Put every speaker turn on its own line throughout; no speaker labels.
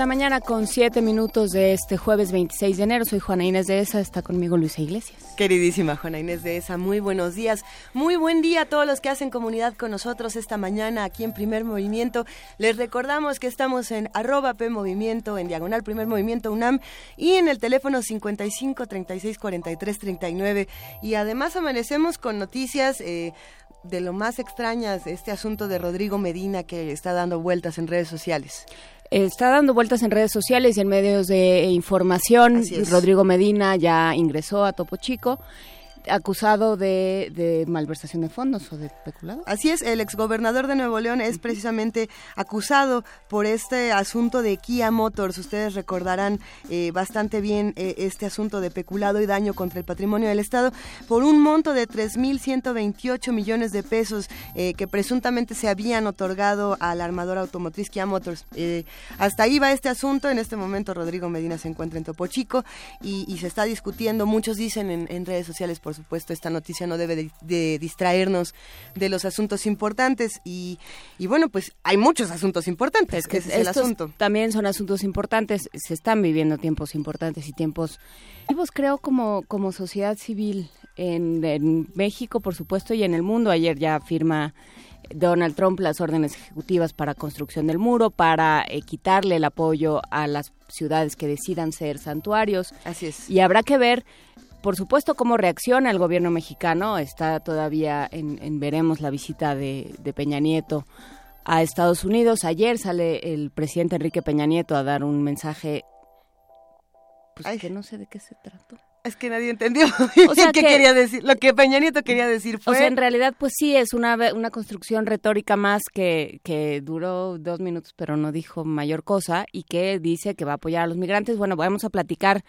La mañana con siete minutos de este jueves 26 de enero. Soy Juana Inés de ESA, está conmigo Luisa Iglesias.
Queridísima Juana Inés de ESA, muy buenos días. Muy buen día a todos los que hacen comunidad con nosotros esta mañana aquí en Primer Movimiento. Les recordamos que estamos en arroba Movimiento, en diagonal Primer Movimiento UNAM y en el teléfono 55 36 43 39. Y además amanecemos con noticias. Eh, de lo más extrañas, este asunto de Rodrigo Medina que está dando vueltas en redes sociales.
Está dando vueltas en redes sociales y en medios de información. Rodrigo Medina ya ingresó a Topo Chico acusado de, malversación de fondos o de peculado.
Así es, el exgobernador de Nuevo León es precisamente acusado por este asunto de Kia Motors. Ustedes recordarán eh, bastante bien eh, este asunto de peculado y daño contra el patrimonio del Estado por un monto de 3.128 millones de pesos eh, que presuntamente se habían otorgado al armador automotriz Kia Motors. hasta ahí va este asunto. En este momento Rodrigo Medina se encuentra en Topo Chico y, se está discutiendo. Muchos dicen en, en redes sociales, por supuesto, esta noticia no debe de, distraernos de los asuntos importantes y, bueno, pues hay muchos asuntos importantes, es que es el asunto.
También son asuntos importantes, se están viviendo tiempos importantes y tiempos vivos, creo, como, como sociedad civil en, en México, por supuesto, y en el mundo. Ayer ya firma Donald Trump las órdenes ejecutivas para construcción del muro, para eh, quitarle el apoyo a las ciudades que decidan ser santuarios.
Así es.
Y habrá que ver por supuesto, cómo reacciona el gobierno mexicano. Está todavía en, veremos la visita de, Peña Nieto a Estados Unidos. Ayer sale el presidente Enrique Peña Nieto a dar un mensaje pues, que no sé de qué se trató.
Es que nadie entendió o sea, qué quería decir. Lo que Peña Nieto quería decir fue...
O sea, en realidad, pues sí, es una, una construcción retórica más que, que duró dos minutos, pero no dijo mayor cosa, y que dice que va a apoyar a los migrantes. Bueno, vamos a platicar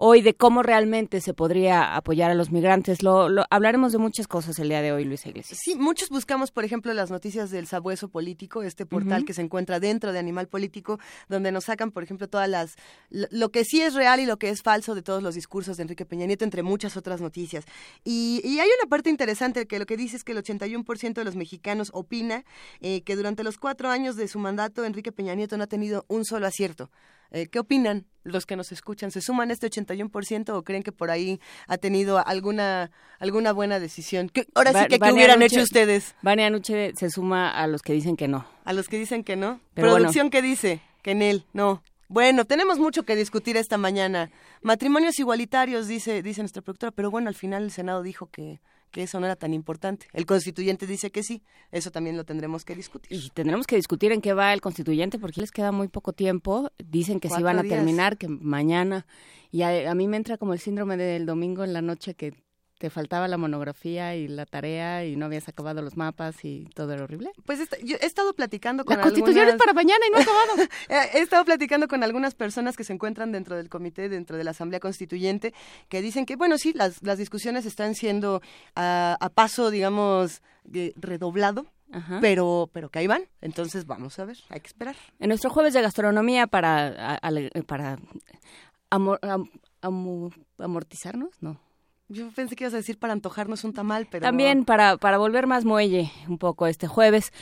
hoy de cómo realmente se podría apoyar a los migrantes. Lo, hablaremos de muchas cosas el día de hoy, Luis Iglesias.
Sí, muchos buscamos, por ejemplo, las noticias del Sabueso Político, este portal que se encuentra dentro de Animal Político, donde nos sacan, por ejemplo, todas las lo que sí es real y lo que es falso de todos los discursos de Enrique Peña Nieto, entre muchas otras noticias. Y, hay una parte interesante que lo que dice es que el 81% de los mexicanos opina eh, que durante los cuatro años de su mandato Enrique Peña Nieto no ha tenido un solo acierto. Eh, ¿Qué opinan los que nos escuchan? ¿Se suman este 81% o creen que por ahí ha tenido alguna alguna buena decisión? ahora sí que, ¿qué hubieran hecho ustedes?
Vania Anuche se suma a los que dicen que no.
¿A los que dicen que no? ¿Producción qué dice? Que en él, no. Bueno, tenemos mucho que discutir esta mañana. Matrimonios igualitarios, dice, dice nuestra productora, pero bueno, al final el Senado dijo que que eso no era tan importante. El constituyente dice que sí, eso también lo tendremos que discutir.
Y tendremos que discutir en qué va el constituyente porque les queda muy poco tiempo. Dicen que sí van a terminar, que mañana. Y a, a, mí me entra como el síndrome del domingo en la noche que te faltaba la monografía y la tarea y no habías acabado los mapas y todo era horrible?
Pues yo he estado platicando con
La constitución es para mañana y no he acabado.
he estado platicando con algunas personas que se encuentran dentro del comité, dentro de la Asamblea Constituyente, que dicen que, bueno, sí, las, las discusiones están siendo a, paso, digamos, redoblado, pero pero que ahí van. Entonces vamos a ver, hay que esperar.
En nuestro jueves de gastronomía para para amortizarnos, no.
Yo pensé que ibas a decir para antojarnos un tamal, pero...
También para, para volver más muelle un poco este jueves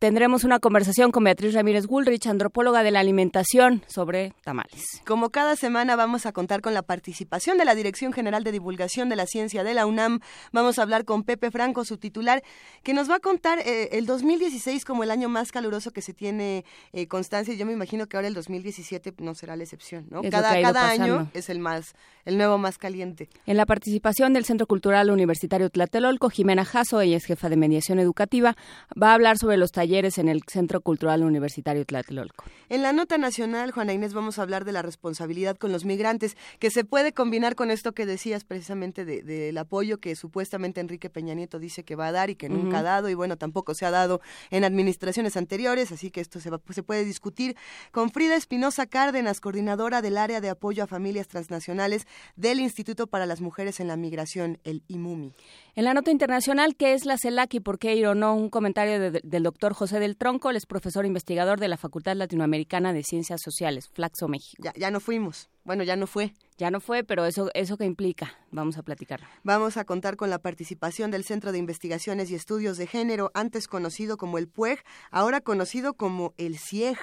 tendremos una conversación con Beatriz Ramírez Gulrich, antropóloga de la alimentación, sobre tamales.
Como cada semana vamos a contar con la participación de la Dirección General de Divulgación de la Ciencia de la UNAM. Vamos a hablar con Pepe Franco, su titular, que nos va a contar eh, el 2016 como el año más caluroso que se tiene eh, constancia. Yo me imagino que ahora el 2017 no será la excepción, ¿no? cada cada año es el más, el nuevo más caliente.
En la participación del Centro Cultural Universitario Tlatelolco, Jimena Jasso, ella es jefa de mediación educativa, va a hablar sobre los talleres en el Centro Cultural Universitario Tlatelolco.
En la nota nacional, Juana Inés, vamos a hablar de la responsabilidad con los migrantes, que se puede combinar con esto que decías precisamente del apoyo que supuestamente Enrique Peña Nieto dice que va a dar y que nunca ha dado, y bueno, tampoco se ha dado en administraciones anteriores, así que esto se, se puede discutir con Frida Espinosa Cárdenas, coordinadora del área de apoyo a familias transnacionales del Instituto para las Mujeres en la Migración, el IMUMI.
En la nota internacional, ¿qué es la CELAC y por qué ir o no? Un comentario del doctor José del Tronco, él es profesor investigador de la Facultad Latinoamericana de Ciencias Sociales, Flaxo México.
Ya, ya no fuimos. Bueno, ya no fue.
Ya no fue, pero eso, eso que implica, vamos a platicar.
Vamos a contar con la participación del Centro de Investigaciones y Estudios de Género, antes conocido como el PUEG, ahora conocido como el CIEG.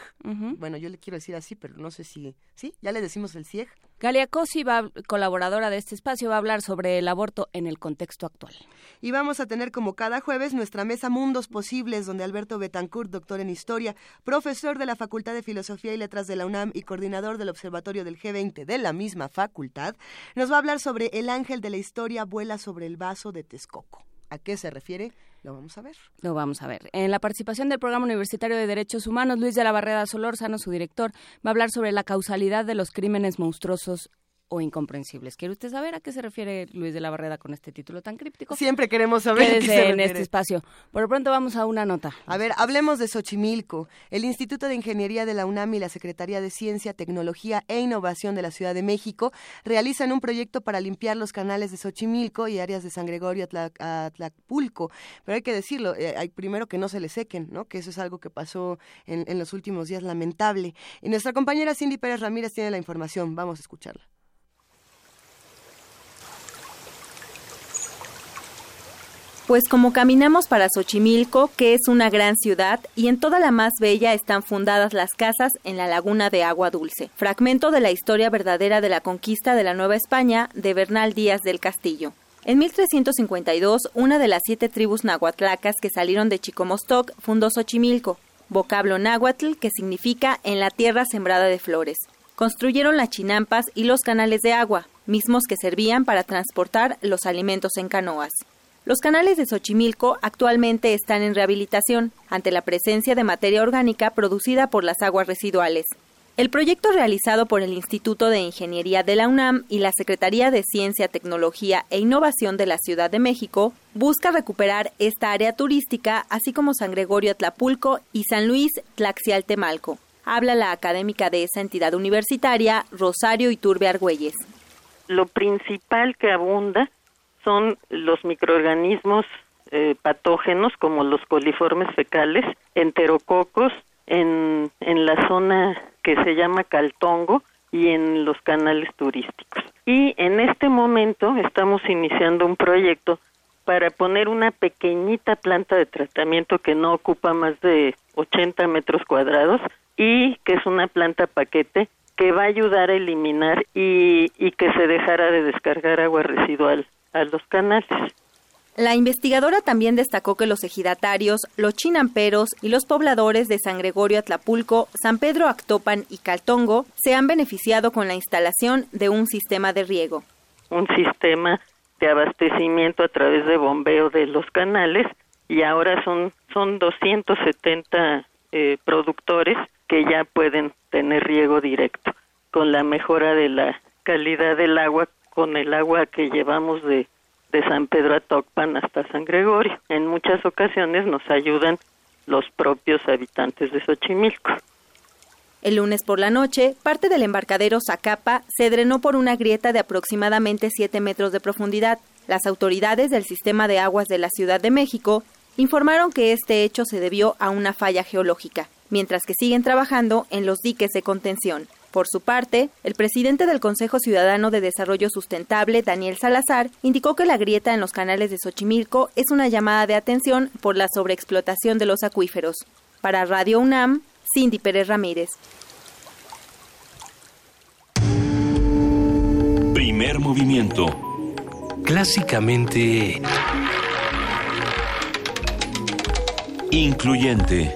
Bueno, yo le quiero decir así, pero no sé si... ¿Sí? ¿Ya le decimos el CIEG?
Galia Cosi, va, colaboradora de este espacio, va a hablar sobre el aborto en el contexto actual.
Y vamos a tener como cada jueves nuestra mesa Mundos Posibles, donde Alberto Betancourt, doctor en Historia, profesor de la Facultad de Filosofía y Letras de la UNAM y coordinador del Observatorio del G20 de la misma facultad, nos va a hablar sobre El ángel de la historia vuela sobre el vaso de Texcoco. ¿A qué se refiere? Lo vamos a ver.
Lo vamos a ver. En la participación del Programa Universitario de Derechos Humanos, Luis de la Barrera Solórzano, su director, va a hablar sobre la causalidad de los crímenes monstruosos o incomprensibles. ¿Quiere usted saber a qué se refiere Luis de la Barreda con este título tan críptico?
Siempre queremos saber
qué en este espacio. Por lo pronto vamos a una nota.
A ver, hablemos de Xochimilco. El Instituto de Ingeniería de la UNAM y la Secretaría de Ciencia, Tecnología e Innovación de la Ciudad de México realizan un proyecto para limpiar los canales de Xochimilco y áreas de San Gregorio a Tlacpulco. Pero hay que decirlo, eh, hay primero que no se le sequen, ¿no? Que eso es algo que pasó en, en los últimos días lamentable. Y nuestra compañera Cindy Pérez Ramírez tiene la información. Vamos a escucharla.
Pues como caminamos para Xochimilco, que es una gran ciudad, y en toda la más bella están fundadas las casas en la laguna de agua dulce, fragmento de la historia verdadera de la conquista de la Nueva España de Bernal Díaz del Castillo. En 1352, una de las siete tribus nahuatlacas que salieron de Chicomostoc fundó Xochimilco, vocablo náhuatl que significa en la tierra sembrada de flores. Construyeron las chinampas y los canales de agua, mismos que servían para transportar los alimentos en canoas. Los canales de Xochimilco actualmente están en rehabilitación ante la presencia de materia orgánica producida por las aguas residuales. El proyecto realizado por el Instituto de Ingeniería de la UNAM y la Secretaría de Ciencia, Tecnología e Innovación de la Ciudad de México busca recuperar esta área turística, así como San Gregorio Atlapulco y San Luis Tlaxialtemalco. Habla la académica de esa entidad universitaria, Rosario Iturbe Argüelles.
Lo principal que abunda son los microorganismos eh, patógenos como los coliformes fecales, enterococos, en, en la zona que se llama Caltongo y en los canales turísticos. Y en este momento estamos iniciando un proyecto para poner una pequeñita planta de tratamiento que no ocupa más de 80 metros cuadrados y que es una planta paquete que va a ayudar a eliminar y, y que se dejara de descargar agua residual a los canales.
La investigadora también destacó que los ejidatarios, los chinamperos y los pobladores de San Gregorio Atlapulco, San Pedro Actopan y Caltongo se han beneficiado con la instalación de un sistema de riego.
Un sistema de abastecimiento a través de bombeo de los canales y ahora son, son 270 eh, productores que ya pueden tener riego directo con la mejora de la calidad del agua con el agua que llevamos de, de San Pedro a Tocpan hasta San Gregorio. En muchas ocasiones nos ayudan los propios habitantes de Xochimilco.
El lunes por la noche, parte del embarcadero Zacapa se drenó por una grieta de aproximadamente 7 metros de profundidad. Las autoridades del sistema de aguas de la Ciudad de México informaron que este hecho se debió a una falla geológica, mientras que siguen trabajando en los diques de contención. Por su parte, el presidente del Consejo Ciudadano de Desarrollo Sustentable, Daniel Salazar, indicó que la grieta en los canales de Xochimilco es una llamada de atención por la sobreexplotación de los acuíferos. Para Radio UNAM, Cindy Pérez Ramírez.
Primer movimiento. Clásicamente... Incluyente.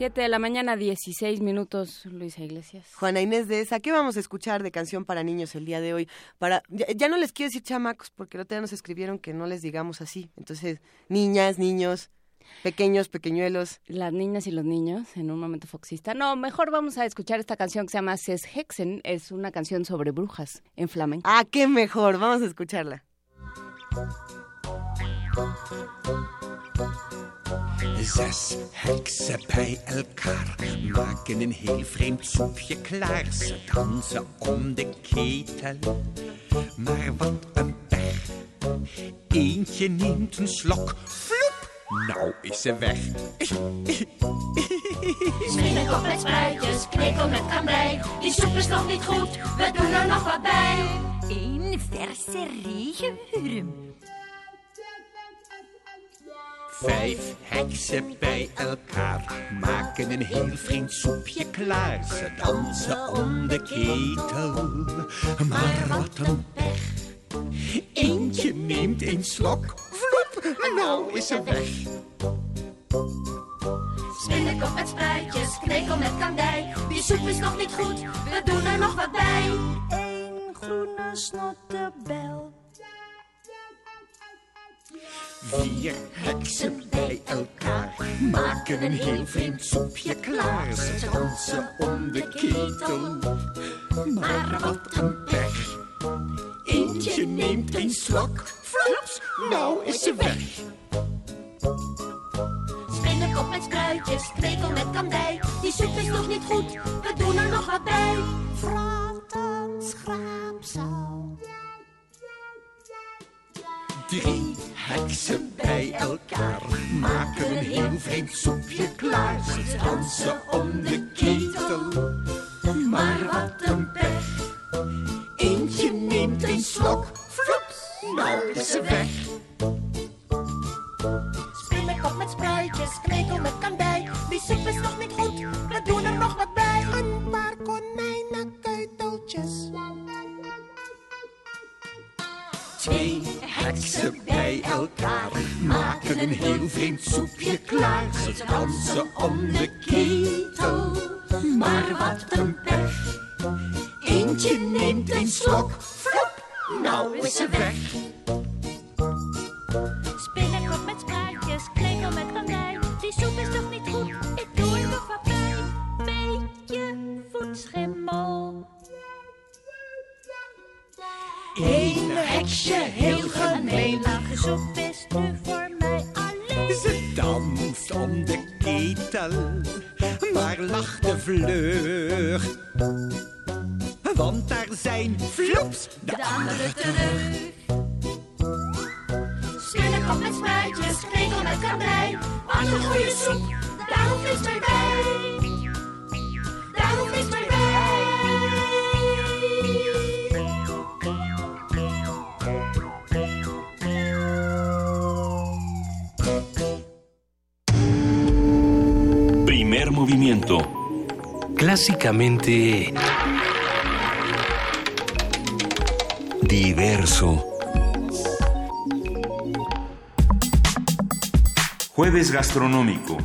7 de la mañana, 16 minutos, Luisa Iglesias.
Juana Inés de esa, ¿qué vamos a escuchar de canción para niños el día de hoy? Para Ya, no les quiero decir chamacos, porque el otro día nos escribieron que no les digamos así. Entonces, niñas, niños, pequeños, pequeñuelos.
Las niñas y los niños, en un momento foxista. No, mejor vamos a escuchar esta canción que se llama Ses Hexen. Es una canción sobre brujas en flamenco.
Ah, qué mejor, vamos a escucharla.
Zes hekse pejlkar, maken en heel vreemd soepje klaar. Ze dansen om de ketel, maar wat een pech. Eentje neemt een slok, vloep nou is ze weg.
Spinnekop met spruitjes, knikkel met kandij. Die soep is nog niet goed, we doen er nog wat bij.
Een verse regenwurm.
Vijf heksen bij elkaar maken een heel vreemd soepje klaar. Ze dansen om de ketel, maar wat een pech. Eentje neemt een slok, vloep, nou is ze weg.
Spinnekop met spruitjes, knikkel met kandij. Die soep is nog niet goed, we doen er nog wat bij.
Een groene snottebel.
Vier heksen bij elkaar maken een heel vreemd soepje klaar. Ze dansen om de ketel, maar wat een pech. Eentje neemt een slok, floeps, nou is ze weg.
Spinnekop met spruitjes, knikkel met kandij. Die soep is nog niet goed, we doen er nog wat bij.
Fratten schraapsel.
Drie heksen bij elkaar maken een heel vreemd soepje klaar. Ze dansen om de ketel, maar wat een pech. Eentje neemt een slok, floeps, nou is ze weg.
Spinnekop met spruitjes, knikkel met kandij. Die soep is nog niet goed, we doen er nog wat bij.
Een paar konijnenkeuteltjes.
Heksen bij elkaar maken een heel vreemd soepje klaar. Ze dansen om de ketel, maar wat een pech. Eentje neemt een slok, flop, nou is ze weg.
Spinnekop met spruitjes, knikkel met kandij. Die soep is nog niet goed, ik doe nog wat bij.
Beetje voetschimmel.
Eén heksje heel gemeen,
Lage soep is nu voor mij alleen.
ze danst om de ketel, maar lachte vlug. Want daar zijn floeps de anderen terug.
Spinnekop met spruitjes, knikkel met kandij. Wat een goede soep, daar hoeft niks meer bij. Daar hoeft niks meer bij.
Movimiento.
Clásicamente... Diverso.
Jueves gastronómico.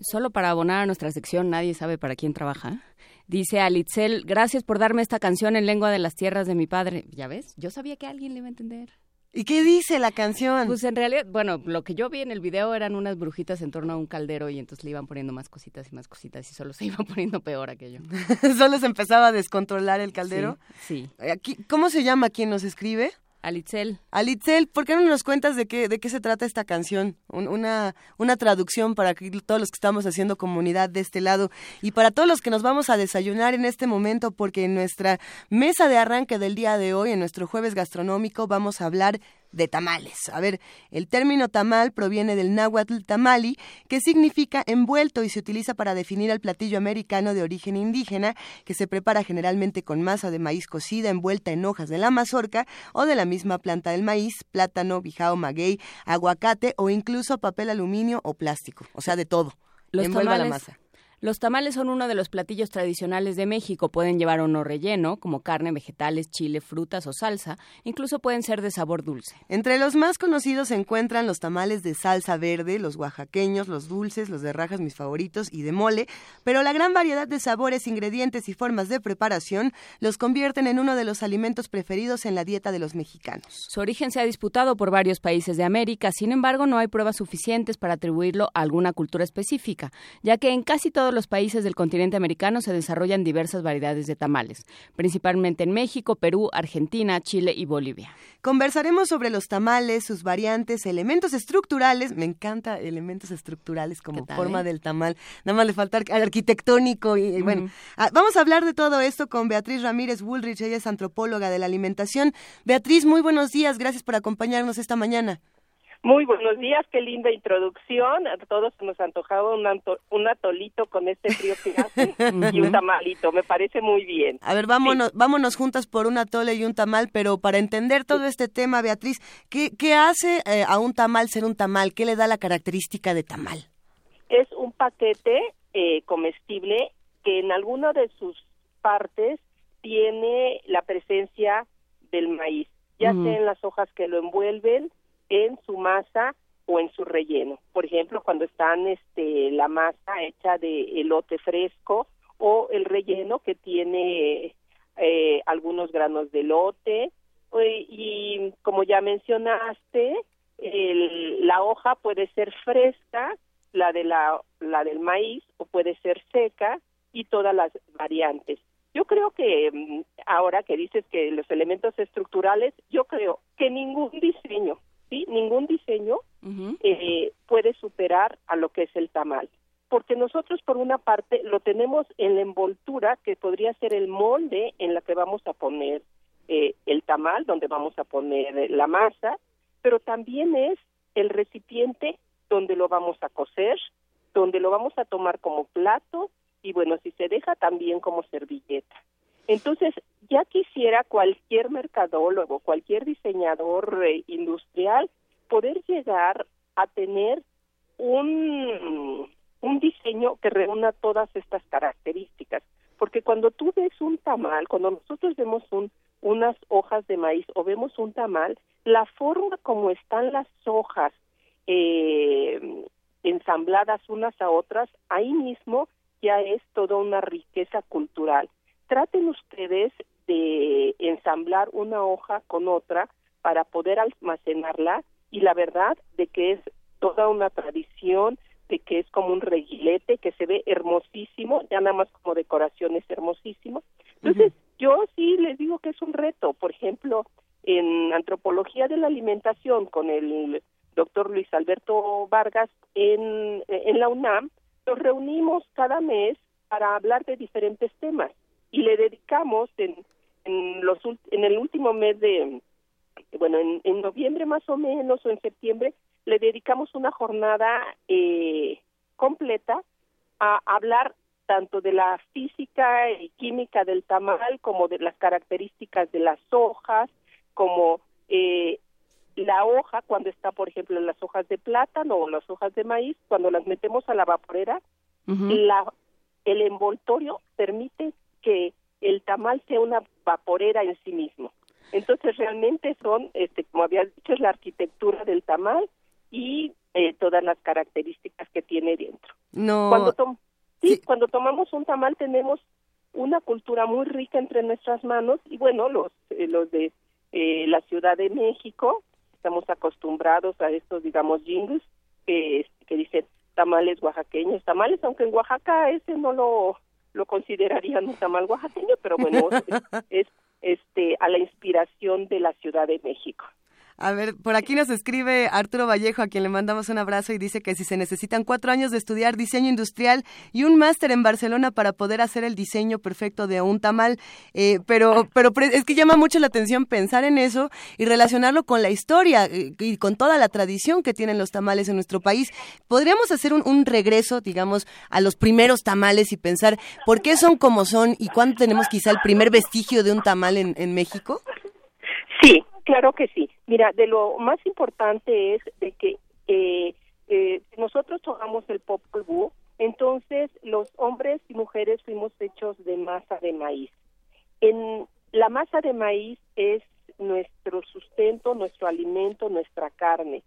Solo para abonar a nuestra sección, nadie sabe para quién trabaja. Dice Alitzel, gracias por darme esta canción en lengua de las tierras de mi padre. ¿Ya ves? Yo sabía que alguien le iba a entender.
¿Y qué dice la canción?
Pues en realidad, bueno, lo que yo vi en el video eran unas brujitas en torno a un caldero y entonces le iban poniendo más cositas y más cositas y solo se iba poniendo peor aquello.
Solo se empezaba a descontrolar el caldero.
Sí.
Aquí, ¿Cómo se llama quien nos escribe?
Alitzel.
Alitzel, ¿por qué no nos cuentas de qué, de qué se trata esta canción? Un- una, una traducción para que todos los que estamos haciendo comunidad de este lado y para todos los que nos vamos a desayunar en este momento, porque en nuestra mesa de arranque del día de hoy, en nuestro jueves gastronómico, vamos a hablar de tamales. A ver, el término tamal proviene del náhuatl tamali, que significa envuelto y se utiliza para definir al platillo americano de origen indígena, que se prepara generalmente con masa de maíz cocida envuelta en hojas de la mazorca o de la misma planta del maíz, plátano, bijao, maguey, aguacate o incluso papel aluminio o plástico, o sea, de todo.
Los
Envuelva la masa.
Los tamales son uno de los platillos tradicionales de México. Pueden llevar o no relleno, como carne, vegetales, chile, frutas o salsa. Incluso pueden ser de sabor dulce.
Entre los más conocidos se encuentran los tamales de salsa verde, los oaxaqueños, los dulces, los de rajas mis favoritos y de mole, pero la gran variedad de sabores, ingredientes y formas de preparación los convierten en uno de los alimentos preferidos en la dieta de los mexicanos.
Su origen se ha disputado por varios países de América, sin embargo no hay pruebas suficientes para atribuirlo a alguna cultura específica, ya que en casi todos los países del continente americano se desarrollan diversas variedades de tamales, principalmente en México, Perú, Argentina, Chile y Bolivia.
Conversaremos sobre los tamales, sus variantes, elementos estructurales. Me encanta elementos estructurales como
tal,
forma
eh?
del tamal. Nada más le falta ar- arquitectónico. Y, y bueno, ah, vamos a hablar de todo esto con Beatriz Ramírez Woolrich. Ella es antropóloga de la alimentación. Beatriz, muy buenos días. Gracias por acompañarnos esta mañana.
Muy buenos días, qué linda introducción. A todos nos antojaba un, anto- un atolito con este frío que hace y un tamalito. Me parece muy bien.
A ver, vámonos, vámonos juntas por un atole y un tamal, pero para entender todo este tema, Beatriz, ¿qué, qué hace eh, a un tamal ser un tamal? ¿Qué le da la característica de tamal?
Es un paquete eh, comestible que en alguna de sus partes tiene la presencia del maíz, ya sea en las hojas que lo envuelven, en su masa o en su relleno. Por ejemplo, cuando están este la masa hecha de elote fresco o el relleno que tiene eh, algunos granos de elote y como ya mencionaste, el- la hoja puede ser fresca, la de la, la del maíz o puede ser seca y todas las variantes. Yo creo que mm, ahora que dices que los elementos estructurales, yo creo que ningún diseño, sí, ningún diseño eh, puede superar a lo que es el tamal, porque nosotros por una parte lo tenemos en la envoltura que podría ser el molde en la que vamos a poner eh, el tamal, donde vamos a poner eh, la masa, pero también es el recipiente donde lo vamos a cocer, donde lo vamos a tomar como plato y bueno, si se deja también como servilleta. Entonces, ya quisiera cualquier mercadólogo, cualquier diseñador eh, industrial poder llegar a tener un, un diseño que reúna todas estas características. Porque cuando tú ves un tamal, cuando nosotros vemos un, unas hojas de maíz o vemos un tamal, la forma como están las hojas eh, ensambladas unas a otras, ahí mismo ya es toda una riqueza cultural. Traten ustedes de ensamblar una hoja con otra para poder almacenarla y la verdad de que es toda una tradición, de que es como un reguilete que se ve hermosísimo, ya nada más como decoración es hermosísimo. Entonces, yo sí les digo que es un reto. Por ejemplo, en antropología de la alimentación con el doctor Luis Alberto Vargas en, en la UNAM, nos reunimos cada mes para hablar de diferentes temas y le dedicamos en, en, los, en el último mes de, bueno, en, en noviembre más o menos o en septiembre, le dedicamos una jornada eh, completa a hablar tanto de la física y química del tamal como de las características de las hojas, como eh, la hoja cuando está, por ejemplo, en las hojas de plátano o las hojas de maíz, cuando las metemos a la vaporera, la, el envoltorio permite que el tamal sea una vaporera en sí mismo. Entonces realmente son, este, como había dicho, es la arquitectura del tamal y eh, todas las características que tiene dentro.
No.
Cuando, tom- sí, cuando tomamos un tamal tenemos una cultura muy rica entre nuestras manos y bueno, los, eh, los de eh, la Ciudad de México, estamos acostumbrados a estos, digamos, jingles que, que dicen tamales oaxaqueños, tamales, aunque en Oaxaca ese no lo, lo considerarían un tamal oaxaqueño, pero bueno, es, es este a la inspiración de la Ciudad de México.
A ver, por aquí nos escribe Arturo Vallejo, a quien le mandamos un abrazo y dice que si se necesitan cuatro años de estudiar diseño industrial y un máster en Barcelona para poder hacer el diseño perfecto de un tamal, eh, pero, pero es que llama mucho la atención pensar en eso y relacionarlo con la historia eh, y con toda la tradición que tienen los tamales en nuestro país. Podríamos hacer un, un regreso, digamos, a los primeros tamales y pensar por qué son como son y cuándo tenemos quizá el primer vestigio de un tamal en, en México.
Claro que sí. Mira, de lo más importante es de que eh, eh, nosotros tomamos el Popol Vuh, entonces los hombres y mujeres fuimos hechos de masa de maíz. En la masa de maíz es nuestro sustento, nuestro alimento, nuestra carne.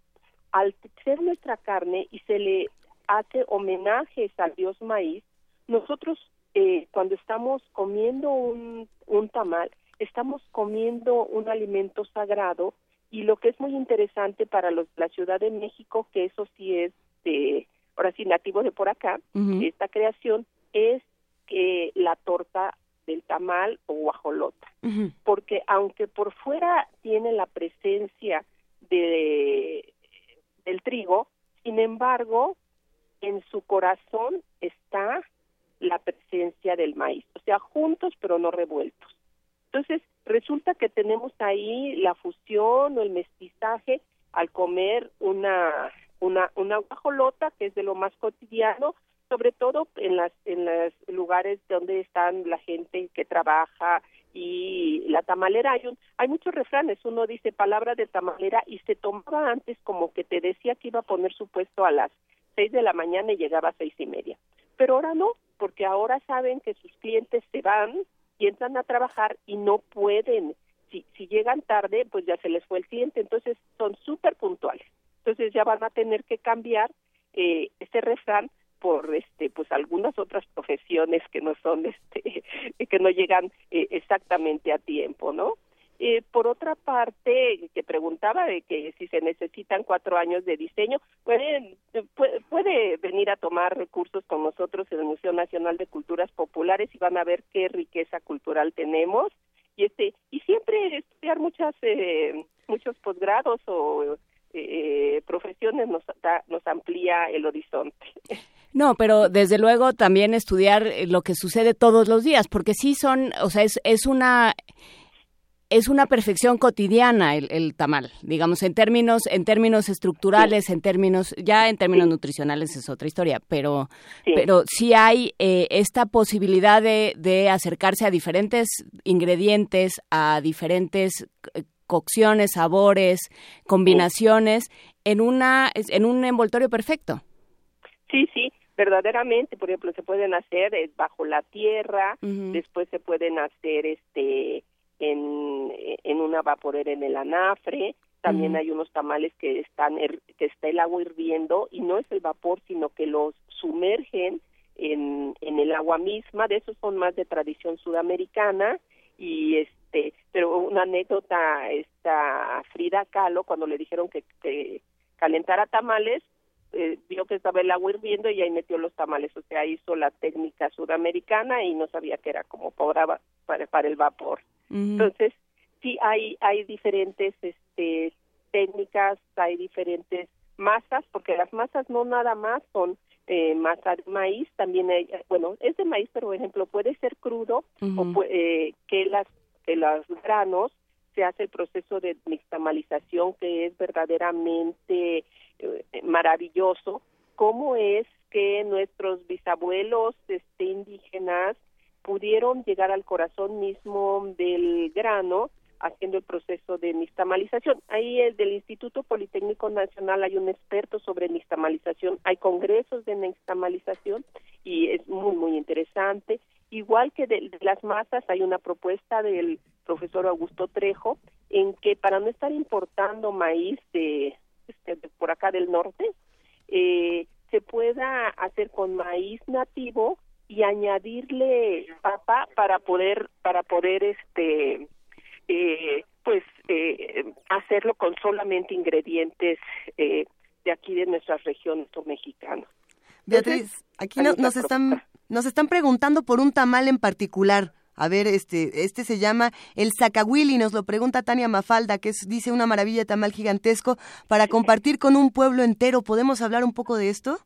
Al ser nuestra carne y se le hace homenajes al dios maíz, nosotros eh, cuando estamos comiendo un, un tamal, estamos comiendo un alimento sagrado y lo que es muy interesante para los, la Ciudad de México, que eso sí es de, ahora sí nativo de por acá, esta creación, es que la torta del tamal o guajolota, porque aunque por fuera tiene la presencia de del trigo, sin embargo, en su corazón está la presencia del maíz, o sea, juntos pero no revueltos. Entonces, resulta que tenemos ahí la fusión o el mestizaje al comer una una una guajolota que es de lo más cotidiano, sobre todo en las en los lugares donde están la gente que trabaja y la tamalera hay un, hay muchos refranes, uno dice palabra de tamalera y se tomaba antes como que te decía que iba a poner su puesto a las seis de la mañana y llegaba a seis y media. Pero ahora no, porque ahora saben que sus clientes se van y entran a trabajar y no pueden. Si, si llegan tarde, pues ya se les fue el cliente, entonces son súper puntuales. Entonces ya van a tener que cambiar eh, este refrán por este pues algunas otras profesiones que no son este que no llegan eh, exactamente a tiempo no eh, por otra parte que preguntaba de que si se necesitan cuatro años de diseño pueden puede, venir a tomar recursos con nosotros en el Museo Nacional de Culturas Populares y van a ver qué riqueza cultural tenemos. Y este y siempre estudiar muchas eh, muchos posgrados o eh, profesiones nos da- nos amplía el horizonte.
No, pero desde luego también estudiar lo que sucede todos los días, porque sí son, o sea, es, es una es una perfección cotidiana el, el tamal, digamos en términos en términos estructurales, en términos ya en términos nutricionales es otra historia, pero
Sí.
pero sí hay eh, esta posibilidad de, de acercarse a diferentes ingredientes, a diferentes eh, cocciones, sabores, combinaciones en una en un envoltorio perfecto.
Sí, sí, verdaderamente, por ejemplo, se pueden hacer eh, bajo la tierra, después se pueden hacer este en una vaporera en el anafre, también hay unos tamales que están que está el agua hirviendo y no es el vapor, sino que los sumergen en, en el agua misma, de esos son más de tradición sudamericana y este, pero una anécdota esta Frida Kahlo cuando le dijeron que, que calentara tamales eh, vio que estaba el agua hirviendo y ahí metió los tamales, o sea, hizo la técnica sudamericana y no sabía que era como para, para, para el vapor. Entonces, sí hay hay diferentes este técnicas, hay diferentes masas, porque las masas no nada más son eh, masa de maíz, también hay, bueno, es de maíz, pero por ejemplo puede ser crudo
Ujú.
o pu- eh, que las que los granos se hace el proceso de nixtamalización que es verdaderamente eh, maravilloso. ¿Cómo es que nuestros bisabuelos este, indígenas pudieron llegar al corazón mismo del grano haciendo el proceso de nixtamalización. Ahí el del Instituto Politécnico Nacional hay un experto sobre nixtamalización, hay congresos de nixtamalización y es muy muy interesante. Igual que de, de las masas hay una propuesta del profesor Augusto Trejo en que para no estar importando maíz de, este, de por acá del norte, eh, se pueda hacer con maíz nativo y añadirle papa para poder para poder este eh, pues eh, hacerlo con solamente ingredientes eh, de aquí de nuestras regiones o mexicanos.
Beatriz, aquí no- nos están nos están preguntando por un tamal en particular. A ver, este este se llama el zacahuil y nos lo pregunta Tania Mafalda, que es dice una maravilla de tamal gigantesco para compartir con un pueblo entero. ¿Podemos hablar un poco de esto?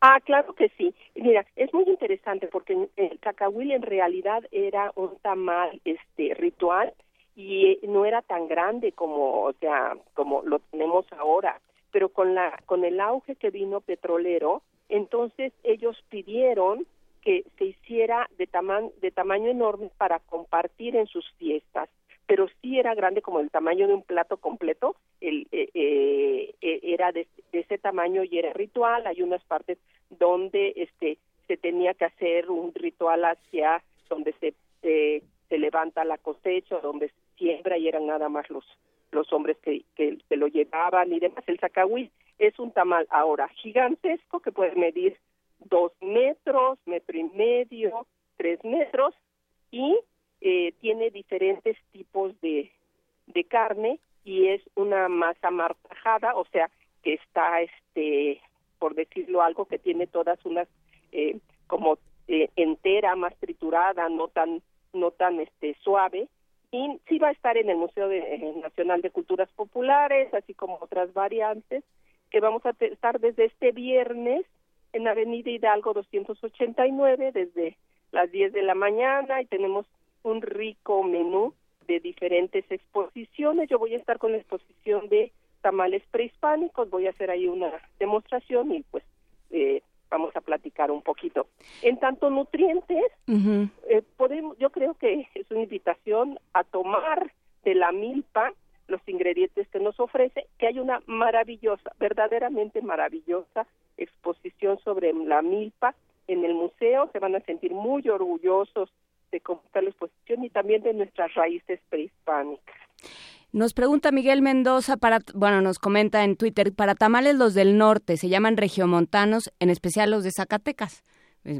Ah, claro que sí. Mira, es muy interesante porque el cacahuil en realidad era un tamal este ritual y eh, no era tan grande como, o sea, como lo tenemos ahora, pero con la con el auge que vino petrolero, entonces ellos pidieron que se hiciera de tamaño de tamaño enorme para compartir en sus fiestas, pero sí era grande como el tamaño de un plato completo, el, eh, eh, eh, era de, de ese tamaño y era ritual. Hay unas partes donde este se tenía que hacer un ritual hacia donde se eh, se levanta la cosecha, donde siembra y eran nada más los los hombres que, que, que lo llevaban y demás. El zacahuil es un tamal ahora gigantesco que puede medir dos metros, metro y medio, tres metros y eh, tiene diferentes tipos de, de carne y es una masa martajada, o sea, que está, este, por decirlo algo, que tiene todas unas eh, como eh, entera, más triturada, no tan no tan este suave y sí va a estar en el Museo de- eh, Nacional de Culturas Populares, así como otras variantes que vamos a estar desde este viernes en Avenida Hidalgo 289 desde las 10 de la mañana y tenemos un rico menú de diferentes exposiciones. Yo voy a estar con la exposición de tamales prehispánicos, voy a hacer ahí una demostración y pues eh, vamos a platicar un poquito. En tanto nutrientes, eh, podemos, yo creo que es una invitación a tomar de la milpa los ingredientes que nos ofrece, que hay una maravillosa, verdaderamente maravillosa exposición sobre la milpa en el museo, se van a sentir muy orgullosos de cómo está la exposición y también de nuestras raíces prehispánicas.
Nos pregunta Miguel Mendoza para, bueno, nos comenta en Twitter, para tamales los del norte se llaman regiomontanos, en especial los de Zacatecas.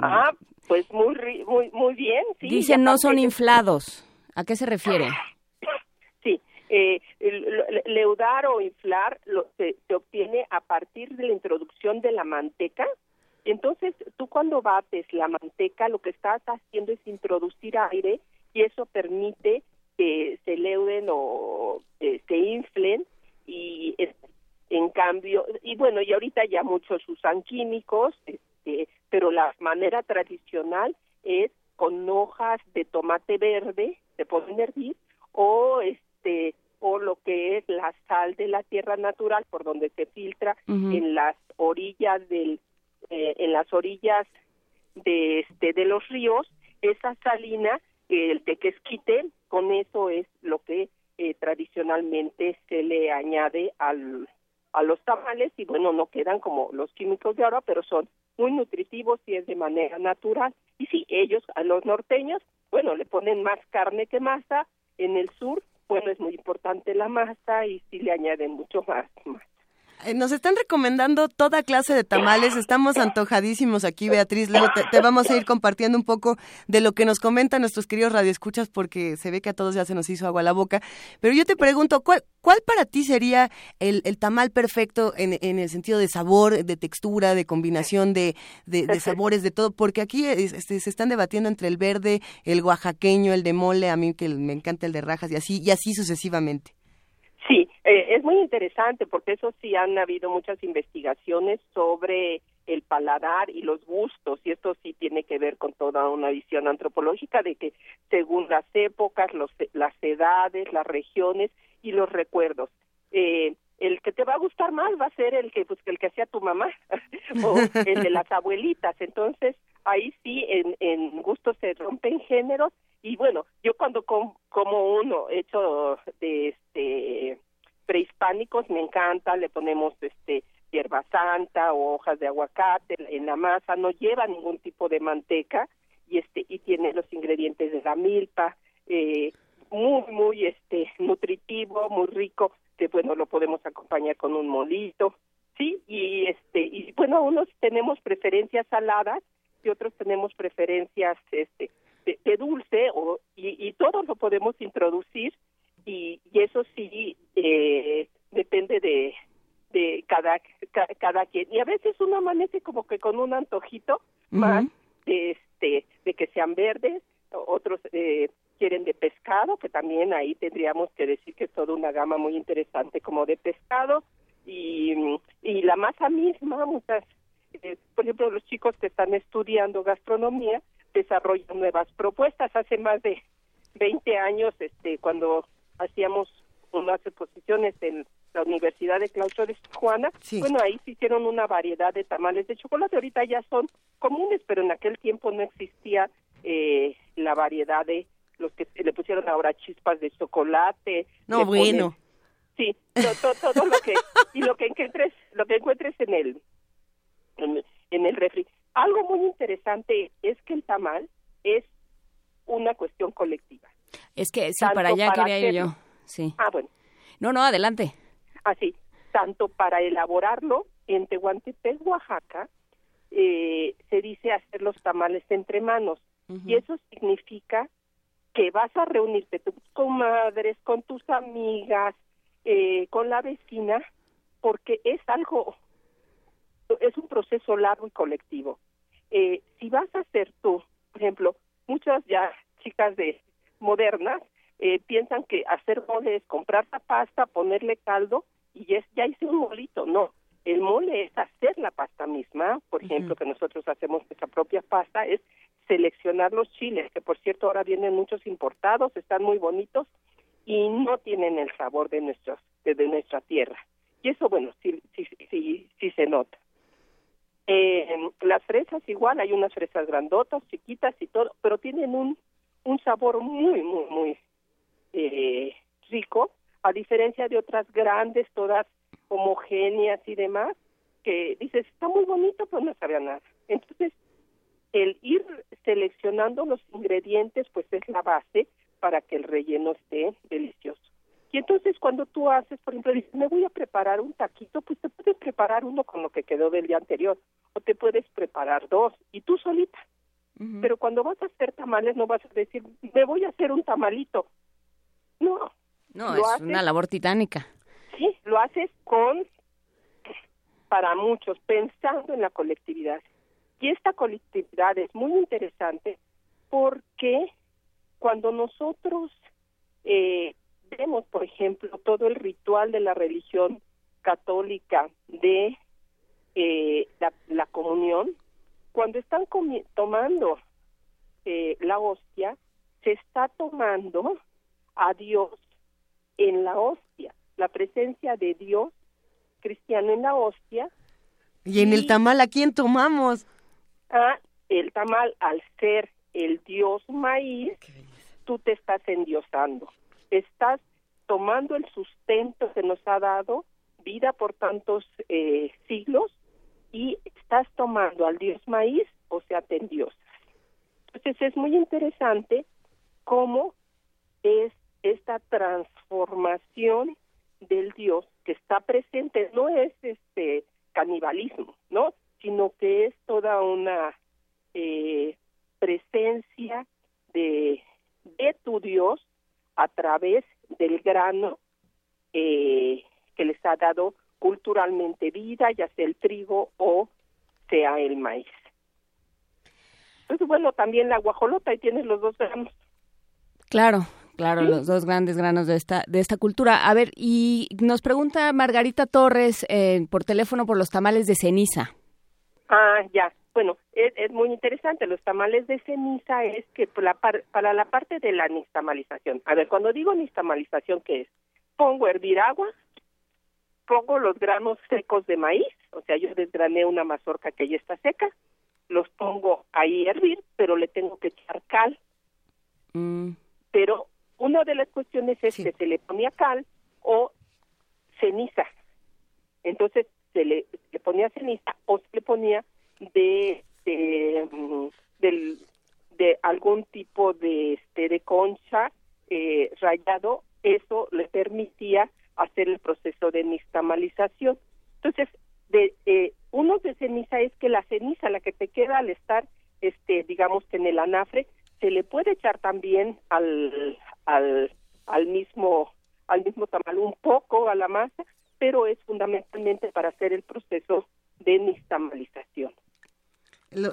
Ah, pues muy muy muy bien, sí.
Dicen no son inflados. ¿A qué se refiere?
Sí, eh, leudar o inflar lo, se, se obtiene a partir de la introducción de la manteca. Entonces, tú cuando bates la manteca, lo que estás haciendo es introducir aire y eso permite que se leuden o eh, se inflen y es- en cambio, y bueno, y ahorita ya muchos usan químicos, este, pero la manera tradicional es con hojas de tomate verde, se pueden hervir, o este o lo que es la sal de la tierra natural por donde se filtra en las orillas del eh, en las orillas de este de los ríos esa salina el tequesquite con eso es lo que eh, tradicionalmente se le añade al a los tamales y bueno no quedan como los químicos de ahora pero son muy nutritivos y es de manera natural y sí ellos a los norteños bueno le ponen más carne que masa en el sur bueno es muy importante la masa y sí le añaden mucho más, más.
Eh, Nos están recomendando toda clase de tamales, estamos antojadísimos aquí, Beatriz. Luego te, te vamos a ir compartiendo un poco de lo que nos comentan nuestros queridos radioescuchas, porque se ve que a todos ya se nos hizo agua a la boca. Pero yo te pregunto, ¿cuál, cuál para ti sería el, el tamal perfecto en, en el sentido de sabor, de textura, de combinación de, de- de sabores, de todo? Porque aquí es- este, se están debatiendo entre el verde, el oaxaqueño, el de mole, a mí que me encanta el de rajas y así, y así sucesivamente.
Sí, eh, es muy interesante porque eso sí han habido muchas investigaciones sobre el paladar y los gustos y esto sí tiene que ver con toda una visión antropológica de que según las épocas, los, las edades, las regiones y los recuerdos, eh, el que te va a gustar más va a ser el que pues el que hacía tu mamá o el de las abuelitas. Entonces ahí sí en, en gustos se rompen géneros. Y bueno yo cuando com- como uno hecho de este prehispánicos me encanta le ponemos este hierba santa o hojas de aguacate en la masa no lleva ningún tipo de manteca y este y tiene los ingredientes de la milpa eh, muy muy este nutritivo muy rico que bueno lo podemos acompañar con un molito sí y este y bueno unos tenemos preferencias saladas y otros tenemos preferencias este de, de dulce o y, y todos lo podemos introducir y, y eso sí eh, depende de de cada, ca- cada quien. Y a veces uno amanece como que con un antojito más de este de que sean verdes otros eh, quieren de pescado que también ahí tendríamos que decir que es toda una gama muy interesante como de pescado y, y la masa misma muchas eh, por ejemplo los chicos que están estudiando gastronomía desarrollan nuevas propuestas hace más de 20 años este cuando hacíamos unas exposiciones en la Universidad de Claustro de Tijuana,
Sí.
bueno, ahí se hicieron una variedad de tamales de chocolate, ahorita ya son comunes, pero en aquel tiempo no existía eh, la variedad de los que le pusieron ahora chispas de chocolate.
No, bueno.
ponen- sí, to- to- todo, lo que y lo que encuentres, lo que encuentres en el en, en el refri. Algo muy interesante es que el tamal es una cuestión colectiva.
Es que sí,
Tanto
para allá
para
quería ir yo.
hacerlo.
Sí.
Ah, bueno,
No, no, adelante.
así, tanto para elaborarlo en Tehuantepec, Oaxaca, eh, se dice hacer los tamales entre manos. Y eso significa que vas a reunirte tus comadres, con tus amigas, eh, con la vecina, porque es algo, es un proceso largo y colectivo. eh, si vas a hacer tú, por ejemplo, muchas ya chicas de modernas eh, piensan que hacer mole es comprar la pasta, ponerle caldo y es ya hice un molito. No, el mole es hacer la pasta misma. Por ejemplo, que nosotros hacemos nuestra propia pasta, es seleccionar los chiles, que por cierto ahora vienen muchos importados, están muy bonitos y no tienen el sabor de nuestros de, de nuestra tierra. Y eso, bueno, sí, sí, sí, sí se nota. Eh, las fresas igual, hay unas fresas grandotas, chiquitas y todo, pero tienen un, un sabor muy, muy, muy eh, rico, a diferencia de otras grandes, todas homogéneas y demás, que dices, está muy bonito, pero no sabe a nada. Entonces, el ir seleccionando los ingredientes, pues es la base para que el relleno esté delicioso. Y entonces cuando tú haces, por ejemplo, dices, me voy a preparar un taquito, pues te puedes preparar uno con lo que quedó del día anterior, o te puedes preparar dos, y tú solita. Pero cuando vas a hacer tamales no vas a decir, me voy a hacer un tamalito. No.
No, es
haces-
una labor titánica.
Sí, lo haces con, para muchos, pensando en la colectividad. Y esta colectividad es muy interesante porque cuando nosotros eh, vemos, por ejemplo, todo el ritual de la religión católica de eh, la, la comunión, cuando están comi- tomando eh, la hostia, se está tomando a Dios en la hostia, la presencia de Dios cristiano en la hostia,
Y en el tamal, ¿a quién tomamos?
a el tamal al ser el dios maíz, tú te estás endiosando, estás tomando el sustento que nos ha dado vida por tantos eh, siglos y estás tomando al dios maíz, o sea, te endiosas. Entonces es muy interesante cómo es esta transformación del Dios que está presente, no es este canibalismo, ¿no? Sino que es toda una eh, presencia de, de tu Dios a través del grano eh, que les ha dado culturalmente vida, ya sea el trigo o sea el maíz. Entonces, bueno, también la guajolota, y tienes los dos granos.
Claro, claro, los dos grandes granos de esta de esta cultura. A ver, y nos pregunta Margarita Torres eh, por teléfono por los tamales de ceniza.
Ah, ya. Bueno, es, es muy interesante. Los tamales de ceniza es que la par- para la parte de la nixtamalización. A ver, cuando digo nixtamalización, ¿qué es? Pongo a hervir agua, pongo los granos secos de maíz, o sea, yo desgrané una mazorca que ya está seca, los pongo ahí a hervir, pero le tengo que echar cal.
Mm,
Pero una de las cuestiones es que se le ponía cal o ceniza. Entonces se le, se le ponía ceniza o se le ponía de, de, mm, del- de algún de este de concha eh, rayado. Eso le permitía hacer el proceso de nixtamalización. Entonces, de eh, uno de ceniza es que la ceniza, la que te queda al estar, este, digamos que en el anafre, se le puede echar también al, al, al mismo al mismo tamal un poco a la masa, pero es fundamentalmente para hacer el proceso de nixtamalización.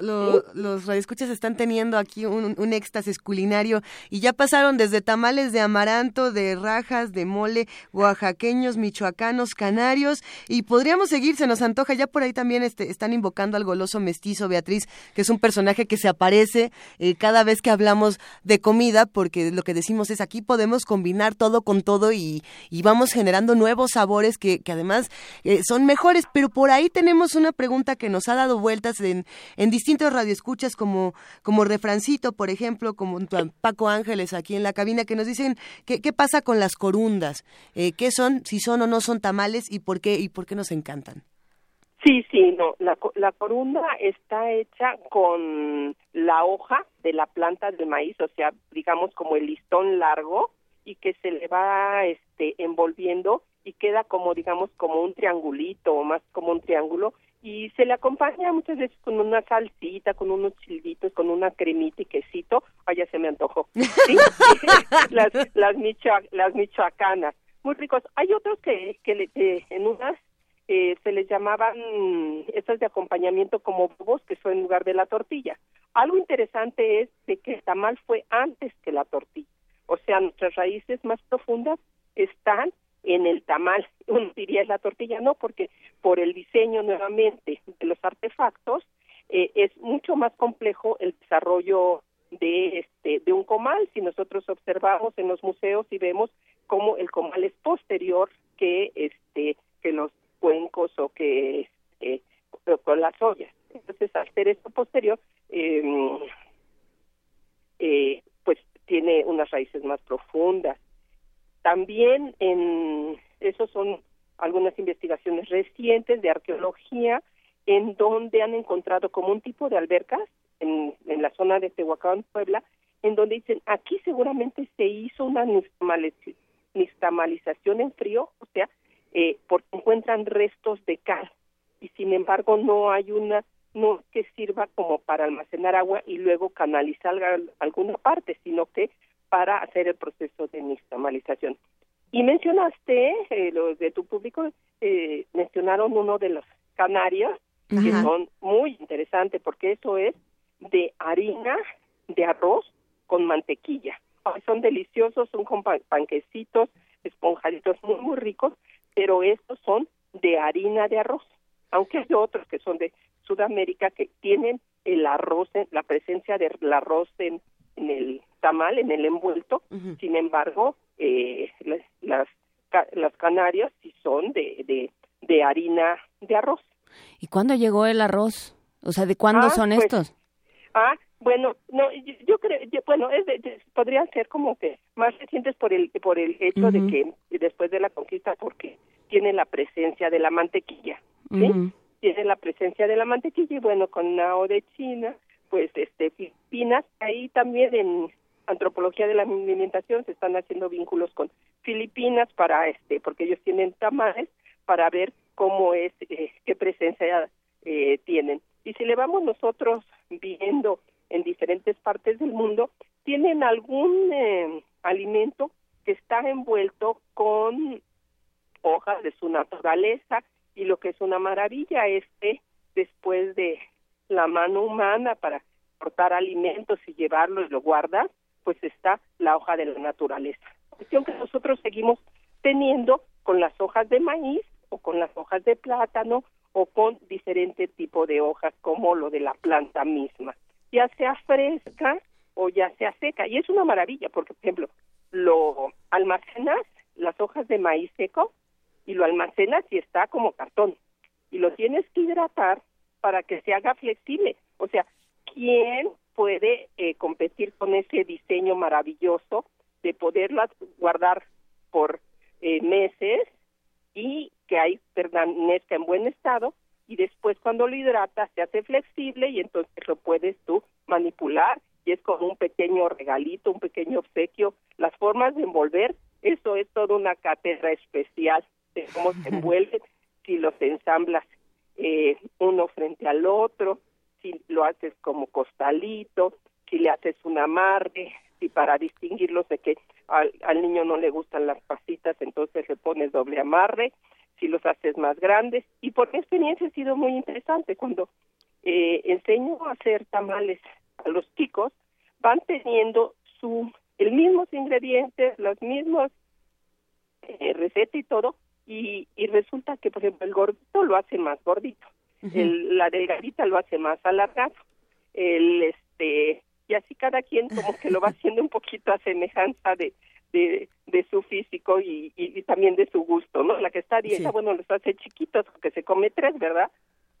Lo- lo- Los radioescuchas están teniendo aquí un, un éxtasis culinario y ya pasaron desde tamales de amaranto, de rajas, de mole, oaxaqueños, michoacanos, canarios y podríamos seguir, se nos antoja. Ya por ahí también este, están invocando al goloso mestizo Beatriz, que es un personaje que se aparece eh, cada vez que hablamos de comida, porque lo que decimos es aquí podemos combinar todo con todo y, y vamos generando nuevos sabores que, que además eh, son mejores. Pero por ahí tenemos una pregunta que nos ha dado vueltas en, en distintos radioescuchas como, como Refrancito, por ejemplo, como Paco Ángeles aquí en la cabina, que nos dicen qué, qué pasa con las corundas, eh, qué son, si son o no son tamales y por qué, y por qué nos encantan.
Sí, sí, no, la, la corunda está hecha con la hoja de la planta del maíz, o sea, digamos como el listón largo y que se le va este envolviendo y queda como digamos como un triangulito o más como un triángulo y se le acompaña muchas veces con una salsita, con unos chilitos, con una cremita y quesito, ah, ya se me antojó. las las, las michoacanas, muy ricos. Hay otros que que le- eh, en unas eh, se les llamaban mm, estas de acompañamiento como bobos que son en lugar de la tortilla. Algo interesante es de que el tamal fue antes que la tortilla. O sea, nuestras raíces más profundas están en el tamal. Uno diría es la tortilla, no, porque por el diseño nuevamente de los artefactos eh, es mucho más complejo el desarrollo de este de un comal. Si nosotros observamos en los museos y vemos cómo el comal es posterior que este que los cuencos o que este, con las ollas. Entonces, al ser esto posterior, eh, eh, pues tiene unas raíces más profundas. También en esos son algunas investigaciones recientes de arqueología en donde han encontrado como un tipo de albercas en, en la zona de Tehuacán, Puebla, en donde dicen aquí seguramente se hizo una nixtamalización en frío, o sea, eh, porque encuentran restos de cal y sin embargo no hay una no que sirva como para almacenar agua y luego canalizar alguna parte, sino que para hacer el proceso de nixtamalización. Y mencionaste, eh, los de tu público, eh, mencionaron uno de los canarios, que son muy interesantes, porque eso es de harina de arroz con mantequilla. Son deliciosos, son con pan- panquecitos, esponjaditos muy, muy ricos, pero estos son de harina de arroz. Aunque hay otros que son de Sudamérica que tienen el arroz, en- la presencia del arroz en, en el tamal, en el envuelto. Sin embargo, eh, las, las, las canarias sí son de, de, de harina de arroz.
¿Y cuándo llegó el arroz? O sea, ¿de cuándo
Ah,
son
pues,
estos?
Ah, bueno, no, yo, yo creo, yo- bueno, es de- de- podrían ser como que más recientes por el por el hecho de que después de la conquista, porque tiene la presencia de la mantequilla, ¿sí? Tiene la presencia de la mantequilla y bueno, con Nao de China, pues este Filipinas, ahí también en antropología de la alimentación se están haciendo vínculos con Filipinas para este, porque ellos tienen tamales para ver cómo es, eh, qué presencia eh, tienen. Y si le vamos nosotros viendo en diferentes partes del mundo, tienen algún eh, alimento que está envuelto con hojas de su naturaleza y lo que es una maravilla es que después de la mano humana para cortar alimentos y llevarlo y lo guardas, pues está la hoja de la naturaleza. Cuestión que nosotros seguimos teniendo con las hojas de maíz o con las hojas de plátano o con diferente tipo de hojas como lo de la planta misma, ya sea fresca o ya sea seca. Y es una maravilla porque, por ejemplo, lo almacenas, las hojas de maíz seco, y lo almacenas y está como cartón. Y lo tienes que hidratar para que se haga flexible. O sea, ¿quién puede eh, competir con ese diseño maravilloso de poderlas guardar por eh, meses y que ahí permanezca en buen estado y después cuando lo hidratas se hace flexible y entonces lo puedes tú manipular y es como un pequeño regalito, un pequeño obsequio. Las formas de envolver, eso es toda una cátedra especial de cómo se envuelven, si los ensamblas eh, uno frente al otro, si lo haces como costalito, si le haces un amarre, si para distinguirlos de que al, niño no le gustan las pasitas, entonces le pones doble amarre, si los haces más grandes. Y por mi experiencia ha sido muy interesante cuando eh, enseño a hacer tamales a los chicos, van teniendo su el mismos ingredientes, los mismos eh, receta y todo, y resulta que, por ejemplo, el gordito lo hace más gordito, el, la delgadita lo hace más alargado, el este y así cada quien como que lo va haciendo un poquito a semejanza de, de, de su físico y, y, y también de su gusto, ¿no? La que está a dieta,
Sí.
bueno, los hace chiquitos porque se come tres, ¿verdad?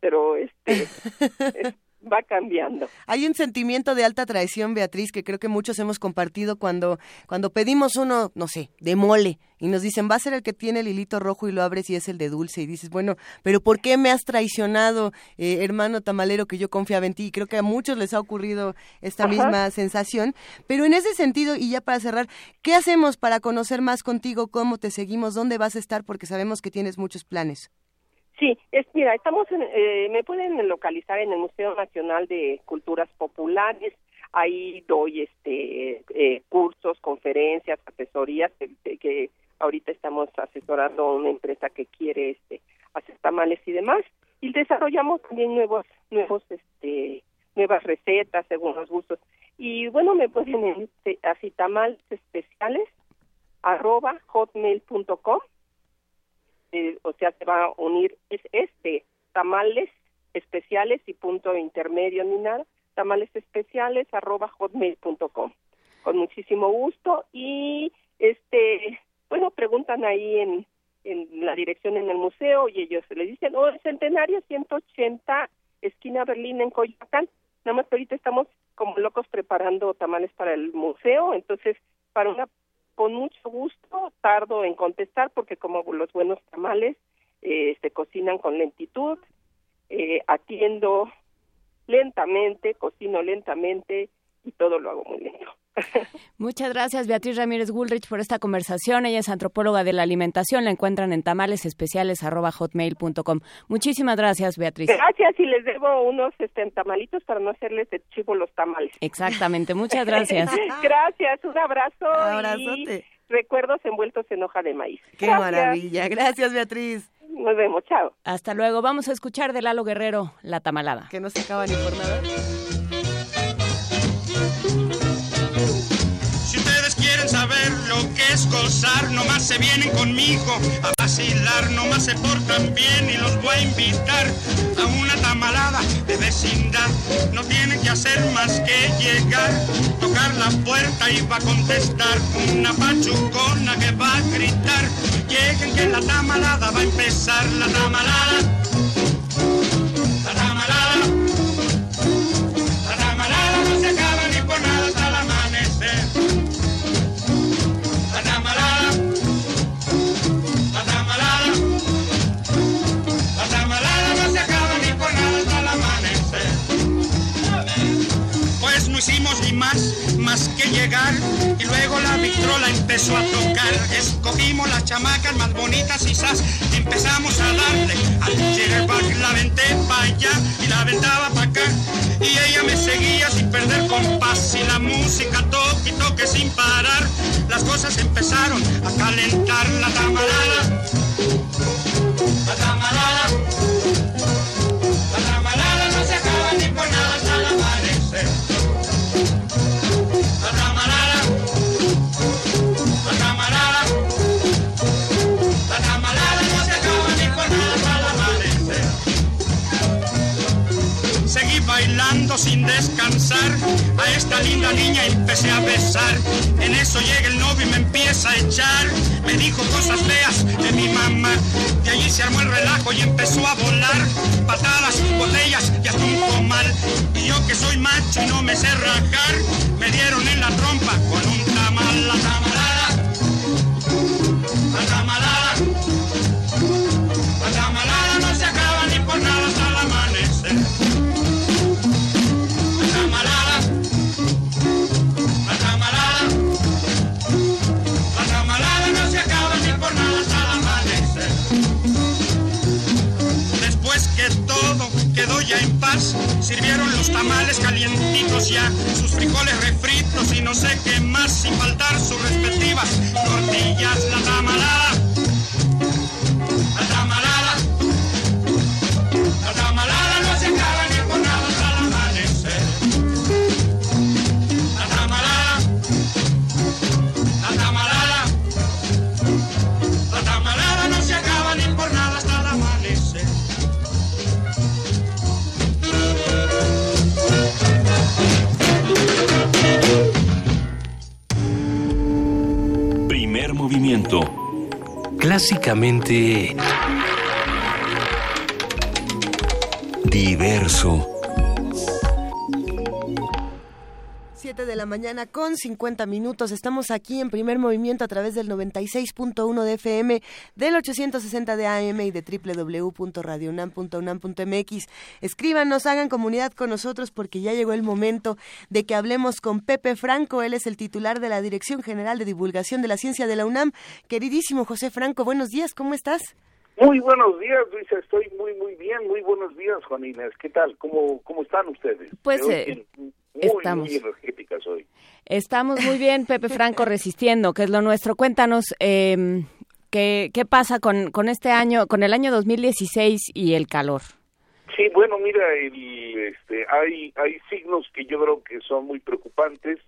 Pero este es- va cambiando.
Hay un sentimiento de alta traición, Beatriz, que creo que muchos hemos compartido cuando, cuando pedimos uno, no sé, de mole, y nos dicen, va a ser el que tiene el hilito rojo y lo abres y es el de dulce, y dices, bueno, pero ¿por qué me has traicionado, eh, hermano tamalero, que yo confiaba en ti? Y creo que a muchos les ha ocurrido esta
Ajá.
misma sensación. Pero en ese sentido, y ya para cerrar, ¿qué hacemos para conocer más contigo? ¿Cómo te seguimos? ¿Dónde vas a estar? Porque sabemos que tienes muchos planes.
Sí, es, mira, estamos, en, eh, me pueden localizar en el Museo Nacional de Culturas Populares. Ahí doy este eh, cursos, conferencias, asesorías que, ahorita estamos asesorando a una empresa que quiere este hacer tamales y demás. Y desarrollamos también nuevos, nuevos, este, nuevas recetas según los gustos. Y bueno, me pueden en este, así tamales especiales arroba hotmail.com eh, o sea, se va a unir es este tamales especiales y punto intermedio ni nada, tamales especiales arroba hotmail.com. Con muchísimo gusto y este, bueno, preguntan ahí en, en la dirección en el museo y ellos le dicen, oh, centenario 180, esquina Berlín en Coyoacán. Nada más que ahorita estamos como locos preparando tamales para el museo, entonces para una con mucho gusto tardo en contestar porque como los buenos tamales eh, se cocinan con lentitud, eh, atiendo lentamente, cocino lentamente y todo lo hago muy lento.
Muchas gracias Beatriz Ramírez Gulrich por esta conversación. Ella es antropóloga de la alimentación. La encuentran en tamalesespeciales.hotmail.com. Muchísimas gracias Beatriz.
Gracias y les debo unos este, tamalitos para no hacerles de chivo los tamales.
Exactamente, muchas gracias.
gracias, un abrazo.
Abrazote.
Y recuerdos envueltos en hoja de maíz.
Qué
Gracias.
maravilla. Gracias, Beatriz.
Nos vemos, chao.
Hasta luego. Vamos a escuchar de Lalo Guerrero, La Tamalada.
Que no se acaba ni por nada.
Lo que es gozar, nomás se vienen conmigo a vacilar, nomás se portan bien y los voy a invitar a una tamalada de vecindad. No tienen que hacer más que llegar, tocar la puerta y va a contestar una pachucona que va a gritar. Lleguen que la tamalada va a empezar, la tamalada. Hicimos ni más, más que llegar y luego la vitrola empezó a tocar. Escogimos las chamacas más bonitas y sas, empezamos a darle al jitterbug. La aventé para allá y la aventaba para acá y ella me seguía sin perder compás y la música toque y toque sin parar. Las cosas empezaron a calentar la tamalada. La tamalada. Sin descansar. A esta linda niña empecé a besar. En eso llega el novio y me empieza a echar. Me dijo cosas feas de mi mamá. De allí se armó el relajo y empezó a volar. Patadas, botellas y hasta un comal. Y yo que soy macho y no me sé rajar. Me dieron en la trompa con un tamal. La tamalada. Sirvieron los tamales calientitos ya, sus frijoles refritos y no sé qué más, sin faltar sus respectivas tortillas. La tamalada,
Clásicamente diverso.
La mañana con 50 minutos. Estamos aquí en primer movimiento a través del 96.1 de FM, del 860 de AM y de www.radionam.unam.mx. Escríbanos, hagan comunidad con nosotros porque ya llegó el momento de que hablemos con Pepe Franco. Él es el titular de la Dirección General de Divulgación de la Ciencia de la UNAM. Queridísimo José Franco, buenos días, ¿cómo estás?
Muy buenos días, Luisa. Estoy muy, muy bien. Muy buenos días, Juan Inés. ¿Qué tal? ¿Cómo, cómo están ustedes?
Pues, eh,
muy,
estamos.
muy energéticas hoy.
Estamos muy bien, Pepe Franco, resistiendo, que es lo nuestro. Cuéntanos, eh, ¿Qué, qué pasa con, con este año, con el año 2016 y el calor?
Sí, bueno, mira, el, este, hay, hay signos que yo creo que son muy preocupantes,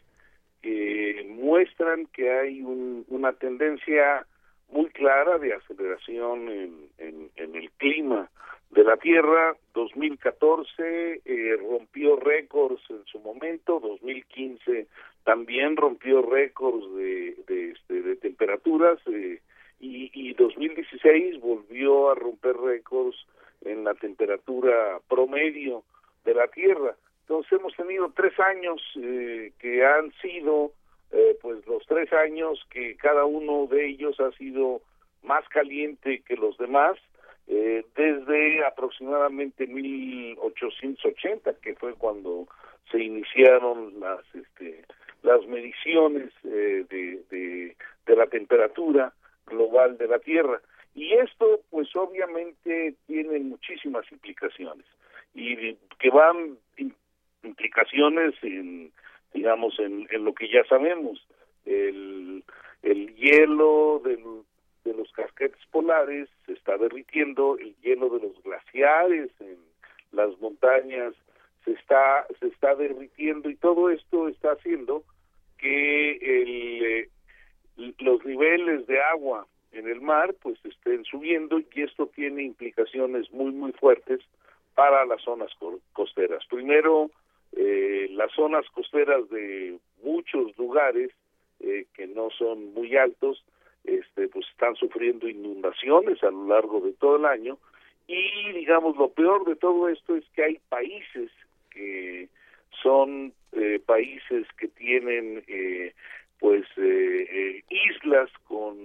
que muestran que hay un- una tendencia muy clara de aceleración en, en- en el clima de la Tierra. 2014 eh, rompió récords en su momento, 2015 también rompió récords de, de, este, de temperaturas eh, y, y 2016 volvió a romper récords en la temperatura promedio de la Tierra. Entonces hemos tenido tres años eh, que han sido eh, pues los tres años que cada uno de ellos ha sido más caliente que los demás eh, desde aproximadamente 1880 que fue cuando se iniciaron las este, las mediciones eh, de, de, de la temperatura global de la Tierra. Y esto pues obviamente tiene muchísimas implicaciones. Y que van im- implicaciones en digamos en, en lo que ya sabemos el, el hielo del, de los casquetes polares se está derritiendo el hielo de los glaciares en las montañas se está se está derritiendo y todo esto está haciendo que el, eh, los niveles de agua en el mar pues estén subiendo y esto tiene implicaciones muy muy fuertes para las zonas co- costeras. Primero, eh, las zonas costeras de muchos lugares eh, que no son muy altos, este, pues están sufriendo inundaciones a lo largo de todo el año. Y digamos lo peor de todo esto es que hay países que son eh, países que tienen eh, pues eh, eh, islas con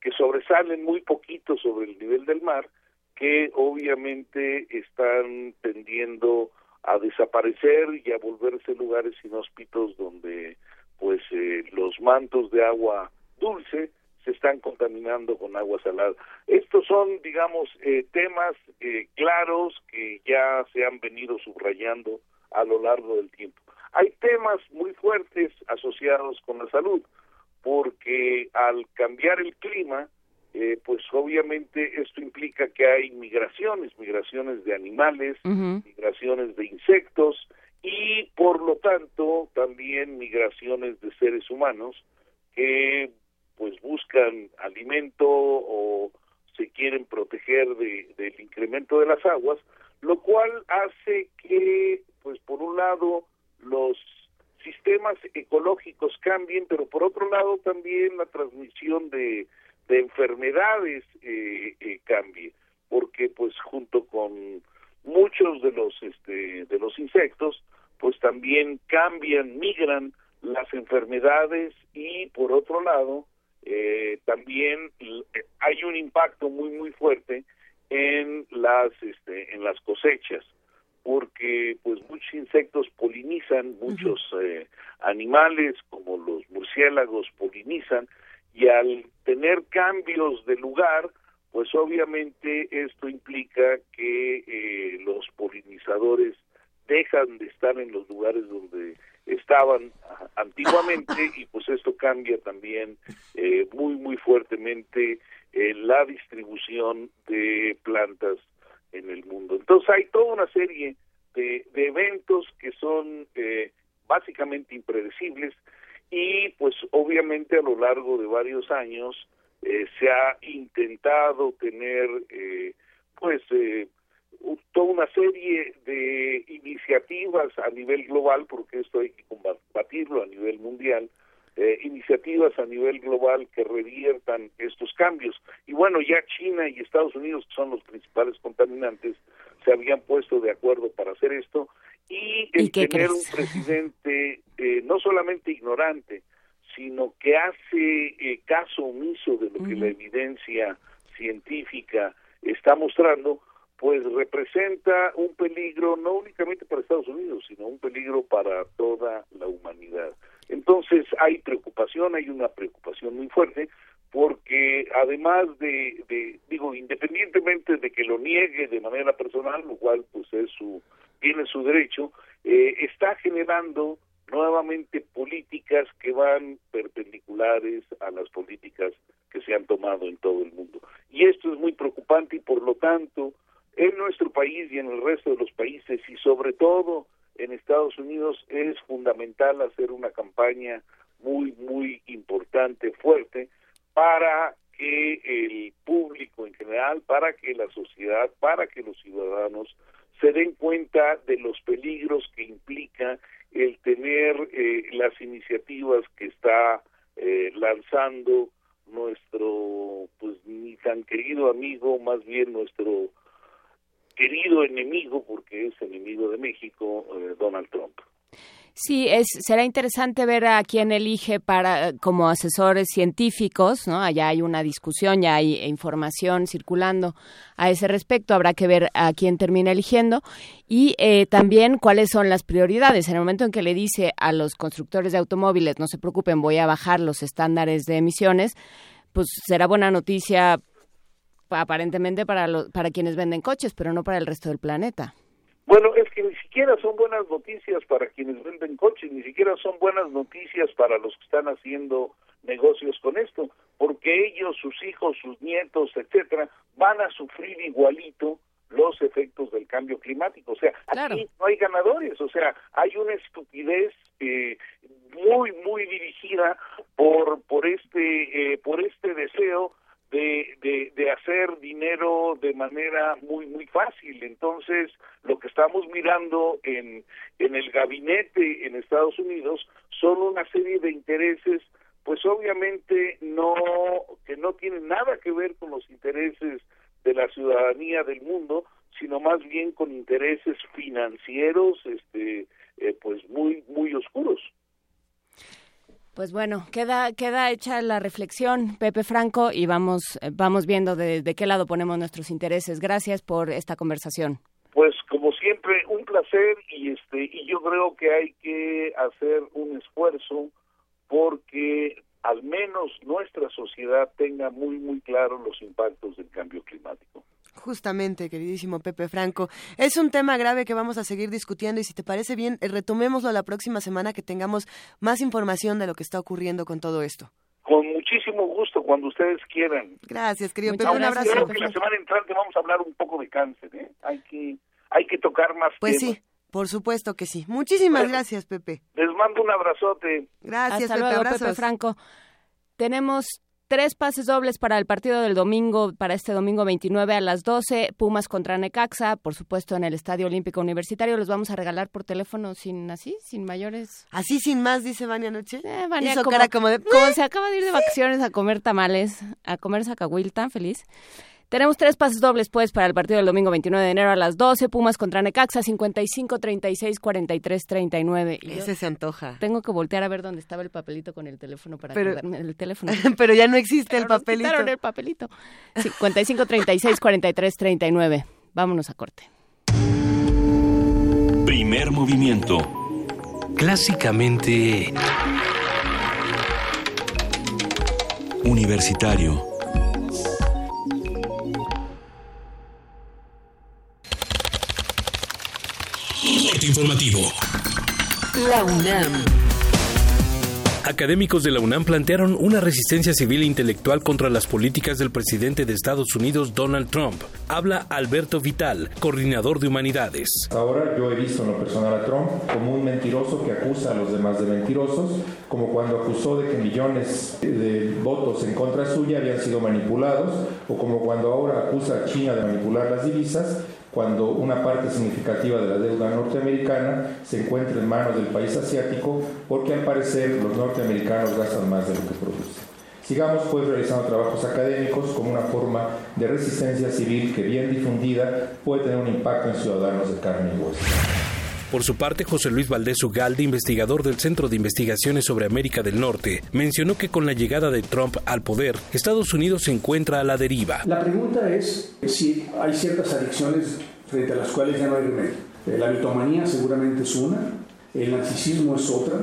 que sobresalen muy poquito sobre el nivel del mar que obviamente están tendiendo a desaparecer y a volverse lugares inhóspitos donde pues eh, los mantos de agua dulce se están contaminando con agua salada. Estos son, digamos, eh, temas eh, claros que ya se han venido subrayando a lo largo del tiempo. Hay temas muy fuertes asociados con la salud, porque al cambiar el clima, eh, pues obviamente esto implica que hay migraciones, migraciones de animales, migraciones de insectos y por lo tanto también migraciones de seres humanos que pues buscan alimento o se quieren proteger de, del incremento de las aguas, lo cual hace que pues por un lado los sistemas ecológicos cambien, pero por otro lado también la transmisión de, de enfermedades eh, eh, cambie, porque pues junto con muchos de los este de los insectos pues también cambian migran las enfermedades y por otro lado eh, también l- hay un impacto muy muy fuerte en las este en las cosechas porque pues muchos insectos polinizan muchos eh, animales como los murciélagos polinizan y al tener cambios de lugar pues obviamente esto implica que eh, los polinizadores dejan de estar en los lugares donde estaban antiguamente y pues esto cambia también eh, muy muy fuertemente eh, la distribución de plantas en el mundo. Entonces hay toda una serie de, de eventos que son eh, básicamente impredecibles y pues obviamente a lo largo de varios años eh, se ha intentado tener eh, pues toda una serie de iniciativas a nivel global porque esto hay que combatirlo a nivel mundial eh, iniciativas a nivel global que reviertan estos cambios. Y bueno ya China y Estados Unidos que son los principales contaminantes se habían puesto de acuerdo para hacer esto. Y el
¿Y qué
tener
crees?
un presidente eh, no solamente ignorante sino que hace eh, caso omiso de lo que la evidencia científica está mostrando, pues representa un peligro no únicamente para Estados Unidos, sino un peligro para toda la humanidad. Entonces hay preocupación, hay una preocupación muy fuerte, porque además de, de digo, independientemente de que lo niegue de manera personal, lo cual pues es su tiene su derecho, eh, está generando nuevamente políticas que van perpendiculares a las políticas que se han tomado en todo el mundo. Y esto es muy preocupante y por lo tanto en nuestro país y en el resto de los países y sobre todo en Estados Unidos es fundamental hacer una campaña muy, muy importante, fuerte, para que el público en general, para que la sociedad, para que los ciudadanos se den cuenta de los peligros que implica el tener eh, las iniciativas que está eh, lanzando nuestro, pues ni tan querido amigo, más bien nuestro querido enemigo, porque es enemigo de México, eh, Donald Trump.
Sí, es, será interesante ver a quién elige para como asesores científicos, ¿no? Allá hay una discusión, ya hay información circulando a ese respecto. Habrá que ver a quién termina eligiendo y eh, también cuáles son las prioridades. En el momento en que le dice a los constructores de automóviles, no se preocupen, voy a bajar los estándares de emisiones, pues será buena noticia aparentemente para, lo- para quienes venden coches, pero no para el resto del planeta.
Bueno, es que ni siquiera son buenas noticias para quienes venden coches, ni siquiera son buenas noticias para los que están haciendo negocios con esto, porque ellos, sus hijos, sus nietos, etcétera, van a sufrir igualito los efectos del cambio climático. O sea, aquí no hay ganadores, o sea, hay una estupidez eh, muy, muy dirigida por por este eh, por este deseo de, de, hacer dinero de manera muy muy fácil. Entonces, lo que estamos mirando en, en el gabinete en Estados Unidos son una serie de intereses, pues obviamente no que no tienen nada que ver con los intereses de la ciudadanía del mundo, sino más bien con intereses financieros, este, eh, pues muy muy oscuros.
Pues bueno, queda, queda hecha la reflexión, Pepe Franco, y vamos, vamos viendo de, de qué lado ponemos nuestros intereses. Gracias por esta conversación.
Pues como siempre un placer y este y yo creo que hay que hacer un esfuerzo porque al menos nuestra sociedad tenga muy muy claro los impactos del cambio climático.
Justamente, queridísimo Pepe Franco. Es un tema grave que vamos a seguir discutiendo y si te parece bien, eh, retomémoslo la próxima semana que tengamos más información de lo que está ocurriendo con todo esto.
Con muchísimo gusto cuando ustedes quieran.
Gracias, querido
Muchas
Pepe. Un abrazo.
Creo que la semana entrante vamos a hablar un poco de cáncer, ¿eh? Hay que hay que tocar más
Pues
temas.
sí, por supuesto que sí. Muchísimas gracias, Pepe.
Les mando un abrazote.
Gracias,
Hasta
Pepe.
luego. Pepe Franco. Tenemos tres pases dobles para el partido del domingo, para este domingo 29 a las 12, Pumas contra Necaxa, por supuesto en el Estadio Olímpico Universitario. Los vamos a regalar por teléfono sin así, sin mayores.
Así sin más, dice Vania Noche.
Eh, Vania,
Hizo
como,
cara como de...
como se acaba de ir de vacaciones a comer tamales, a comer sacahuilta, feliz. Tenemos tres pases dobles, pues, para el partido del domingo 29 de enero a las 12, Pumas contra Necaxa, 55, 36, 43, 39. Y yo
Ese se antoja.
tengo que voltear a ver dónde estaba el papelito con el teléfono para
Pero-
acordarme del teléfono.
Pero ya no existe el
nos
papelito.
quitaron el papelito. 55, 36, 43, 39. Vámonos a corte.
Primer movimiento.
Clásicamente...
Universitario.
Corte informativo. La UNAM. Académicos de la UNAM plantearon una resistencia civil e intelectual contra las políticas del presidente de Estados Unidos, Donald Trump. Habla Alberto Vital, coordinador de humanidades.
Ahora yo he visto en lo personal a Trump como un mentiroso que acusa a los demás de mentirosos, como cuando acusó de que millones de votos en contra suya habían sido manipulados, o como cuando ahora acusa a China de manipular las divisas, cuando una parte significativa de la deuda norteamericana se encuentra en manos del país asiático, porque al parecer los norteamericanos gastan más de lo que producen. Sigamos pues realizando trabajos académicos como una forma de resistencia civil que bien difundida puede tener un impacto en ciudadanos de carne y hueso.
Por su parte, José Luis Valdés Ugalde, investigador del Centro de Investigaciones sobre América del Norte, mencionó que con la llegada de Trump al poder, Estados Unidos se encuentra a la deriva.
La pregunta es si hay ciertas adicciones frente a las cuales ya no hay remedio. Eh, La mitomanía seguramente es una, el narcisismo es otra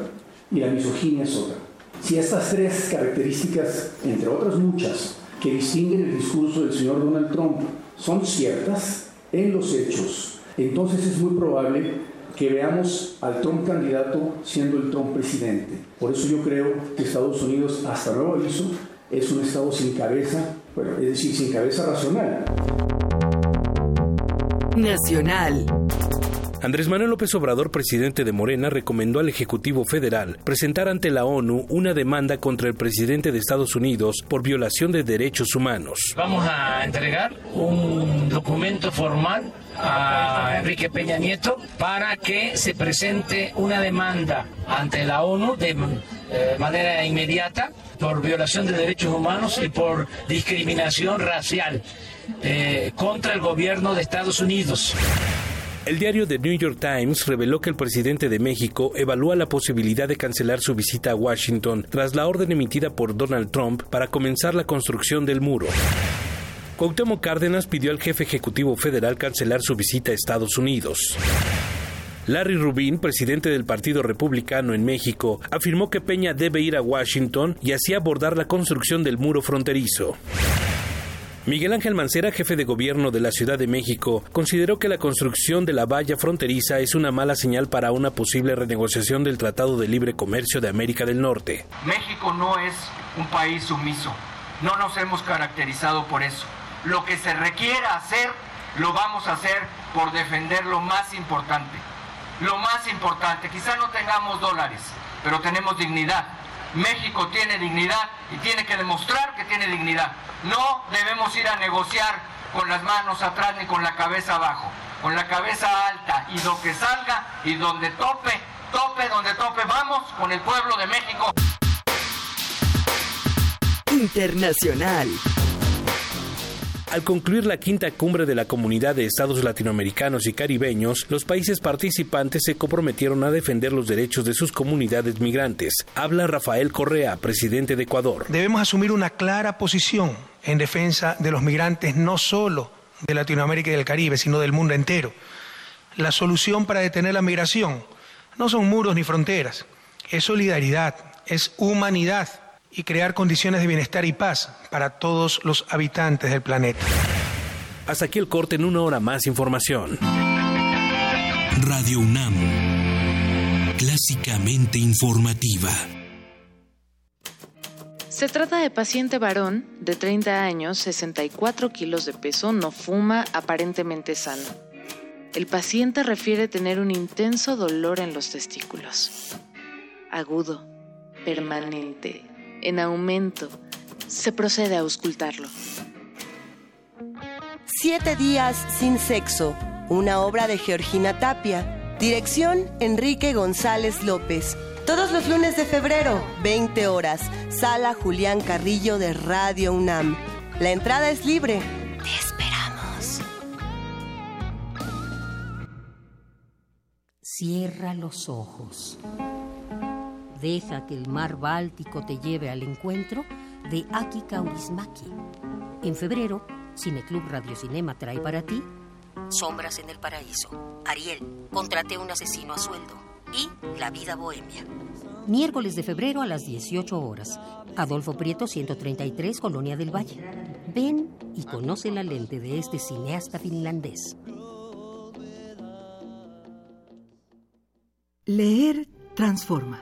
y la misoginia es otra. Si estas tres características, entre otras muchas, que distinguen el discurso del señor Donald Trump son ciertas en los hechos, entonces es muy probable
que veamos al Trump candidato siendo el Trump presidente. Por eso yo creo que Estados Unidos, hasta nuevo aviso, es un Estado sin cabeza, bueno, es decir, sin cabeza racional.
Nacional. Andrés Manuel López Obrador, presidente de Morena, recomendó al Ejecutivo Federal presentar ante la ONU una demanda contra el presidente de Estados Unidos por violación de derechos humanos.
Vamos a entregar un documento formal a Enrique Peña Nieto para que se presente una demanda ante la ONU de eh, manera inmediata por violación de derechos humanos y por discriminación racial eh, contra el gobierno de Estados Unidos.
El diario The New York Times reveló que el presidente de México evalúa la posibilidad de cancelar su visita a Washington tras la orden emitida por Donald Trump para comenzar la construcción del muro. Cuauhtémoc Cárdenas pidió al jefe ejecutivo federal cancelar su visita a Estados Unidos. Larry Rubin, presidente del Partido Republicano en México, afirmó que Peña debe ir a Washington y así abordar la construcción del muro fronterizo. Miguel Ángel Mancera, jefe de gobierno de la Ciudad de México, consideró que la construcción de la valla fronteriza es una mala señal para una posible renegociación del Tratado de Libre Comercio de América del Norte.
México no es un país sumiso, no nos hemos caracterizado por eso. Lo que se requiera hacer, lo vamos a hacer por defender lo más importante. Lo más importante, quizá no tengamos dólares, pero tenemos dignidad. México tiene dignidad y tiene que demostrar que tiene dignidad. No debemos ir a negociar con las manos atrás ni con la cabeza abajo, con la cabeza alta y lo que salga y donde tope, tope, donde tope, vamos con el pueblo de México.
Internacional. Al concluir la quinta cumbre de la Comunidad de Estados Latinoamericanos y Caribeños, los países participantes se comprometieron a defender los derechos de sus comunidades migrantes. Habla Rafael Correa, presidente de Ecuador.
Debemos asumir una clara posición en defensa de los migrantes, no solo de Latinoamérica y del Caribe, sino del mundo entero. La solución para detener la migración no son muros ni fronteras, es solidaridad, es humanidad y crear condiciones de bienestar y paz para todos los habitantes del planeta.
Hasta aquí el corte en una hora más información.
Radio UNAM, clásicamente informativa.
Se trata de paciente varón de 30 años, 64 kilos de peso, no fuma, aparentemente sano. El paciente refiere tener un intenso dolor en los testículos. Agudo, permanente, en aumento. Se procede a auscultarlo.
Siete días sin sexo, una obra de Georgina Tapia. Dirección Enrique González López. Todos los lunes de febrero, 20 horas, Sala Julián Carrillo de Radio UNAM. La entrada es libre. Te esperamos.
Cierra los ojos. Deja que el mar Báltico te lleve al encuentro de Aki Kaurismaki. En febrero, Cineclub Radio Cinema trae para ti Sombras en el Paraíso, Ariel, Contraté un asesino a sueldo y La vida bohemia. Miércoles de febrero a las 18 horas. Adolfo Prieto 133, Colonia del Valle. Ven y conoce la lente de este cineasta finlandés.
Leer transforma,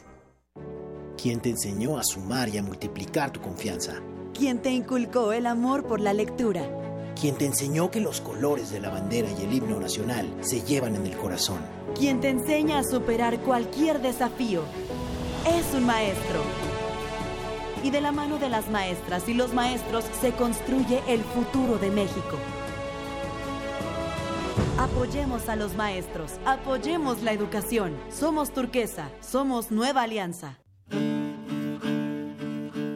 ¿Quién te enseñó a sumar y a multiplicar tu confianza?
¿Quién te inculcó el amor por la lectura?
¿Quién te enseñó que los colores de la bandera y el himno nacional se llevan en el corazón?
¿Quién te enseña a superar cualquier desafío? Es un maestro. Y de la mano de las maestras y los maestros se construye el futuro de México. Apoyemos a los maestros, apoyemos la educación. Somos turquesa, somos nueva alianza.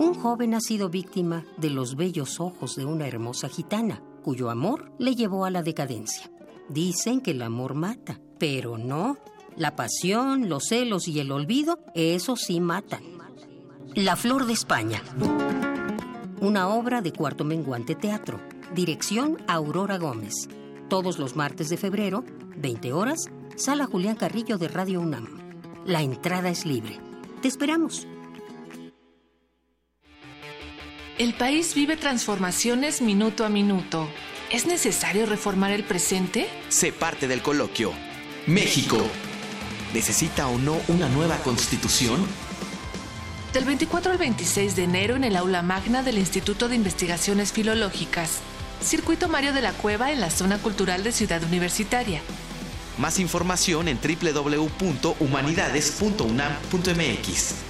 Un joven ha sido víctima de los bellos ojos de una hermosa gitana, cuyo amor le llevó a la decadencia. Dicen que el amor mata, pero no. La pasión, los celos y el olvido, eso sí matan. La Flor de España. Una obra de Cuarto Menguante Teatro. Dirección Aurora Gómez. Todos los martes de febrero, 20 horas, Sala Julián Carrillo de Radio UNAM. La entrada es libre. Te esperamos.
El país vive transformaciones minuto a minuto. ¿Es necesario reformar el presente?
Sé parte del coloquio. México. ¿Necesita o no una nueva constitución?
Del 24 al 26 de enero en el aula magna del Instituto de Investigaciones Filológicas. Circuito Mario de la Cueva en la zona cultural de Ciudad Universitaria.
Más información en www.humanidades.unam.mx.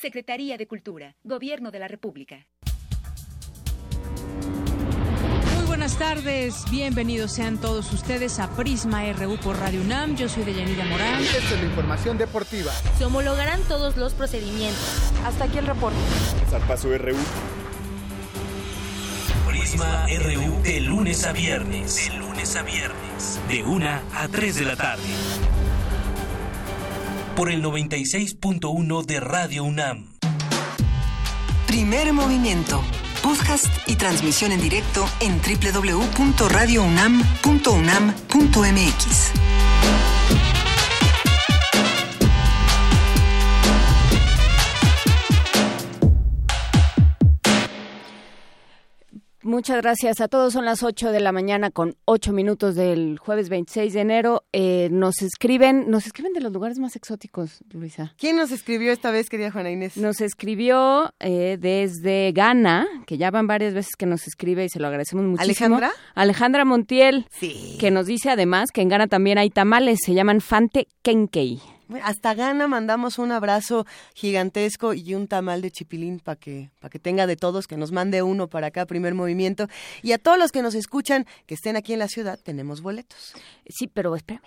Secretaría de Cultura, Gobierno de la República.
Muy buenas tardes, bienvenidos sean todos ustedes a Prisma RU por Radio UNAM. Yo soy Deyanira Morán.
Esta es la información deportiva.
Se homologarán todos los procedimientos.
Hasta aquí el reporte.
Zarpazo RU.
Prisma RU de lunes a viernes. De lunes a viernes. De 1 a 3 de la tarde. Por el 96.1 de Radio UNAM.
Primer movimiento. Podcast y transmisión en directo en www.radiounam.unam.mx.
Muchas gracias a todos. Son las 8 de la mañana con 8 minutos del jueves 26 de enero. Eh, nos escriben, nos escriben de los lugares más exóticos, Luisa.
¿Quién nos escribió esta vez, querida Juana Inés?
Nos escribió eh, desde Ghana, que ya van varias veces que nos escribe y se lo agradecemos muchísimo.
¿Alejandra?
Alejandra Montiel,
Sí.
que nos dice además que en Ghana también hay tamales, se llaman Fante Kenkei.
Hasta Gana mandamos un abrazo gigantesco y un tamal de chipilín para que, para que tenga de todos, que nos mande uno para acá, primer movimiento. Y a todos los que nos escuchan, que estén aquí en la ciudad, tenemos boletos.
Sí, pero espérame,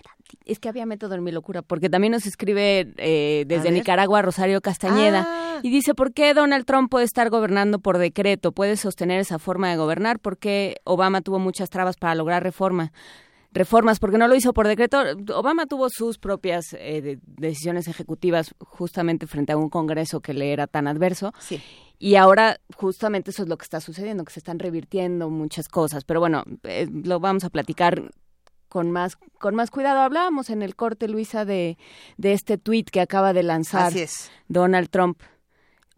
es que había método en mi locura, porque también nos escribe eh, desde. Nicaragua Rosario Castañeda
Ah.
y dice, ¿por qué Donald Trump puede estar gobernando por decreto? ¿Puede sostener esa forma de gobernar? ¿Por qué Obama tuvo muchas trabas para lograr reforma? Reformas, porque no lo hizo por decreto. Obama tuvo sus propias eh, de- decisiones ejecutivas justamente frente a un Congreso que le era tan adverso. Y ahora justamente eso es lo que está sucediendo, que se están revirtiendo muchas cosas. Pero bueno, eh, lo vamos a platicar con más con más cuidado. Hablábamos en el corte, Luisa, de, de este tuit que acaba de lanzar
Así es.
Donald Trump.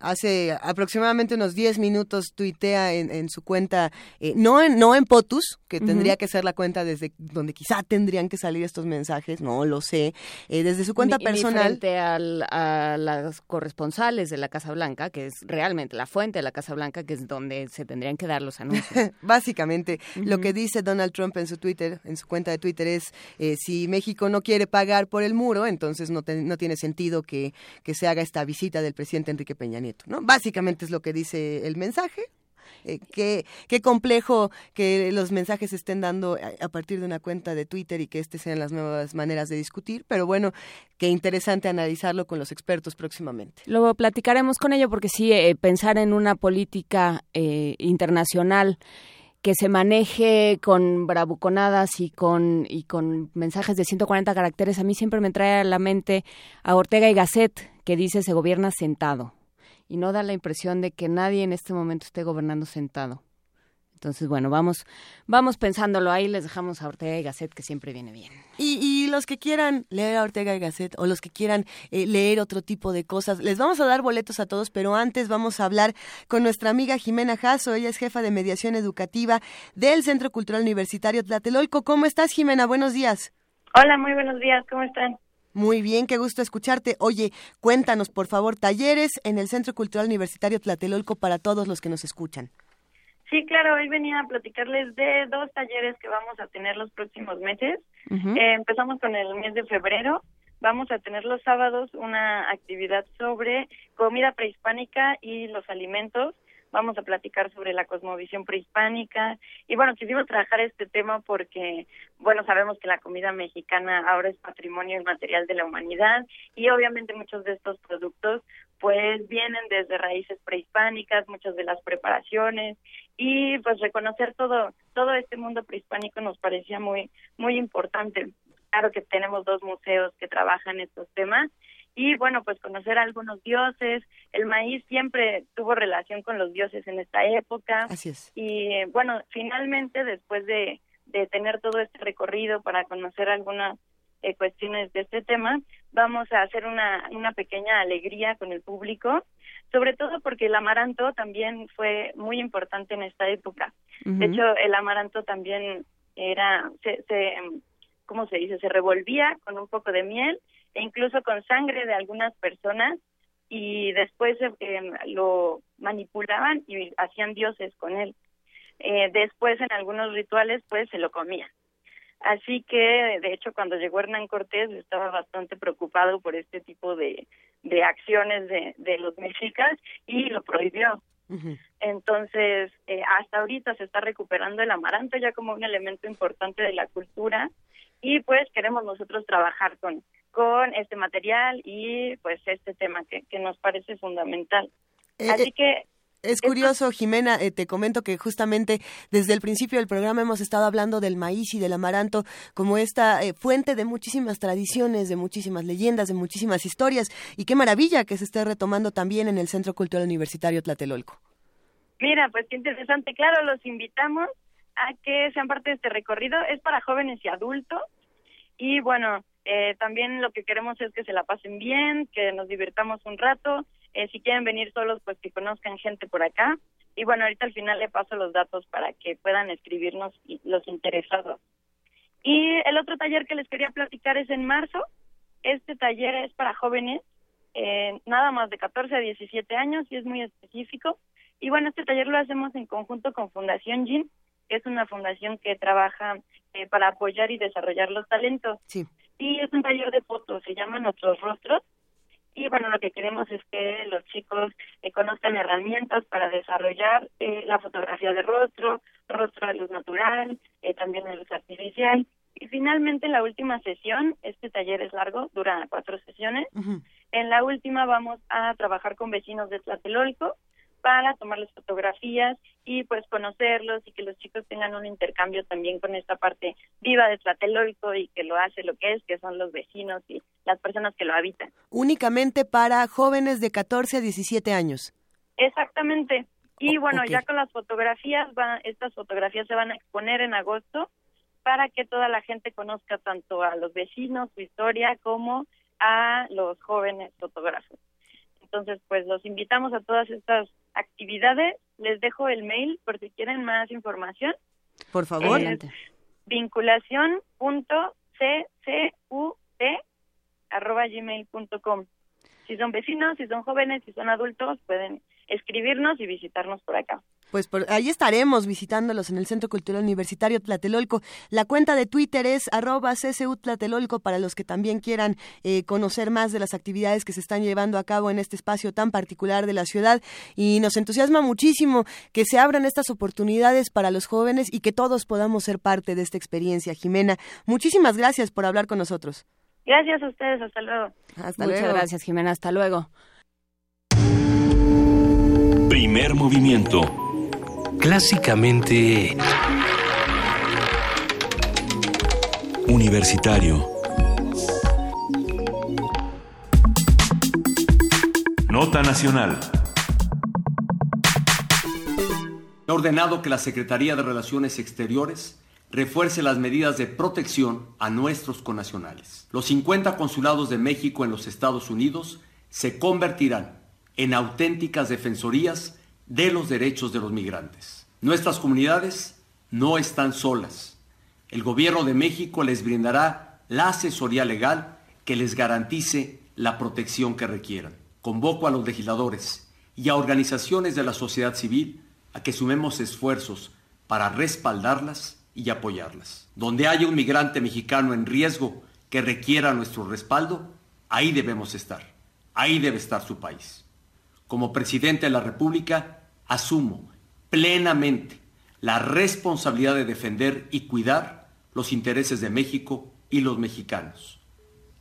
Hace aproximadamente unos 10 minutos tuitea en, en su cuenta, eh, no, en, no en POTUS, que tendría que ser la cuenta desde donde quizá tendrían que salir estos mensajes, no lo sé, eh, desde su cuenta
ni
personal.
frente al- a las corresponsales de la Casa Blanca, que es realmente la fuente de la Casa Blanca, que es donde se tendrían que dar los anuncios.
Básicamente, lo que dice Donald Trump en su Twitter, en su cuenta de Twitter es, eh, si México no quiere pagar por el muro, entonces no, te- no tiene sentido que, que se haga esta visita del presidente Enrique Peña Nieto, ¿no? Básicamente es lo que dice el mensaje. Eh, qué, complejo que los mensajes estén dando a, a partir de una cuenta de Twitter y que estas sean las nuevas maneras de discutir, pero bueno, qué interesante analizarlo con los expertos próximamente.
Luego platicaremos con ello porque sí, eh, pensar en una política eh, internacional que se maneje con bravuconadas y con, y con mensajes de 140 caracteres, a mí siempre me trae a la mente a Ortega y Gasset, que dice se gobierna sentado. Y no da la impresión de que nadie en este momento esté gobernando sentado. Entonces, bueno, vamos, vamos pensándolo ahí, les dejamos a Ortega y Gasset, que siempre viene bien.
Y, los que quieran leer a Ortega y Gasset o los que quieran eh, leer otro tipo de cosas, les vamos a dar boletos a todos, pero antes vamos a hablar con nuestra amiga Jimena Jasso, ella es jefa de mediación educativa del Centro Cultural Universitario Tlatelolco. ¿Cómo estás, Jimena? Buenos días.
Hola, muy buenos días, ¿cómo están?
Muy bien, qué gusto escucharte. Oye, cuéntanos, por favor, talleres en el Centro Cultural Universitario Tlatelolco para todos los que nos escuchan.
Sí, claro, hoy venía a platicarles de dos talleres que vamos a tener los próximos meses. Eh, empezamos con el mes de febrero. Vamos a tener los sábados una actividad sobre comida prehispánica y los alimentos vamos a platicar sobre la cosmovisión prehispánica y bueno, quisimos trabajar este tema porque, bueno, sabemos que la comida mexicana ahora es patrimonio inmaterial de la humanidad y obviamente muchos de estos productos pues vienen desde raíces prehispánicas, muchas de las preparaciones y pues reconocer todo todo este mundo prehispánico nos parecía muy muy importante. Claro que tenemos dos museos que trabajan estos temas y bueno, pues conocer a algunos dioses. El maíz siempre tuvo relación con los dioses en esta época.
Así es.
Y bueno, finalmente después de, de tener todo este recorrido para conocer algunas eh, cuestiones de este tema, vamos a hacer una, una pequeña alegría con el público, sobre todo porque el amaranto también fue muy importante en esta época. De hecho, el amaranto también era, se, se, ¿cómo se dice? Se revolvía con un poco de miel incluso con sangre de algunas personas y después eh, lo manipulaban y hacían dioses con él. Eh, después en algunos rituales pues se lo comían. Así que de hecho cuando llegó Hernán Cortés estaba bastante preocupado por este tipo de, de acciones de, de los mexicas y lo prohibió. Entonces, eh, hasta ahorita se está recuperando el amaranto ya como un elemento importante de la cultura y pues queremos nosotros trabajar con con este material y pues este tema que, que nos parece fundamental.
Eh,
Así
eh,
que
es curioso, Jimena, eh, te comento que justamente desde el principio del programa hemos estado hablando del maíz y del amaranto como esta fuente de muchísimas tradiciones, de muchísimas leyendas, de muchísimas historias. Y qué maravilla que se esté retomando también en el Centro Cultural Universitario Tlatelolco.
Mira, pues qué interesante. Claro, los invitamos a que sean parte de este recorrido. Es para jóvenes y adultos. Y bueno, eh, también lo que queremos es que se la pasen bien, que nos divirtamos un rato. Eh, si quieren venir solos, pues que conozcan gente por acá. Y bueno, ahorita al final le paso los datos para que puedan escribirnos los interesados. Y el otro taller que les quería platicar es en marzo. Este taller es para jóvenes, eh, nada más de 14 a 17 años y es muy específico. Y bueno, este taller lo hacemos en conjunto con Fundación GIN, que es una fundación que trabaja eh, para apoyar y desarrollar los talentos.
Sí.
Y es un taller de fotos, se llama Nuestros Rostros. Y bueno, lo que queremos es que los chicos eh, conozcan herramientas para desarrollar eh, la fotografía de rostro, rostro de luz natural, eh, también de luz artificial. Y finalmente, la última sesión, este taller es largo, dura cuatro sesiones. En la última vamos a trabajar con vecinos de Tlatelolco para tomarles fotografías y pues conocerlos y que los chicos tengan un intercambio también con esta parte viva de Tlatelolco y que lo hace lo que es, que son los vecinos y las personas que lo habitan.
Únicamente para jóvenes de 14 a 17 años.
Exactamente. Y bueno, ya con las fotografías, va, estas fotografías se van a exponer en agosto para que toda la gente conozca tanto a los vecinos, su historia, como a los jóvenes fotógrafos. Entonces, pues los invitamos a todas estas actividades. Les dejo el mail por si quieren más información.
Por favor.
vinculación.ccut Si son vecinos, si son jóvenes, si son adultos, pueden escribirnos y visitarnos por acá.
Pues por ahí estaremos visitándolos en el Centro Cultural Universitario Tlatelolco. La cuenta de Twitter es arroba CCU Tlatelolco para los que también quieran eh, conocer más de las actividades que se están llevando a cabo en este espacio tan particular de la ciudad. Y nos entusiasma muchísimo que se abran estas oportunidades para los jóvenes y que todos podamos ser parte de esta experiencia. Jimena, muchísimas gracias por hablar con nosotros.
Gracias a ustedes, hasta luego.
Hasta
Muchas gracias, Jimena, hasta luego.
Primer movimiento clásicamente
Universitario.
Nota Nacional.
ordenado que la Secretaría de Relaciones Exteriores refuerce las medidas de protección a nuestros connacionales. Los 50 consulados de México en los Estados Unidos se convertirán en auténticas defensorías de los derechos de los migrantes. Nuestras comunidades no están solas. El gobierno de México les brindará la asesoría legal que les garantice la protección que requieran. Convoco a los legisladores y a organizaciones de la sociedad civil a que sumemos esfuerzos para respaldarlas y apoyarlas. Donde haya un migrante mexicano en riesgo que requiera nuestro respaldo, ahí debemos estar. Ahí debe estar su país. Como presidente de la República, asumo plenamente la responsabilidad de defender y cuidar los intereses de México y los mexicanos.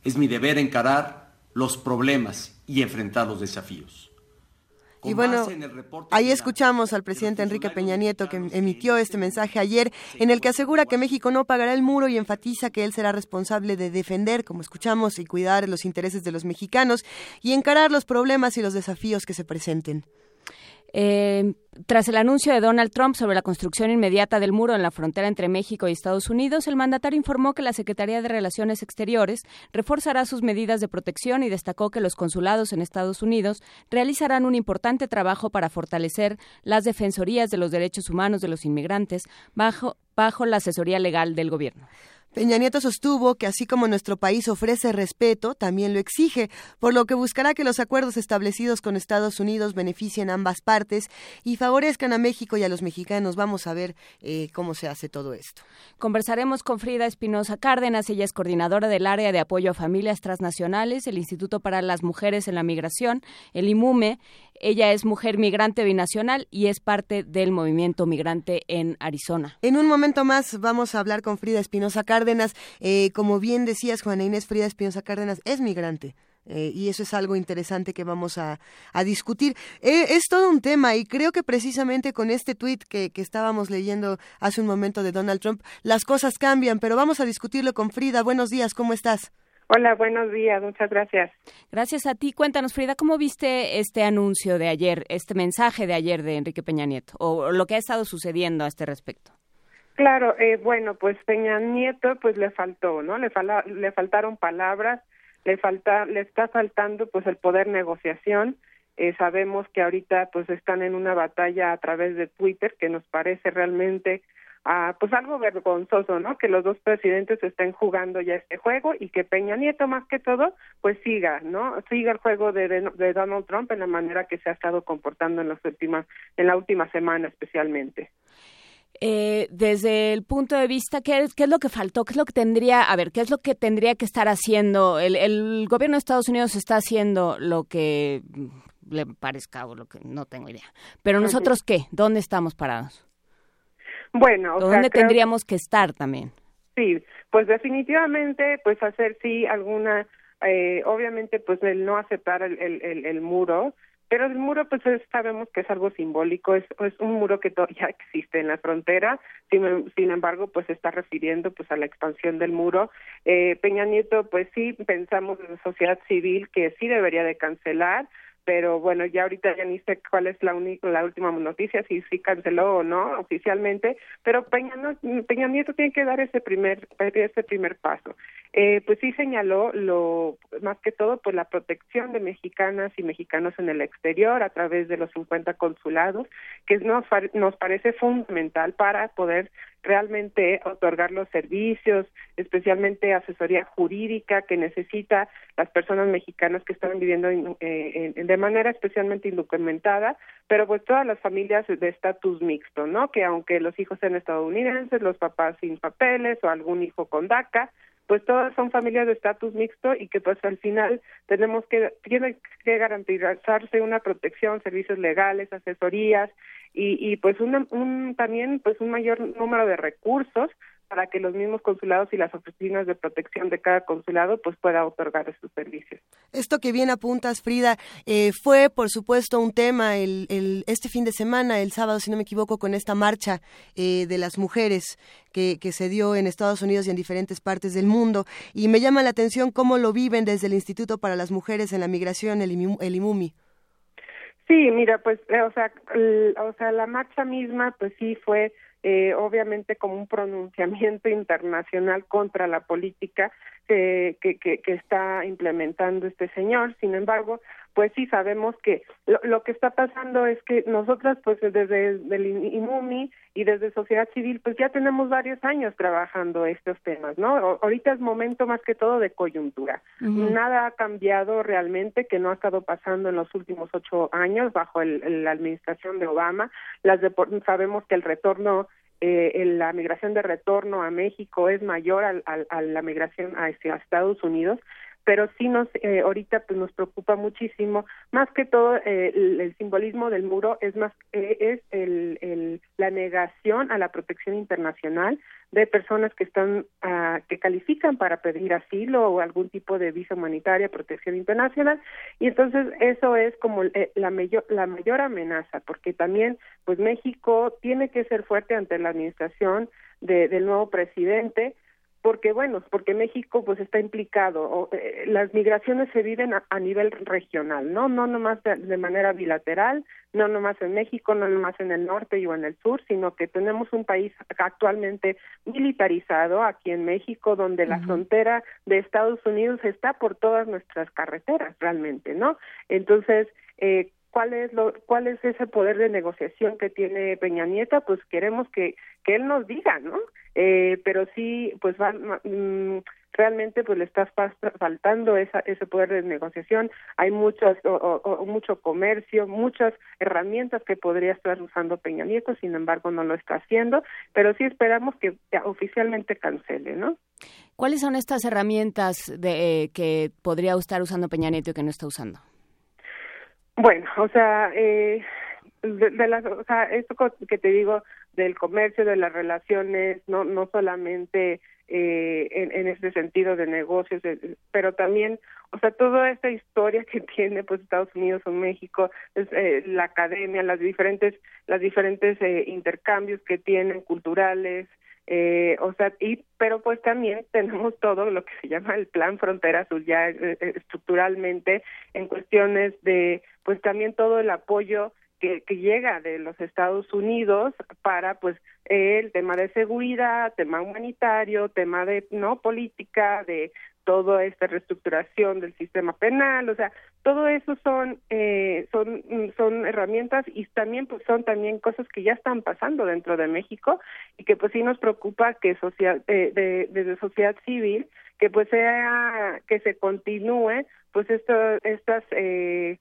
Es mi deber encarar los problemas y enfrentar los desafíos.
Y bueno, ahí escuchamos al presidente Enrique Peña Nieto que emitió este mensaje ayer en el que asegura que México no pagará el muro y enfatiza que él será responsable de defender, como escuchamos, y cuidar los intereses de los mexicanos y encarar los problemas y los desafíos que se presenten.
Eh, tras el anuncio de Donald Trump sobre la construcción inmediata del muro en la frontera entre México y Estados Unidos, el mandatario informó que la Secretaría de Relaciones Exteriores reforzará sus medidas de protección y destacó que los consulados en Estados Unidos realizarán un importante trabajo para fortalecer las defensorías de los derechos humanos de los inmigrantes bajo, bajo la asesoría legal del gobierno.
Peña Nieto sostuvo que así como nuestro país ofrece respeto, también lo exige, por lo que buscará que los acuerdos establecidos con Estados Unidos beneficien a ambas partes y favorezcan a México y a los mexicanos. Vamos a ver eh, cómo se hace todo esto.
Conversaremos con Frida Espinosa Cárdenas, ella es coordinadora del área de apoyo a familias transnacionales, el Instituto para las Mujeres en la Migración, el IMUME. Ella es mujer migrante binacional y es parte del movimiento migrante en Arizona.
En un momento más vamos a hablar con Frida Espinosa Cárdenas. Eh, como bien decías, Juana Inés Frida Espinosa Cárdenas es migrante. Eh, y eso es algo interesante que vamos a, discutir. Eh, es todo un tema y creo que precisamente con este tuit que, que, estábamos leyendo hace un momento de Donald Trump, las cosas cambian, pero vamos a discutirlo con Frida. Buenos días, ¿cómo estás?
Hola, buenos días, muchas gracias.
Gracias a ti. Cuéntanos, Frida, ¿cómo viste este anuncio de ayer, este mensaje de ayer de Enrique Peña Nieto o lo que ha estado sucediendo a este respecto?
Claro, eh, bueno, pues Peña Nieto pues le faltó, ¿no? Le, le faltaron palabras, le falta, le está faltando pues el poder negociación. Eh, sabemos que ahorita pues están en una batalla a través de Twitter que nos parece realmente ah, pues algo vergonzoso, ¿no? Que los dos presidentes estén jugando ya este juego y que Peña Nieto más que todo pues siga, ¿no? Siga el juego de, de Donald Trump en la manera que se ha estado comportando en las últimas en la última semana especialmente.
Eh, desde el punto de vista, ¿qué, ¿qué, es lo que faltó? ¿Qué es lo que tendría, a ver, qué es lo que tendría que estar haciendo? El, el gobierno de Estados Unidos está haciendo lo que le parezca o lo que no tengo idea. Pero nosotros, ¿qué? ¿Dónde estamos parados?
Bueno,
¿dónde tendríamos que estar también?
Sí, pues definitivamente, pues hacer sí alguna, eh, obviamente, pues el no aceptar el, el, el muro, pero el muro, pues sabemos que es algo simbólico, es, es un muro que todavía existe en la frontera, sin, sin embargo, pues está refiriendo pues a la expansión del muro. Eh, Peña Nieto, pues sí, pensamos en la sociedad civil que sí debería de cancelar, pero bueno, ya ahorita ya ni sé cuál es la, la última noticia, si sí canceló o no oficialmente, pero Peña, no, Peña Nieto tiene que dar ese primer, ese primer paso. Eh, pues sí señaló lo más que todo pues la protección de mexicanas y mexicanos en el exterior a través de los 50 consulados, que nos, nos parece fundamental para poder realmente otorgar los servicios, especialmente asesoría jurídica que necesita las personas mexicanas que están viviendo eh, de manera especialmente indocumentada, pero pues todas las familias de estatus mixto, ¿no? Que aunque los hijos sean estadounidenses, los papás sin papeles o algún hijo con DACA, pues todas son familias de estatus mixto y que pues al final tenemos que tiene que garantizarse una protección, servicios legales, asesorías y, y pues un, también pues un mayor número de recursos para que los mismos consulados y las oficinas de protección de cada consulado pues pueda otorgar esos servicios.
Esto que bien apuntas, Frida, eh, fue por supuesto un tema el, el, este fin de semana, el sábado, si no me equivoco, con esta marcha eh, de las mujeres que, que se dio en Estados Unidos y en diferentes partes del mundo. Y me llama la atención cómo lo viven desde el Instituto para las Mujeres en la Migración, el, el IMUMI.
Sí, mira, pues, eh, o sea, o sea, la marcha misma, pues sí fue eh, obviamente como un pronunciamiento internacional contra la política que, que, que, está implementando este señor. Sin embargo, pues sí sabemos que lo, que está pasando es que nosotras, pues desde el IMUMI y desde sociedad civil, pues ya tenemos varios años trabajando estos temas, ¿no? ahorita es momento más que todo de coyuntura. Nada ha cambiado realmente que no ha estado pasando en los últimos ocho años bajo el, la administración de Obama. Las sabemos que el retorno eh, la migración de retorno a México es mayor al, a la migración hacia Estados Unidos, pero sí nos eh, ahorita pues nos preocupa muchísimo. Más que todo eh, el, simbolismo del muro es más eh, es el, el, la negación a la protección internacional de personas que están ah, que califican para pedir asilo o algún tipo de visa humanitaria protección internacional. Y entonces eso es como la mayor la mayor amenaza porque también pues México tiene que ser fuerte ante la administración de, del nuevo presidente porque bueno, porque México pues está implicado, o, eh, las migraciones se viven a, nivel regional, no no nomás de, de, manera bilateral, no nomás en México, no nomás en el norte y o en el sur, sino que tenemos un país actualmente militarizado aquí en México, donde la frontera de Estados Unidos está por todas nuestras carreteras realmente, ¿no? Entonces, eh, cuál es lo cuál es ese poder de negociación que tiene Peña Nieta pues queremos que que él nos diga no eh, pero sí pues va, mm, realmente pues le está faltando esa, ese poder de negociación. Hay muchos o, mucho comercio muchas herramientas que podría estar usando Peña Nieto sin embargo no lo está haciendo pero sí esperamos que oficialmente cancele no
cuáles son estas herramientas de, eh, que podría estar usando Peña Nieto y que no está usando
bueno, o sea, eh, de, las, o sea, esto que te digo del comercio, de las relaciones, no, no solamente eh, en, en este sentido de negocios, pero también, o sea, toda esta historia que tiene pues Estados Unidos o México, eh, la academia, las diferentes, las diferentes eh, intercambios que tienen culturales, eh, o sea, y pero pues también tenemos todo lo que se llama el plan frontera azul ya eh, eh, estructuralmente en cuestiones de pues también todo el apoyo que, que llega de los Estados Unidos para pues el tema de seguridad, tema humanitario, tema de no política, de toda esta reestructuración del sistema penal, o sea, todo eso son eh, son son herramientas y también pues son también cosas que ya están pasando dentro de México y que pues sí nos preocupa que social eh, de, desde sociedad civil que pues sea que se continúe pues esto, estas eh,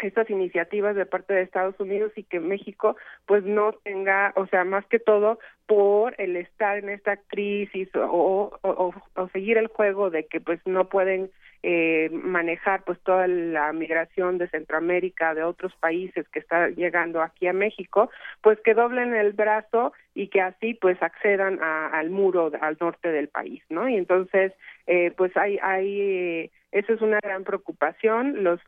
estas iniciativas de parte de Estados Unidos y que México pues no tenga, o sea, más que todo por el estar en esta crisis o, o, o seguir el juego de que pues no pueden eh, manejar pues toda la migración de Centroamérica, de otros países que está llegando aquí a México, pues que doblen el brazo y que así pues accedan al muro al norte del país, ¿no? Y entonces eh, pues hay hay eh, eso es una gran preocupación. Los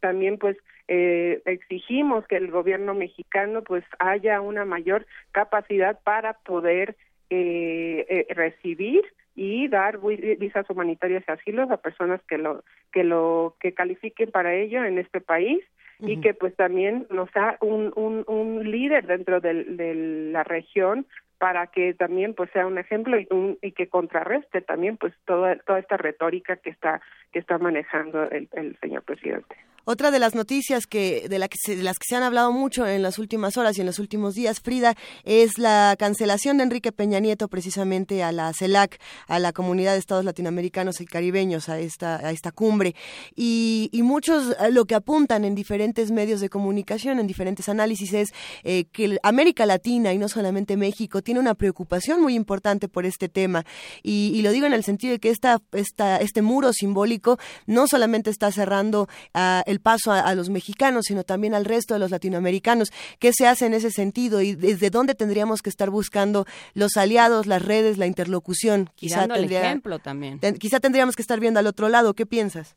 también pues eh, exigimos que el gobierno mexicano pues haya una mayor capacidad para poder eh, eh, recibir y dar visas humanitarias y asilos a personas que lo que lo que califiquen para ello en este país y que pues también nos da un, un, un líder dentro de la región para que también pues sea un ejemplo y, un, y que contrarreste también pues toda toda esta retórica que está que está manejando el, el señor presidente.
Otra de las noticias que de, la que de las que se han hablado mucho en las últimas horas y en los últimos días, Frida, es la cancelación de Enrique Peña Nieto precisamente a la CELAC, a la Comunidad de Estados Latinoamericanos y Caribeños, a esta, a esta cumbre. Y, y muchos eh, lo que apuntan en diferentes medios de comunicación, en diferentes análisis, es eh, que América Latina y no solamente México tiene una preocupación muy importante por este tema. Y, y lo digo en el sentido de que esta, esta, este muro simbólico no solamente está cerrando a el paso a, los mexicanos, sino también al resto de los latinoamericanos. ¿Qué se hace en ese sentido y desde dónde tendríamos que estar buscando los aliados, las redes, la interlocución?
Quizá ejemplo también.
quizá tendríamos que estar viendo al otro lado. ¿Qué piensas?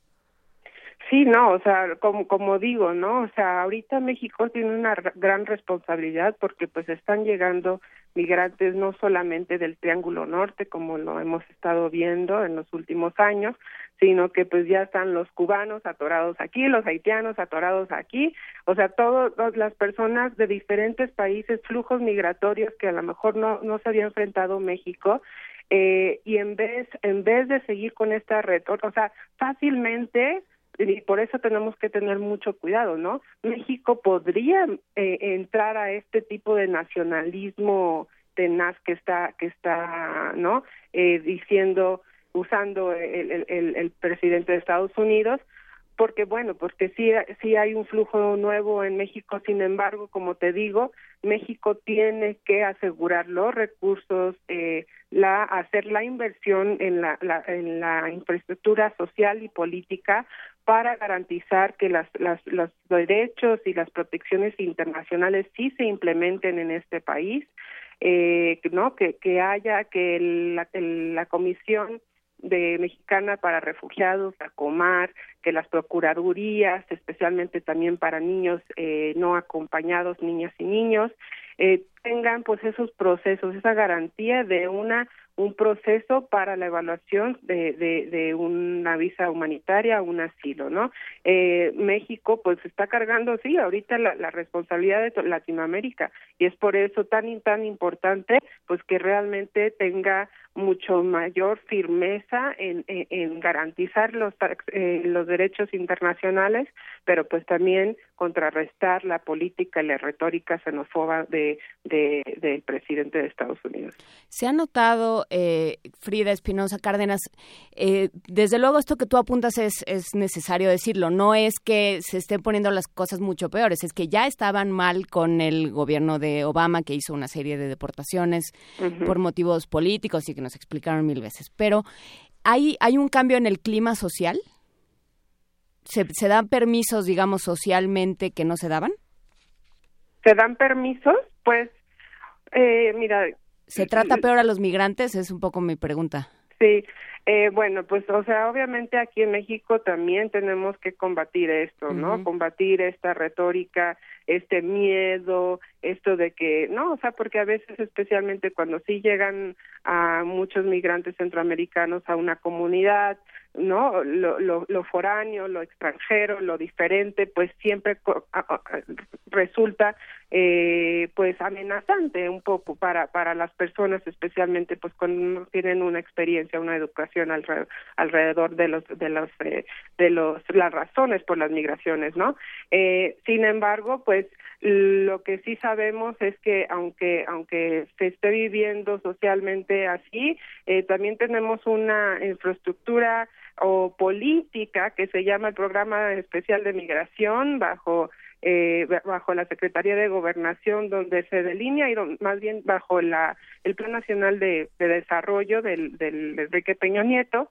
Sí, no, o sea, como, como digo, ¿no? O sea, ahorita México tiene una gran responsabilidad porque pues están llegando migrantes no solamente del Triángulo Norte, como lo hemos estado viendo en los últimos años, sino que pues ya están los cubanos atorados aquí, los haitianos atorados aquí, o sea, todas las personas de diferentes países, flujos migratorios que a lo mejor no, no se había enfrentado México, eh, y en vez, en vez de seguir con esta retorno, o sea, fácilmente y por eso tenemos que tener mucho cuidado, ¿no? México podría eh, entrar a este tipo de nacionalismo tenaz que está que está, ¿no? Eh, diciendo usando el, el, el presidente de Estados Unidos porque bueno, porque sí, sí hay un flujo nuevo en México, sin embargo, como te digo, México tiene que asegurar los recursos, eh, la, hacer la inversión en la, en la infraestructura social y política para garantizar que las, las, los derechos y las protecciones internacionales sí se implementen en este país, eh, no que, que haya que la, la comisión de Mexicana para Refugiados, a Comar, que las procuradurías, especialmente también para niños eh, no acompañados, niñas y niños, eh, tengan pues esos procesos, esa garantía de una un proceso para la evaluación de, de, una visa humanitaria, un asilo, ¿no? Eh, México pues está cargando, sí, ahorita la, la responsabilidad de Latinoamérica y es por eso tan tan importante pues que realmente tenga mucho mayor firmeza en, en, garantizar los eh, los derechos internacionales, pero pues también contrarrestar la política y la retórica xenófoba de, de del presidente de Estados Unidos.
Se ha notado eh, Frida Espinosa Cárdenas, eh, desde luego esto que tú apuntas es, es necesario decirlo, no es que se estén poniendo las cosas mucho peores, es que ya estaban mal con el gobierno de Obama que hizo una serie de deportaciones por motivos políticos y que nos explicaron mil veces, pero ¿hay, hay un cambio en el clima social? ¿Se, ¿Se dan permisos, digamos, socialmente que no se daban?
¿Se dan permisos? Pues, eh, mira,
¿Se trata peor a los migrantes? Es un poco mi pregunta.
Sí, eh, bueno, pues, o sea, obviamente aquí en México también tenemos que combatir esto, ¿no? Combatir esta retórica, este miedo, esto de que, no, o sea, porque a veces, especialmente cuando sí llegan a muchos migrantes centroamericanos a una comunidad, ¿no? Lo, lo, lo foráneo, lo extranjero, lo diferente, pues siempre resulta eh, pues amenazante un poco para para las personas especialmente pues cuando tienen una experiencia una educación alrededor, alrededor de los de los eh, de los las razones por las migraciones no eh, sin embargo pues lo que sí sabemos es que aunque aunque se esté viviendo socialmente así eh, también tenemos una infraestructura o política que se llama el programa especial de migración bajo eh, bajo la Secretaría de Gobernación, donde se delinea y más bien bajo la, el Plan Nacional de, Desarrollo del, del Enrique Peña Nieto,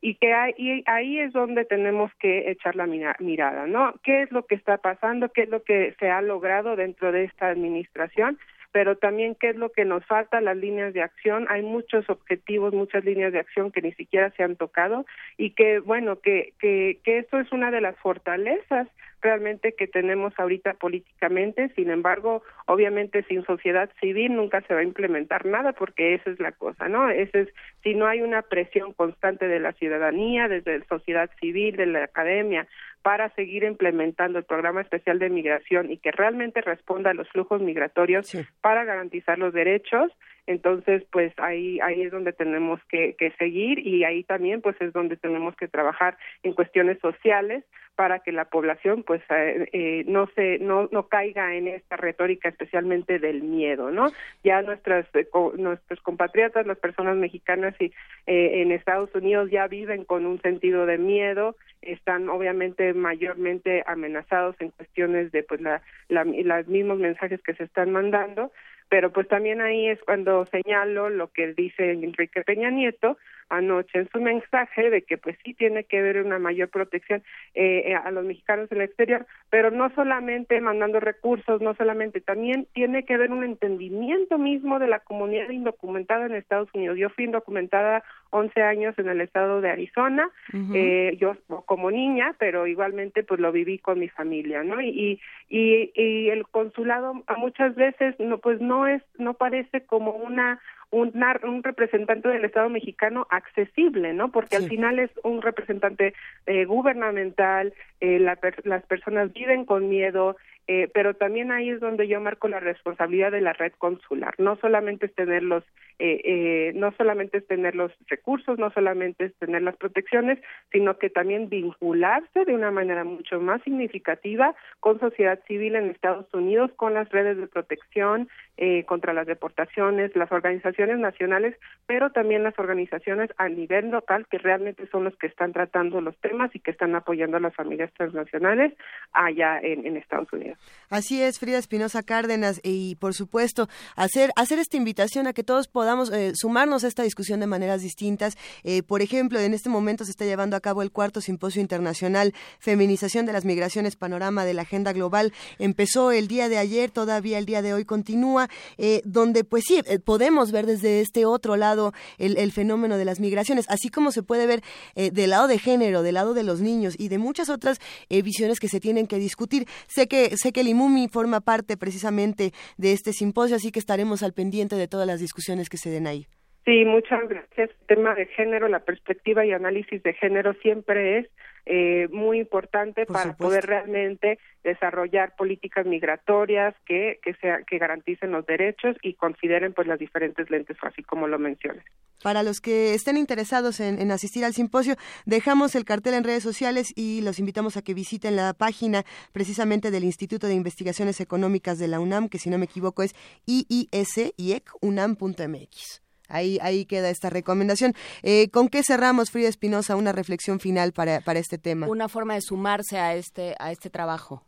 y que hay, ahí es donde tenemos que echar la mirada, ¿no? ¿Qué es lo que está pasando? ¿Qué es lo que se ha logrado dentro de esta administración? pero también qué es lo que nos falta, las líneas de acción. Hay muchos objetivos, muchas líneas de acción que ni siquiera se han tocado y que, bueno, que, que, que esto es una de las fortalezas realmente que tenemos ahorita políticamente. Sin embargo, obviamente sin sociedad civil nunca se va a implementar nada porque esa es la cosa, ¿no? Ese es si no hay una presión constante de la ciudadanía, desde la sociedad civil, de la academia, para seguir implementando el programa especial de migración y que realmente responda a los flujos migratorios para garantizar los derechos, entonces pues ahí ahí es donde tenemos que, que seguir y ahí también pues es donde tenemos que trabajar en cuestiones sociales para que la población pues eh, eh, no se no no caiga en esta retórica especialmente del miedo no ya nuestras eh, nuestros compatriotas las personas mexicanas y en Estados Unidos ya viven con un sentido de miedo están obviamente mayormente amenazados en cuestiones de pues la, la los mismos mensajes que se están mandando pero pues también ahí es cuando señalo lo que dice Enrique Peña Nieto anoche en su mensaje de que pues sí tiene que haber una mayor protección eh, a los mexicanos en el exterior, pero no solamente mandando recursos, no solamente, también tiene que haber un entendimiento mismo de la comunidad indocumentada en Estados Unidos. Yo fui indocumentada 11 años en el estado de Arizona, eh, yo como niña, pero igualmente pues lo viví con mi familia, ¿no? Y, y, y el consulado muchas veces no pues no es no parece como una un, un representante del Estado mexicano accesible, ¿no? Porque al final es un representante eh, gubernamental, eh, las personas viven con miedo, eh, pero también ahí es donde yo marco la responsabilidad de la red consular. No solamente es tener los, eh, eh, no solamente es tener los recursos, no solamente es tener las protecciones, sino que también vincularse de una manera mucho más significativa con sociedad civil en Estados Unidos, con las redes de protección eh, contra las deportaciones, las organizaciones nacionales, pero también las organizaciones a nivel local que realmente son los que están tratando los temas y que están apoyando a las familias transnacionales allá en Estados Unidos.
Así es, Frida Espinosa Cárdenas, y por supuesto, hacer, hacer esta invitación a que todos podamos eh, sumarnos a esta discusión de maneras distintas. Eh, por ejemplo, en este momento se está llevando a cabo el cuarto simposio internacional Feminización de las Migraciones, Panorama de la Agenda Global. Empezó el día de ayer, todavía el día de hoy continúa, eh, donde pues sí, podemos ver desde este otro lado el, el, fenómeno de las migraciones, así como se puede ver del lado de género, del lado de los niños y de muchas otras visiones que se tienen que discutir. Sé que sé que el IMUMI forma parte precisamente de este simposio, así que estaremos al pendiente de todas las discusiones que se den ahí.
Sí, muchas gracias. El tema de género, la perspectiva y análisis de género siempre es eh, muy importante para poder realmente desarrollar políticas migratorias que que sea que garanticen los derechos y consideren pues las diferentes lentes así como lo mencioné.
Para los que estén interesados en, asistir al simposio, dejamos el cartel en redes sociales y los invitamos a que visiten la página precisamente del Instituto de Investigaciones Económicas de la UNAM, que si no me equivoco es iisiekunam.mx. Ahí, ahí queda esta recomendación. Eh, ¿Con qué cerramos, Frida Espinosa, una reflexión final para, para este tema?
Una forma de sumarse a este, a este trabajo.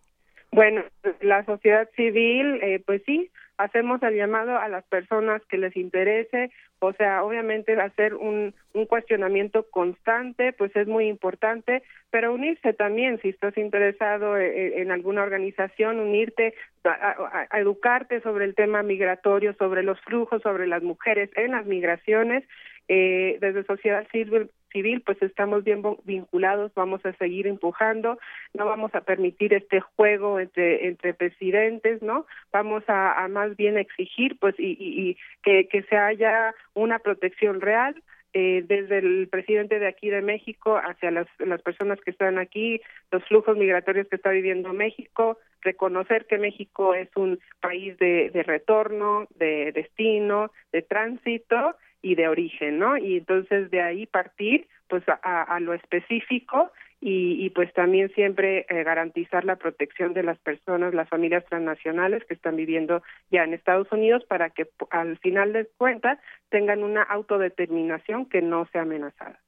Bueno, la sociedad civil, eh, pues sí, hacemos el llamado a las personas que les interese, o sea, obviamente hacer un, un cuestionamiento constante, pues es muy importante, pero unirse también, si estás interesado e, e, en, alguna organización, unirte, a, educarte sobre el tema migratorio, sobre los flujos, sobre las mujeres en las migraciones, eh, desde sociedad civil, civil, pues estamos bien vinculados, vamos a seguir empujando, no vamos a permitir este juego entre entre presidentes, ¿no? Vamos a, más bien exigir, pues, y, y, que, que se haya una protección real, eh, desde el presidente de aquí de México hacia las, las personas que están aquí, los flujos migratorios que está viviendo México, reconocer que México es un país de, de retorno, de destino, de tránsito y de origen, ¿no? Y entonces de ahí partir pues a, a lo específico y, y, pues también siempre eh, garantizar la protección de las personas, las familias transnacionales que están viviendo ya en Estados Unidos para que al final de cuentas tengan una autodeterminación que no sea amenazada.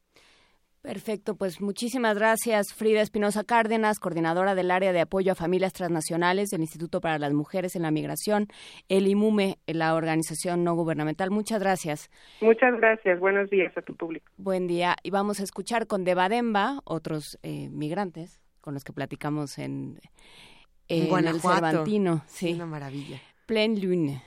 Perfecto, pues muchísimas gracias Frida Espinosa Cárdenas, coordinadora del área de apoyo a familias transnacionales del Instituto para las Mujeres en la Migración, el IMUME, la organización no gubernamental. Muchas gracias.
Muchas gracias, buenos días a tu público.
Buen día y vamos a escuchar con Debademba, otros eh, migrantes con los que platicamos en,
maravilla.
Plein Lune.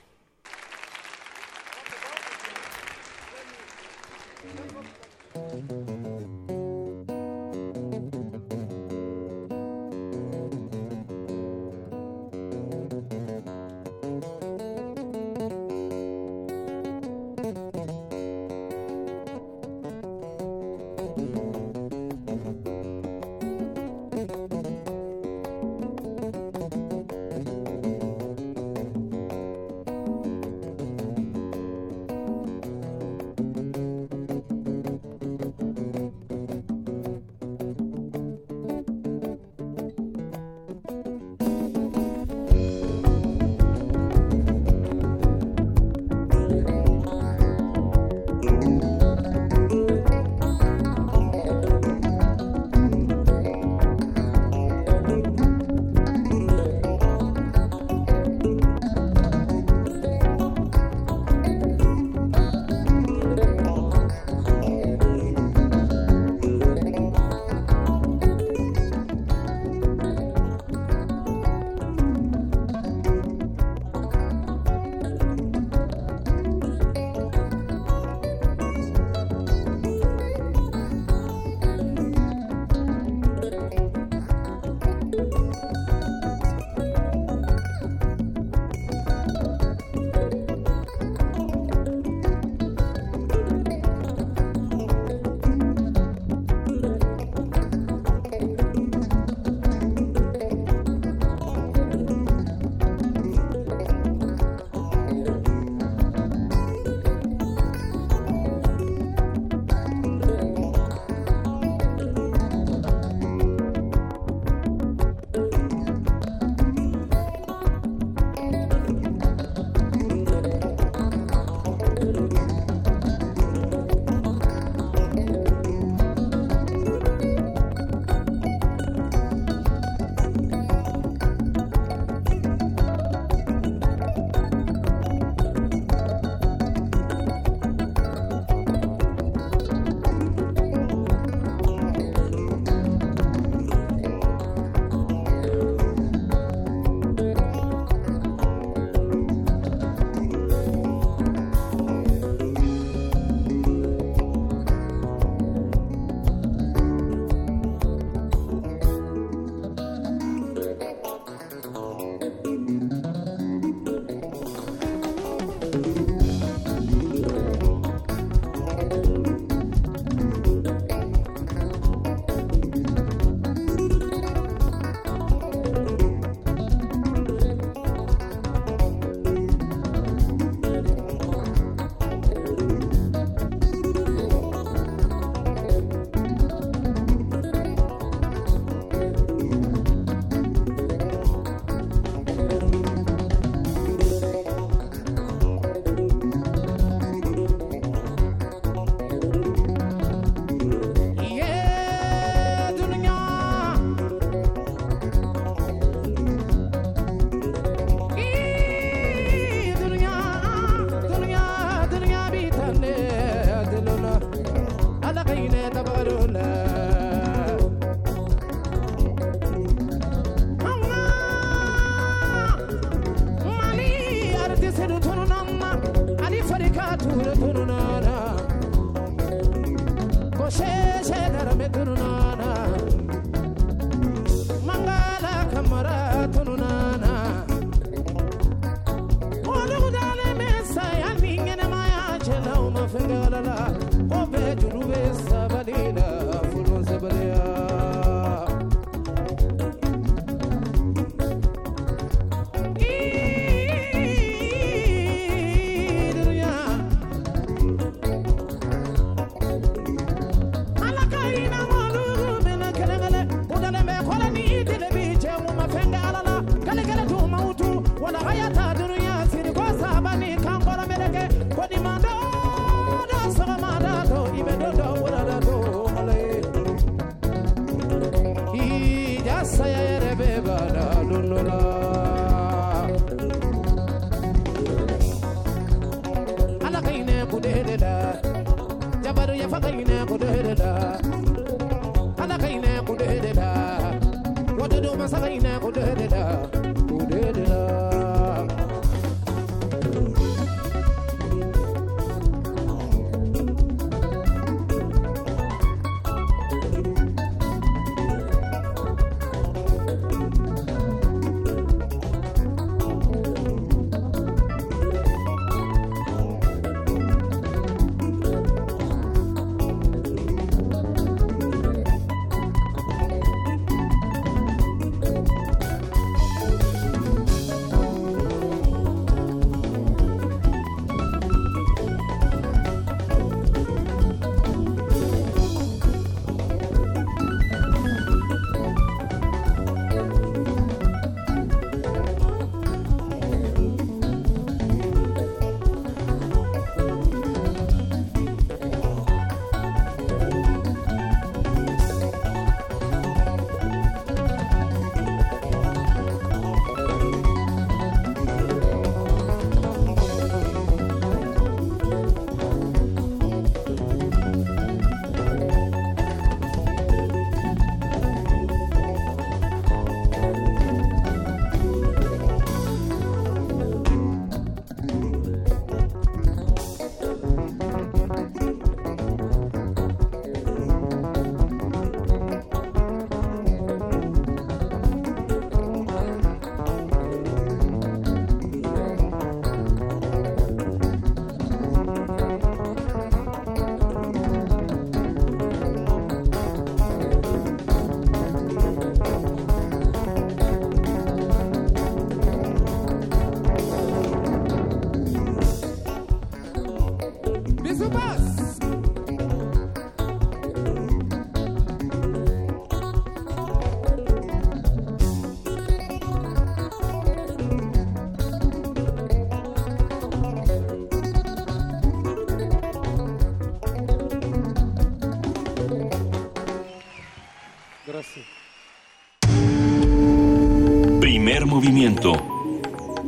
Movimiento.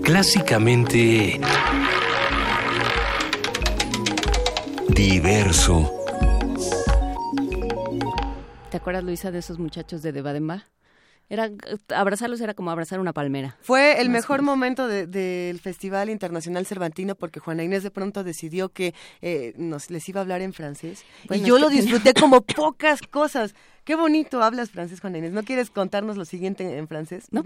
Clásicamente... Diverso.
¿Te acuerdas, Luisa, de esos muchachos de Devademba? Era, abrazarlos era como abrazar una palmera.
Fue el
Más
mejor momento de- del Festival Internacional Cervantino porque Juana Inés de pronto decidió que eh, nos les iba a hablar en francés.
Bueno,
y yo lo disfruté como pocas cosas. Qué bonito hablas francés, Juana Inés. ¿No quieres contarnos lo siguiente en francés? ¿No,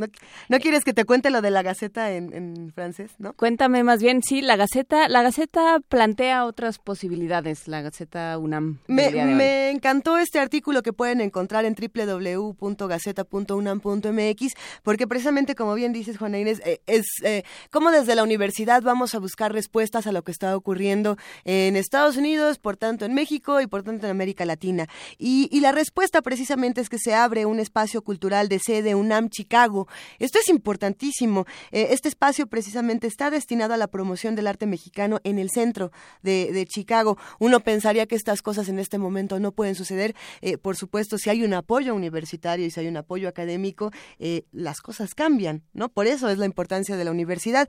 no quieres que te cuente lo de la Gaceta en, en francés? ¿no?
Cuéntame más bien, sí, la Gaceta, la Gaceta plantea otras posibilidades, la Gaceta UNAM.
me encantó este artículo que pueden encontrar en www.gaceta.unam.mx porque precisamente como bien dices Juana Inés, eh, es eh, como desde la universidad vamos a buscar respuestas a lo que está ocurriendo en Estados Unidos, por tanto en México y por tanto en América Latina. Y, y la respuesta precisamente es que se abre un espacio cultural de sede UNAM Chicago. Esto es importantísimo. Eh, este espacio precisamente está destinado a la promoción del arte mexicano en el centro de, Chicago. Uno pensaría que estas cosas en este momento no pueden suceder. Eh, por supuesto, si hay un apoyo universitario y si hay un apoyo académico, eh, las cosas cambian, ¿no? Por eso es la importancia de la universidad.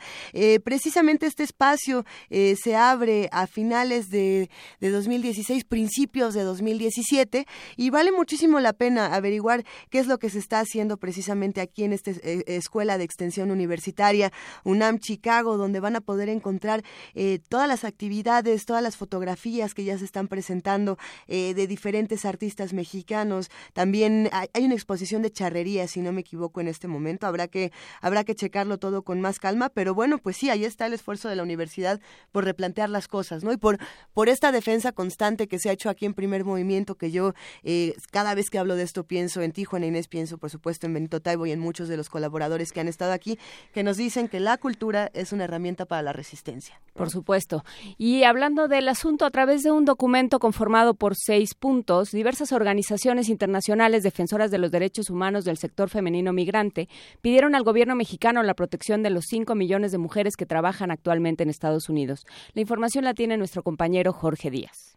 Precisamente este espacio se abre a finales de, de 2016, principios de 2017, y vale muchísimo la pena averiguar qué es lo que se está haciendo precisamente aquí en esta eh, escuela de extensión universitaria, UNAM Chicago, donde van a poder encontrar eh, todas las actividades, todas las fotografías que ya se están presentando eh, de diferentes artistas mexicanos. También hay, una exposición de charrería, si no me equivoco, en este momento. Habrá que, habrá que checarlo todo con más calma, pero bueno, pues sí, ahí está el esfuerzo de la universidad por replantear las cosas, ¿no? Y por, por esta defensa constante que se ha hecho aquí en primer movimiento, que yo cada vez que hablo de esto pienso en ti, Juana Inés, pienso por supuesto en Benito Taibo y en muchos de los colaboradores que han estado aquí, que nos dicen que la cultura es una herramienta para la resistencia.
Por supuesto. Y hablando del asunto, a través de un documento conformado por seis puntos, diversas organizaciones internacionales defensoras de los derechos humanos del sector femenino migrante pidieron al gobierno mexicano la protección de los cinco millones de mujeres que trabajan actualmente en Estados Unidos. La información la tiene nuestro compañero Jorge Díaz.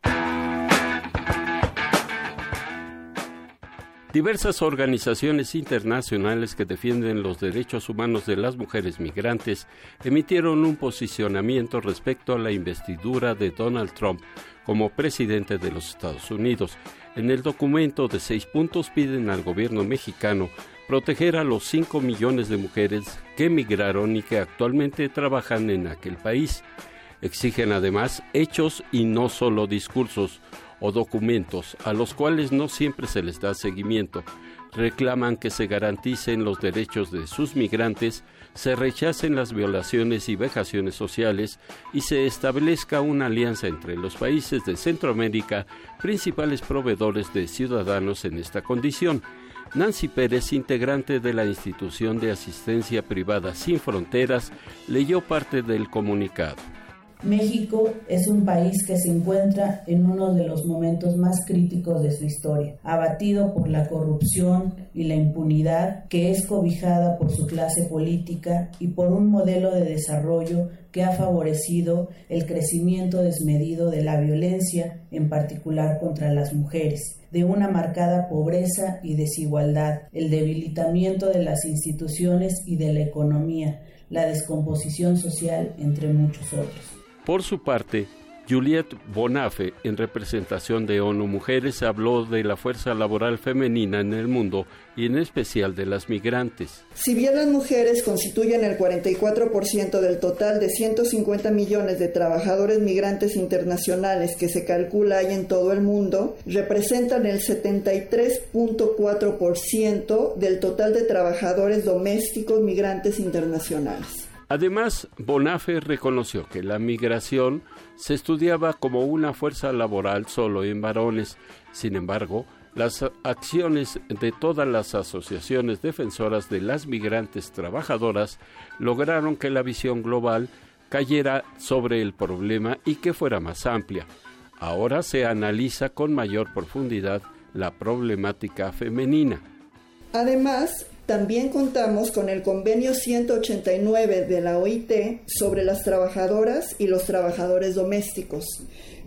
Diversas organizaciones internacionales que defienden los derechos humanos de las mujeres migrantes emitieron un posicionamiento respecto a la investidura de Donald Trump como presidente de los Estados Unidos. En el documento de seis puntos piden al gobierno mexicano proteger a los 5 millones de mujeres que emigraron y que actualmente trabajan en aquel país. Exigen además hechos y no solo discursos o documentos a los cuales no siempre se les da seguimiento. Reclaman que se garanticen los derechos de sus migrantes, se rechacen las violaciones y vejaciones sociales y se establezca una alianza entre los países de Centroamérica, principales proveedores de ciudadanos en esta condición. Nancy Pérez, integrante de la institución de asistencia privada Sin Fronteras, leyó parte del comunicado.
México es un país que se encuentra en uno de los momentos más críticos de su historia, abatido por la corrupción y la impunidad que es cobijada por su clase política y por un modelo de desarrollo que ha favorecido el crecimiento desmedido de la violencia, en particular contra las mujeres, de una marcada pobreza y desigualdad, el debilitamiento de las instituciones y de la economía, la descomposición social, entre muchos otros.
Por su parte, Juliette Bonafe, en representación de ONU Mujeres, habló de la fuerza laboral femenina en el mundo y en especial de las migrantes.
Si bien las mujeres constituyen el 44% del total de 150 millones de trabajadores migrantes internacionales que se calcula hay en todo el mundo, representan el 73.4% del total de trabajadores domésticos migrantes internacionales.
Además, Bonafe reconoció que la migración se estudiaba como una fuerza laboral solo en varones. Sin embargo, las acciones de todas las asociaciones defensoras de las migrantes trabajadoras lograron que la visión global cayera sobre el problema y que fuera más amplia. Ahora se analiza con mayor profundidad la problemática femenina.
Además, también contamos con el convenio 189 de la OIT sobre las trabajadoras y los trabajadores domésticos,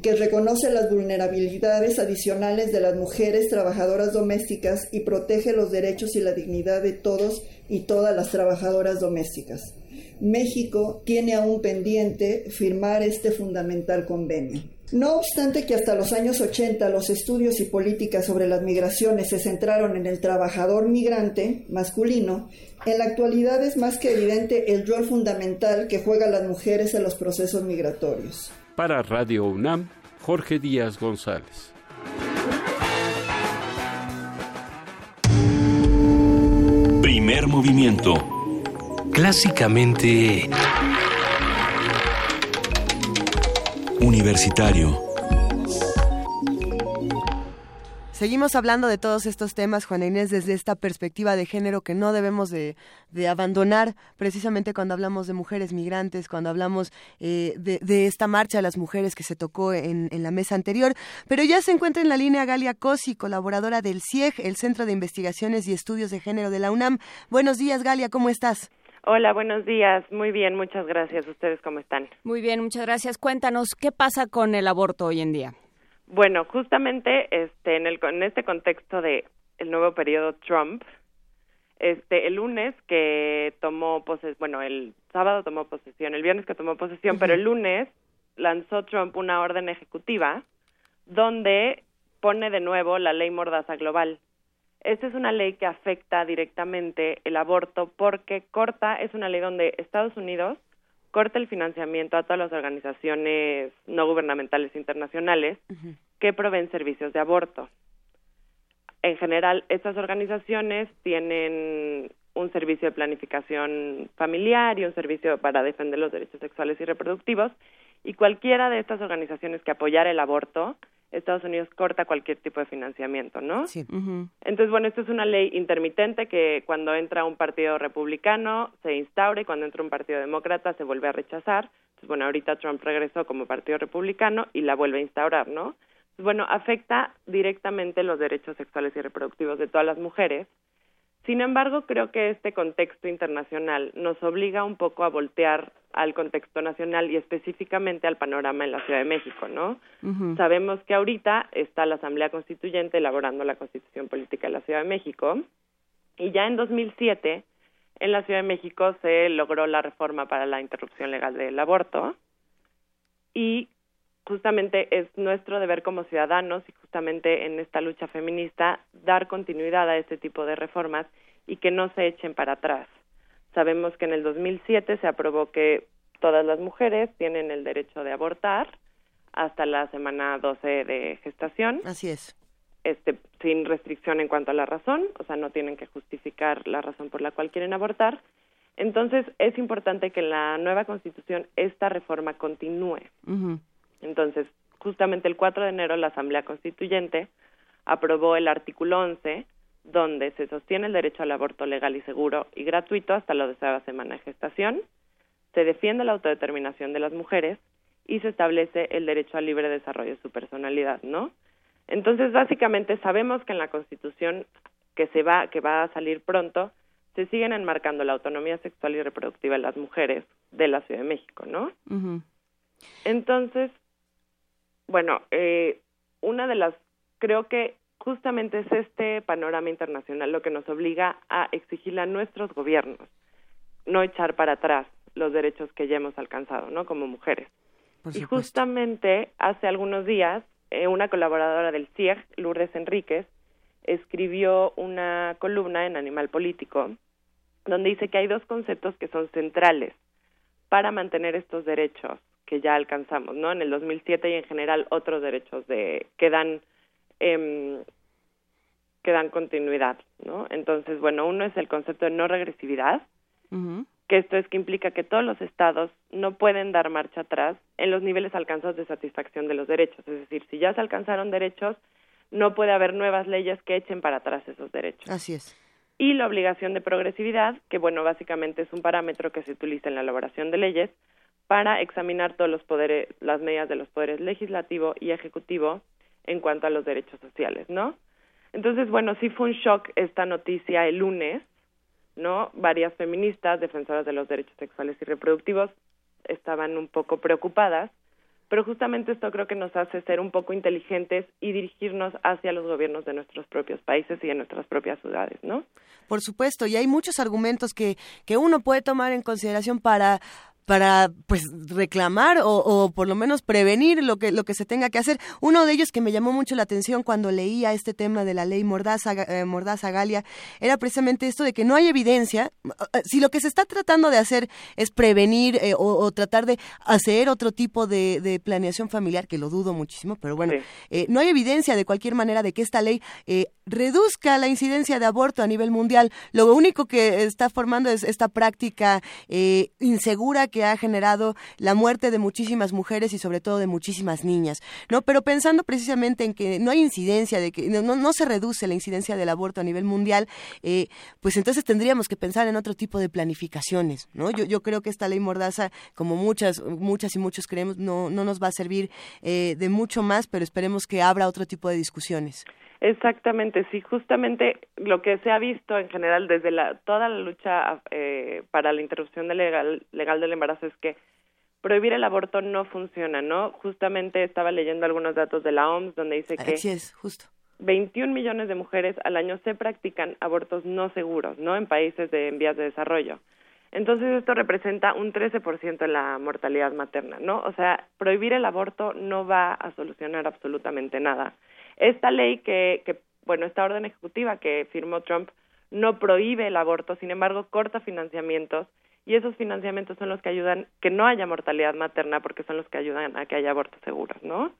que reconoce las vulnerabilidades adicionales de las mujeres trabajadoras domésticas y protege los derechos y la dignidad de todos y todas las trabajadoras domésticas. México tiene aún pendiente firmar este fundamental convenio. No obstante que hasta los años 80 los estudios y políticas sobre las migraciones se centraron en el trabajador migrante masculino, en la actualidad es más que evidente el rol fundamental que juegan las mujeres en los procesos migratorios.
Para Radio UNAM, Jorge Díaz González.
Primer movimiento. Clásicamente... Universitario.
Seguimos hablando de todos estos temas, Juana Inés, desde esta perspectiva de género que no debemos de, abandonar, precisamente cuando hablamos de mujeres migrantes, cuando hablamos eh, de, esta marcha de las mujeres que se tocó en, la mesa anterior. Pero ya se encuentra en la línea Galia Cosi, colaboradora del CIEG, el Centro de Investigaciones y Estudios de Género de la UNAM. Buenos días, Galia, ¿cómo estás?
Hola, buenos días. Muy bien, muchas gracias. ¿Ustedes cómo están?
Muy bien, muchas gracias. Cuéntanos, ¿qué pasa con el aborto hoy en día?
Bueno, justamente este, en, el, en este contexto de el nuevo periodo Trump, este, el lunes que tomó posesión, bueno, el sábado tomó posesión, el viernes que tomó posesión, pero el lunes lanzó Trump una orden ejecutiva donde pone de nuevo la ley Mordaza Global. Esta es una ley que afecta directamente el aborto porque corta, es una ley donde Estados Unidos corta el financiamiento a todas las organizaciones no gubernamentales internacionales que proveen servicios de aborto. En general, estas organizaciones tienen un servicio de planificación familiar y un servicio para defender los derechos sexuales y reproductivos, y cualquiera de estas organizaciones que apoyara el aborto Estados Unidos corta cualquier tipo de financiamiento, ¿no? Sí. Entonces, bueno, esto es una ley intermitente que cuando entra un partido republicano se instaura y cuando entra un partido demócrata se vuelve a rechazar. Entonces, bueno, ahorita Trump regresó como partido republicano y la vuelve a instaurar, ¿no? Entonces, bueno, afecta directamente los derechos sexuales y reproductivos de todas las mujeres. Sin embargo, creo que este contexto internacional nos obliga un poco a voltear al contexto nacional y específicamente al panorama en la Ciudad de México, ¿no? Sabemos que ahorita está la Asamblea Constituyente elaborando la Constitución Política de la Ciudad de México y ya en 2007 en la Ciudad de México se logró la reforma para la interrupción legal del aborto y justamente es nuestro deber como ciudadanos y justamente en esta lucha feminista dar continuidad a este tipo de reformas y que no se echen para atrás. Sabemos que en el 2007 se aprobó que todas las mujeres tienen el derecho de abortar hasta la semana 12 de gestación.
Así es.
Este, sin restricción en cuanto a la razón, o sea, no tienen que justificar la razón por la cual quieren abortar. Entonces, es importante que en la nueva Constitución esta reforma continúe. Entonces, justamente el 4 de enero la Asamblea Constituyente aprobó el artículo 11, donde se sostiene el derecho al aborto legal y seguro y gratuito hasta la doceava semana de gestación, se defiende la autodeterminación de las mujeres y se establece el derecho al libre desarrollo de su personalidad, ¿no? Entonces, básicamente sabemos que en la Constitución que se va que va a salir pronto se siguen enmarcando la autonomía sexual y reproductiva de las mujeres de la Ciudad de México, ¿no? Entonces, bueno, eh, una de las, creo que justamente es este panorama internacional lo que nos obliga a exigirle a nuestros gobiernos no echar para atrás los derechos que ya hemos alcanzado, ¿no? Como mujeres. y justamente hace algunos días, eh, una colaboradora del CIEG, Lourdes Enríquez, escribió una columna en Animal Político, donde dice que hay dos conceptos que son centrales para mantener estos derechos que ya alcanzamos, ¿no? En el 2007 y en general otros derechos de que dan eh, que dan continuidad, ¿no? Entonces, bueno, uno es el concepto de no regresividad, que esto es que implica que todos los estados no pueden dar marcha atrás en los niveles alcanzados de satisfacción de los derechos, es decir, si ya se alcanzaron derechos, no puede haber nuevas leyes que echen para atrás esos derechos.
Así es.
Y la obligación de progresividad, que bueno, básicamente es un parámetro que se utiliza en la elaboración de leyes para examinar todos los poderes, las medidas de los poderes legislativo y ejecutivo en cuanto a los derechos sociales, ¿no? Entonces, bueno, sí fue un shock esta noticia el lunes, ¿no? Varias feministas, defensoras de los derechos sexuales y reproductivos, estaban un poco preocupadas, pero justamente esto creo que nos hace ser un poco inteligentes y dirigirnos hacia los gobiernos de nuestros propios países y de nuestras propias ciudades, ¿no?
Por supuesto, y hay muchos argumentos que, que uno puede tomar en consideración para para pues reclamar o, por lo menos prevenir lo que lo que se tenga que hacer. Uno de ellos que me llamó mucho la atención cuando leía este tema de la ley Mordaza, eh, Mordaza Galia era precisamente esto de que no hay evidencia. Eh, si lo que se está tratando de hacer es prevenir eh, o, tratar de hacer otro tipo de, planeación familiar, que lo dudo muchísimo, pero bueno, no hay evidencia de cualquier manera de que esta ley reduzca la incidencia de aborto a nivel mundial. Lo único que está formando es esta práctica insegura que que ha generado la muerte de muchísimas mujeres y sobre todo de muchísimas niñas, ¿no? Pero pensando precisamente en que no hay incidencia, de que no, no se reduce la incidencia del aborto a nivel mundial, eh, pues entonces tendríamos que pensar en otro tipo de planificaciones, ¿no? Yo, yo creo que esta ley Mordaza, como muchas, muchas y muchos creemos, no, no nos va a servir eh, de mucho más, pero esperemos que abra otro tipo de discusiones.
Exactamente, sí, justamente lo que se ha visto en general desde la, toda la lucha eh, para la interrupción legal, legal del embarazo es que prohibir el aborto no funciona, ¿no? Justamente estaba leyendo algunos datos de la OMS donde dice que
Así es, justo.
21 millones de mujeres al año se practican abortos no seguros, ¿no? En países de en vías de desarrollo. Entonces esto representa un 13% en la mortalidad materna, ¿no? O sea, prohibir el aborto no va a solucionar absolutamente nada. Esta ley que, que, bueno, esta orden ejecutiva que firmó Trump no prohíbe el aborto, sin embargo, corta financiamientos y esos financiamientos son los que ayudan que no haya mortalidad materna porque son los que ayudan a que haya abortos seguros, ¿no?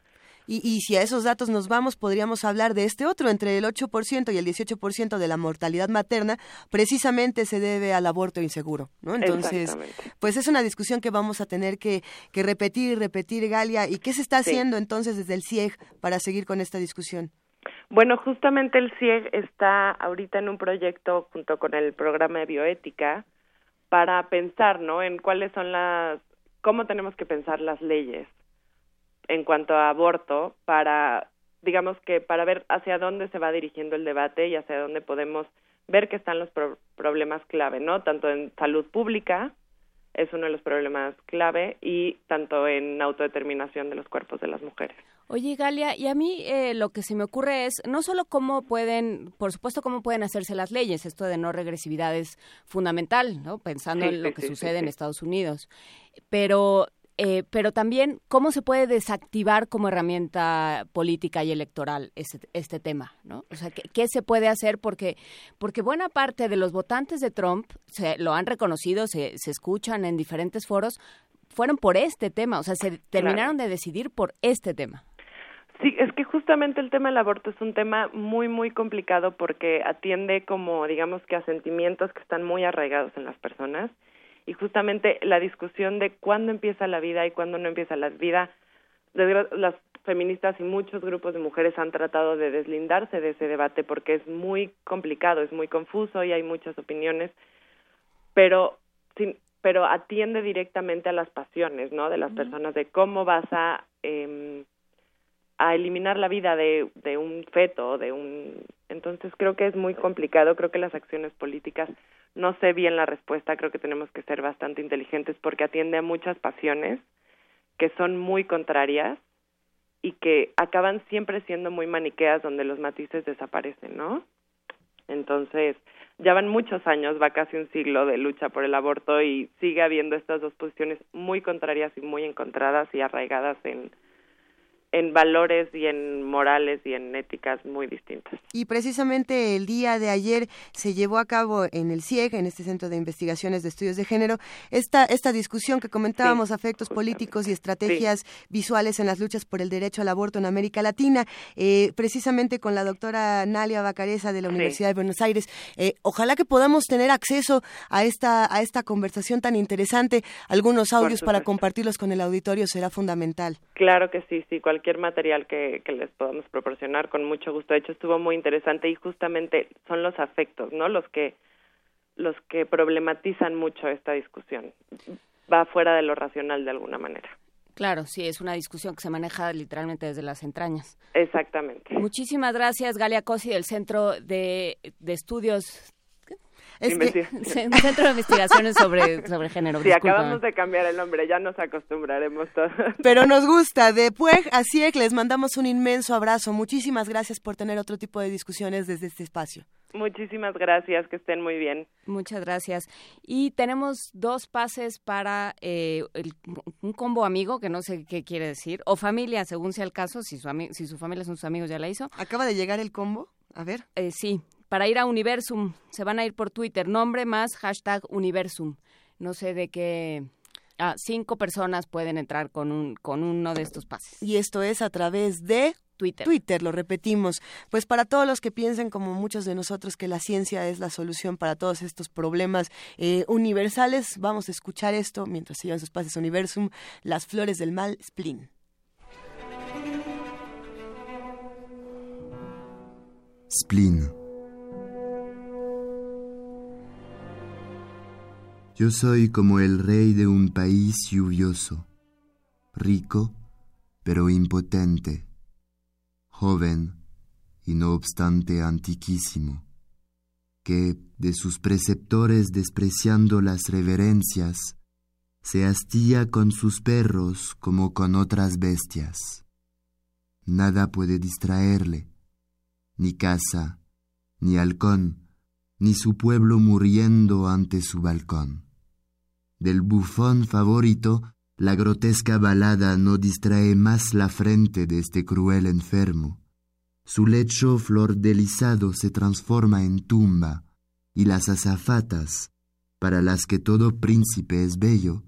Y, si a esos datos nos vamos, podríamos hablar de este otro, entre el 8% y el 18% de la mortalidad materna, precisamente se debe al aborto inseguro, ¿no? Entonces, pues es una discusión que vamos a tener que, que repetir y repetir, Galia. ¿Y qué se está haciendo entonces desde el CIEG para seguir con esta discusión?
Bueno, justamente el CIEG está ahorita en un proyecto junto con el programa de bioética para pensar, ¿no? En cuáles son las, cómo tenemos que pensar las leyes en cuanto a aborto para, digamos que para ver hacia dónde se va dirigiendo el debate y hacia dónde podemos ver que están los problemas clave, ¿no? Tanto en salud pública, es uno de los problemas clave, y tanto en autodeterminación de los cuerpos de las mujeres.
Oye, Galia, y a mí eh, lo que se me ocurre es no solo cómo pueden, por supuesto, cómo pueden hacerse las leyes, esto de no regresividad es fundamental, ¿no? Pensando en lo que sucede en Estados Unidos, pero eh, pero también cómo se puede desactivar como herramienta política y electoral este, este tema, ¿no? O sea, ¿qué, se puede hacer? Porque, porque buena parte de los votantes de Trump se lo han reconocido, se, se escuchan en diferentes foros, fueron por este tema, o sea, se terminaron de decidir por este tema.
Sí, es que justamente el tema del aborto es un tema muy, muy complicado porque atiende como, digamos que a sentimientos que están muy arraigados en las personas y justamente la discusión de cuándo empieza la vida y cuándo no empieza la vida, las feministas y muchos grupos de mujeres han tratado de deslindarse de ese debate porque es muy complicado, es muy confuso y hay muchas opiniones, pero sin, pero atiende directamente a las pasiones, ¿no? De las personas de cómo vas a eh, a eliminar la vida de, de un feto, de un entonces creo que es muy complicado, creo que las acciones políticas no sé bien la respuesta, creo que tenemos que ser bastante inteligentes porque atiende a muchas pasiones que son muy contrarias y que acaban siempre siendo muy maniqueas donde los matices desaparecen, ¿no? Entonces, ya van muchos años, va casi un siglo de lucha por el aborto y sigue habiendo estas dos posiciones muy contrarias y muy encontradas y arraigadas en, en valores y en morales y en éticas muy distintas.
Y precisamente el día de ayer se llevó a cabo en el CIEG, en este Centro de Investigaciones de Estudios de Género, esta, esta discusión que comentábamos, afectos políticos y estrategias visuales en las luchas por el derecho al aborto en América Latina, eh, precisamente con la doctora Nalia Bacareza de la Universidad de Buenos Aires. Eh, ojalá que podamos tener acceso a esta, a esta conversación tan interesante. Algunos audios para compartirlos con el auditorio será fundamental.
Claro que sí, sí, cualquier material que, les podamos proporcionar con mucho gusto. De hecho, estuvo muy interesante y justamente son los afectos, ¿no? Los que los que problematizan mucho esta discusión. Va fuera de lo racional de alguna manera.
Claro, sí, es una discusión que se maneja literalmente desde las entrañas.
Exactamente.
Muchísimas gracias, Galia Cosi, del Centro de, de Estudios Centro de Investigaciones sobre, sobre Género.
Sí, acabamos de cambiar el nombre, ya nos acostumbraremos todos.
Pero nos gusta. De Pueg a CIEC les mandamos un inmenso abrazo. Muchísimas gracias por tener otro tipo de discusiones desde este espacio.
Muchísimas gracias, que estén muy bien.
Muchas gracias. Y tenemos dos pases para eh, un combo amigo, que no sé qué quiere decir, o familia, según sea el caso, si su, si su familia son sus amigos ya la hizo.
¿Acaba de llegar el combo? A ver.
Eh, sí, para ir a Universum. Se van a ir por Twitter. Nombre más hashtag Universum. No sé de qué... Ah, cinco personas pueden entrar con, un, con uno de estos pases.
Y esto es a través de...
Twitter.
Twitter, lo repetimos. Pues para todos los que piensen, como muchos de nosotros, que la ciencia es la solución para todos estos problemas eh, universales, vamos a escuchar esto mientras se llevan sus pases Universum, Las Flores del Mal, Splin.
Splin Yo soy como el rey de un país lluvioso, rico, pero impotente, joven y no obstante antiquísimo, que, de sus preceptores despreciando las reverencias, se hastía con sus perros como con otras bestias. Nada puede distraerle, ni casa, ni halcón, ni su pueblo muriendo ante su balcón. Del bufón favorito, la grotesca balada no distrae más la frente de este cruel enfermo. Su lecho flor delisado se transforma en tumba, y las azafatas, para las que todo príncipe es bello,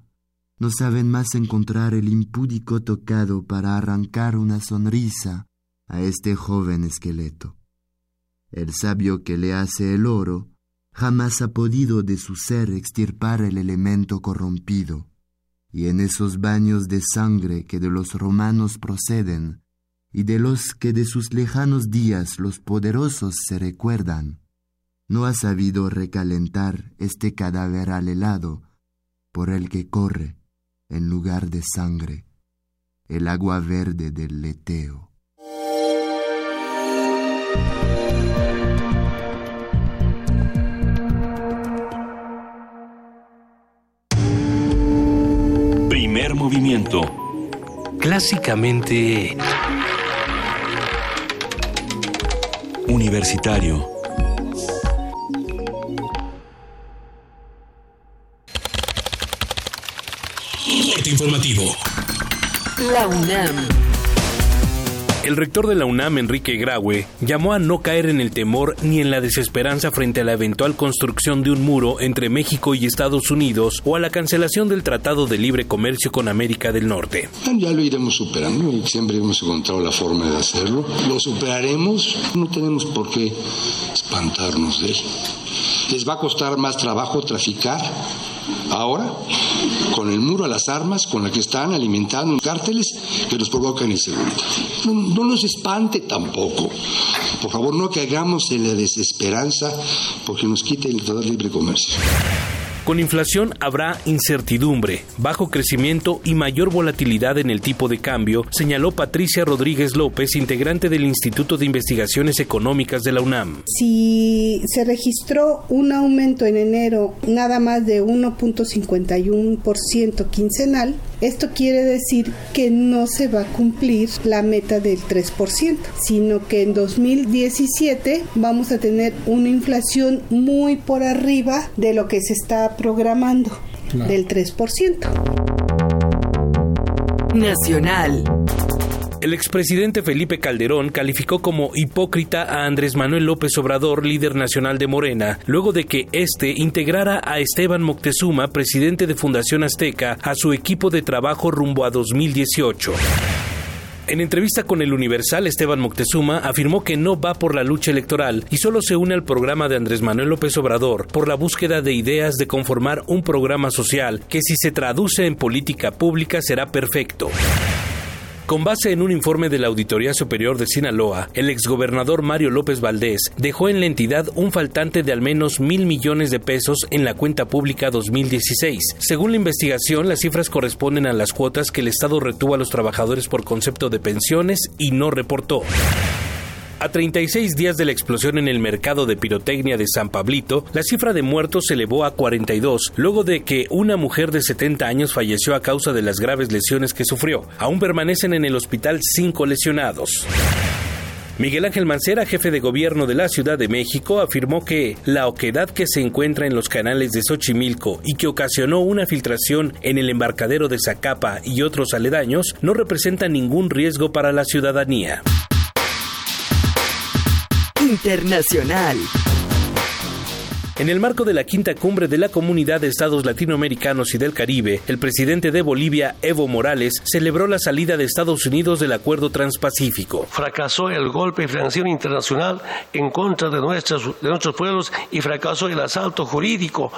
no saben más encontrar el impúdico tocado para arrancar una sonrisa a este joven esqueleto. El sabio que le hace el oro jamás ha podido de su ser extirpar el elemento corrompido, y en esos baños de sangre que de los romanos proceden, y de los que de sus lejanos días los poderosos se recuerdan, no ha sabido recalentar este cadáver al helado por el que corre, en lugar de sangre, el agua verde del leteo.
Conocimiento clásicamente universitario.
Norte informativo.
La UNAM. El rector de la UNAM, Enrique Graue, llamó a no caer en el temor ni en la desesperanza frente a la eventual construcción de un muro entre México y Estados Unidos o a la cancelación del Tratado de Libre Comercio con América del Norte.
Ya lo iremos superando y siempre hemos encontrado la forma de hacerlo. Lo superaremos, no tenemos por qué espantarnos de él. Les va a costar más trabajo traficar ahora con el muro a las armas con la que están alimentando cárteles que nos provocan inseguridad. No, no nos espante tampoco. Por favor, no caigamos en la desesperanza porque nos quite el de Libre Comercio.
Con inflación habrá incertidumbre, bajo crecimiento y mayor volatilidad en el tipo de cambio, señaló Patricia Rodríguez López, integrante del Instituto de Investigaciones Económicas de la UNAM.
Si se registró un aumento en enero nada más de 1.51% quincenal, esto quiere decir que no se va a cumplir la meta del 3%, sino que en 2017 vamos a tener una inflación muy por arriba de lo que se está programando del 3%.
Nacional. El expresidente Felipe Calderón calificó como hipócrita a Andrés Manuel López Obrador, líder nacional de Morena, luego de que éste integrara a Esteban Moctezuma, presidente de Fundación Azteca, a su equipo de trabajo rumbo a 2018. En entrevista con el Universal, Esteban Moctezuma afirmó que no va por la lucha electoral y solo se une al programa de Andrés Manuel López Obrador por la búsqueda de ideas de conformar un programa social que si se traduce en política pública será perfecto. Con base en un informe de la Auditoría Superior de Sinaloa, el exgobernador Mario López Valdés dejó en la entidad un faltante de al menos mil millones de pesos en la cuenta pública 2016. Según la investigación, las cifras corresponden a las cuotas que el Estado retuvo a los trabajadores por concepto de pensiones y no reportó. A 36 días de la explosión en el mercado de pirotecnia de San Pablito, la cifra de muertos se elevó a 42, luego de que una mujer de 70 años falleció a causa de las graves lesiones que sufrió. Aún permanecen en el hospital cinco lesionados. Miguel Ángel Mancera, jefe de gobierno de la Ciudad de México, afirmó que la oquedad que se encuentra en los canales de Xochimilco y que ocasionó una filtración en el embarcadero de Zacapa y otros aledaños no representa ningún riesgo para la ciudadanía.
Internacional.
En el marco de la quinta cumbre de la Comunidad de Estados Latinoamericanos y del Caribe, el presidente de Bolivia, Evo Morales, celebró la salida de Estados Unidos del Acuerdo Transpacífico.
Fracasó el golpe financiero internacional en contra de, nuestros, de nuestros pueblos y fracasó el asalto jurídico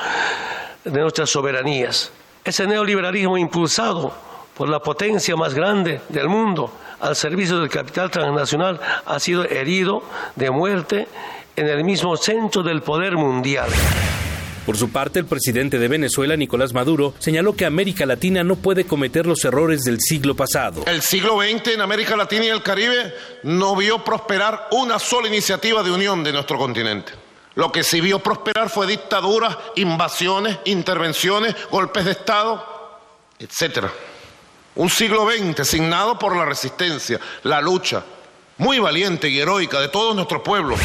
de nuestras soberanías. Ese neoliberalismo impulsado por la potencia más grande del mundo al servicio del capital transnacional ha sido herido de muerte en el mismo centro del poder mundial.
Por su parte, el presidente de Venezuela, Nicolás Maduro, señaló que América Latina no puede cometer los errores del siglo pasado.
El siglo XX en América Latina y el Caribe no vio prosperar una sola iniciativa de unión de nuestro continente. Lo que sí vio prosperar fue dictaduras, invasiones, intervenciones, golpes de Estado, etcétera. Un siglo XX signado por la resistencia, la lucha muy valiente y heroica de todos nuestros pueblos.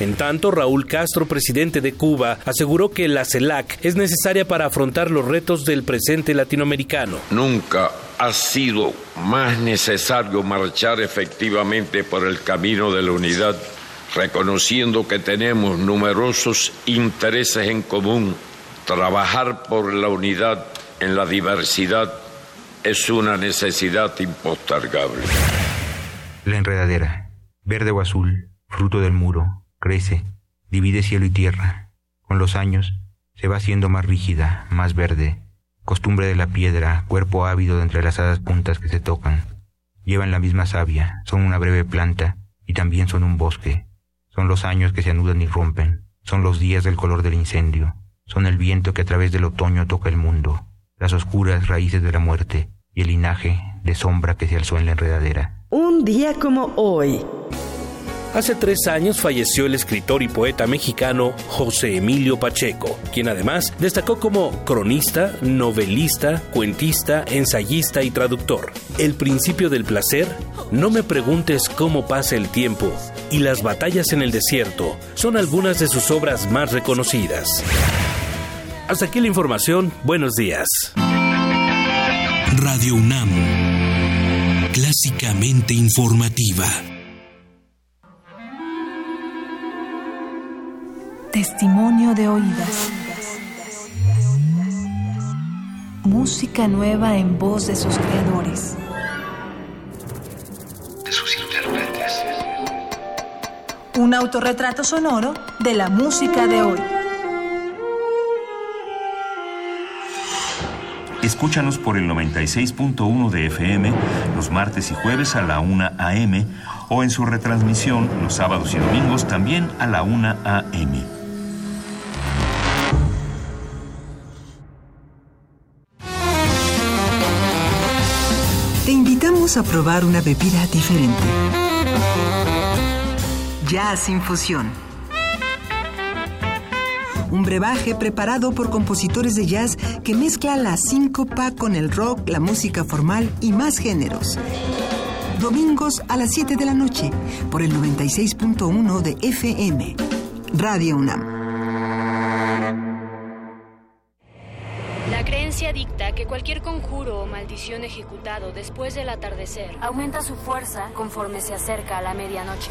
En tanto, Raúl Castro, presidente de Cuba, aseguró que la CELAC es necesaria para afrontar los retos del presente latinoamericano.
Nunca ha sido más necesario marchar efectivamente por el camino de la unidad, reconociendo que tenemos numerosos intereses en común. Trabajar por la unidad en la diversidad es una necesidad impostergable.
La enredadera, verde o azul, fruto del muro, crece, divide cielo y tierra. Con los años se va haciendo más rígida, más verde, costumbre de la piedra, cuerpo ávido de entrelazadas puntas que se tocan. Llevan la misma savia, son una breve planta y también son un bosque. Son los años que se anudan y rompen, son los días del color del incendio, son el viento que a través del otoño toca el mundo, las oscuras raíces de la muerte y el linaje de sombra que se alzó en la enredadera.
Un día como hoy.
Hace tres años falleció el escritor y poeta mexicano José Emilio Pacheco, quien además destacó como cronista, novelista, cuentista, ensayista y traductor. El principio del placer, no me preguntes cómo pasa el tiempo, y las batallas en el desierto son algunas de sus obras más reconocidas. Hasta aquí la información, buenos días.
Radio UNAM, clásicamente informativa.
Testimonio de oídas. Música nueva en voz de sus creadores.
De sus intérpretes.
Un autorretrato sonoro de la música de hoy.
Escúchanos por el 96.1 de FM los martes y jueves a la 1 a.m. o en su retransmisión los sábados y domingos también a la 1 a.m.
Te invitamos a probar una bebida diferente. Jazz Infusión. Un brebaje preparado por compositores de jazz que mezcla la síncopa con el rock, la música formal y más géneros. Domingos a las 7 de la noche por el 96.1 de FM. Radio UNAM.
La creencia dicta que cualquier conjuro o maldición ejecutado después del atardecer aumenta su fuerza conforme se acerca a la medianoche.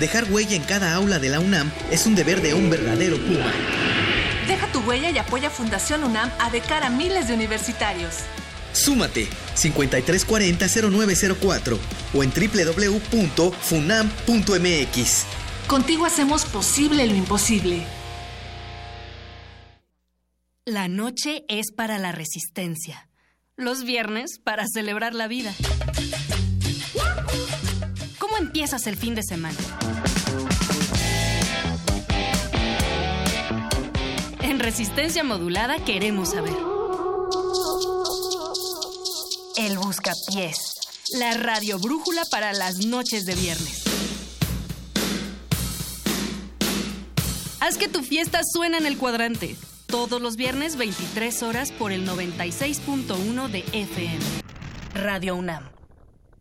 Dejar huella en cada aula de la UNAM es un deber de un verdadero Puma.
Deja tu huella y apoya Fundación UNAM a de cara a miles de universitarios.
Súmate 5340-0904 o en www.funam.mx.
Contigo hacemos posible lo imposible.
La noche es para la resistencia. Los viernes para celebrar la vida. ¿Cómo empiezas el fin de semana? En resistencia modulada queremos saber. El Buscapiés. La radio brújula para las noches de viernes. Haz que tu fiesta suene en el cuadrante. Todos los viernes 23 horas por el 96.1 de FM. Radio UNAM.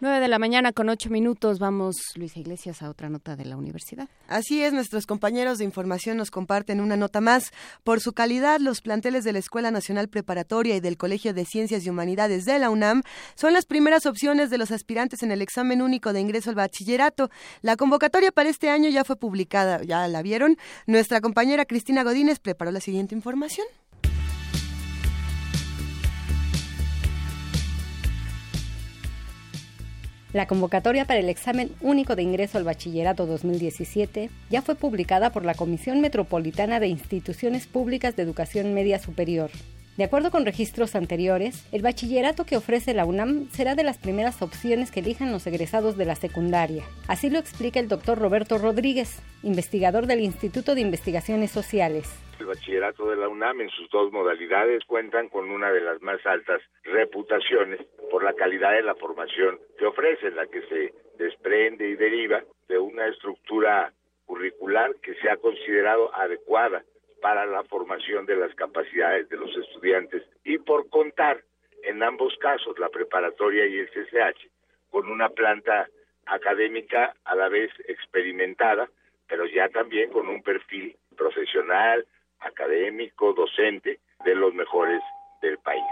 9 de la mañana con 8 minutos. Vamos, Luisa Iglesias, a otra nota de la universidad.
Así es, nuestros compañeros de información nos comparten una nota más. Por su calidad, los planteles de la Escuela Nacional Preparatoria y del Colegio de Ciencias y Humanidades de la UNAM son las primeras opciones de los aspirantes en el examen único de ingreso al bachillerato. La convocatoria para este año ya fue publicada, ya la vieron. Nuestra compañera Cristina Godínez preparó la siguiente información.
La convocatoria para el examen único de ingreso al bachillerato 2017 ya fue publicada por la Comisión Metropolitana de Instituciones Públicas de Educación Media Superior. De acuerdo con registros anteriores, el bachillerato que ofrece la UNAM será de las primeras opciones que elijan los egresados de la secundaria. Así lo explica el doctor Roberto Rodríguez, investigador del Instituto de Investigaciones Sociales.
El bachillerato de la UNAM en sus dos modalidades cuentan con una de las más altas reputaciones por la calidad de la formación que ofrece, la que se desprende y deriva de una estructura curricular que se ha considerado adecuada para la formación de las capacidades de los estudiantes y por contar en ambos casos, la preparatoria y el CCH, con una planta académica a la vez experimentada, pero ya también con un perfil profesional, académico, docente de los mejores del país.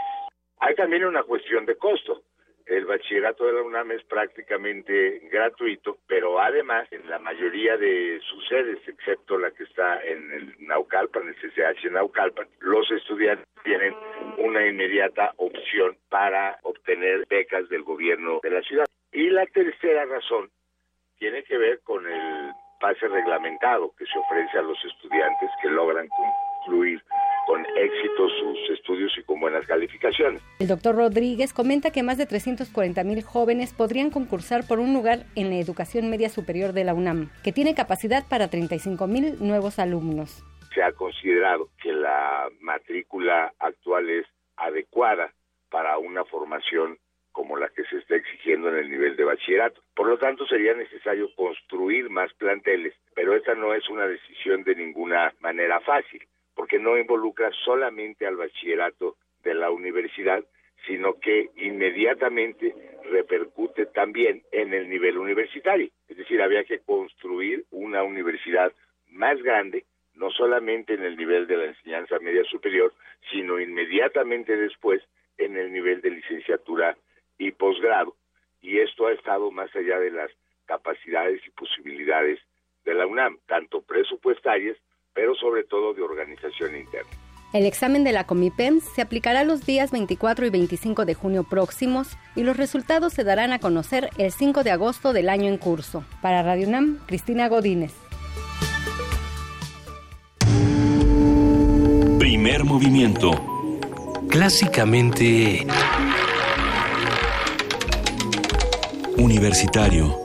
Hay también una cuestión de costo. El bachillerato de la UNAM es prácticamente gratuito, pero además en la mayoría de sus sedes, excepto la que está en el Naucalpan, el CCH Naucalpan, los estudiantes tienen una inmediata opción para obtener becas del gobierno de la ciudad. Y la tercera razón tiene que ver con el pase reglamentado que se ofrece a los estudiantes que logran concluir con éxito sus estudios y con buenas calificaciones.
El doctor Rodríguez comenta que más de 340 mil jóvenes podrían concursar por un lugar en la educación media superior de la UNAM, que tiene capacidad para 35 mil nuevos alumnos.
Se ha considerado que la matrícula actual es adecuada para una formación como la que se está exigiendo en el nivel de bachillerato. Por lo tanto, sería necesario construir más planteles, pero esta no es una decisión de ninguna manera fácil porque no involucra solamente al bachillerato de la universidad, sino que inmediatamente repercute también en el nivel universitario. Es decir, había que construir una universidad más grande, no solamente en el nivel de la enseñanza media superior, sino inmediatamente después en el nivel de licenciatura y posgrado. Y esto ha estado más allá de las capacidades y posibilidades de la UNAM, tanto presupuestarias pero sobre todo de organización interna.
El examen de la Comipem se aplicará los días 24 y 25 de junio próximos y los resultados se darán a conocer el 5 de agosto del año en curso. Para Radio UNAM, Cristina Godínez.
Primer movimiento.
Clásicamente...
Universitario.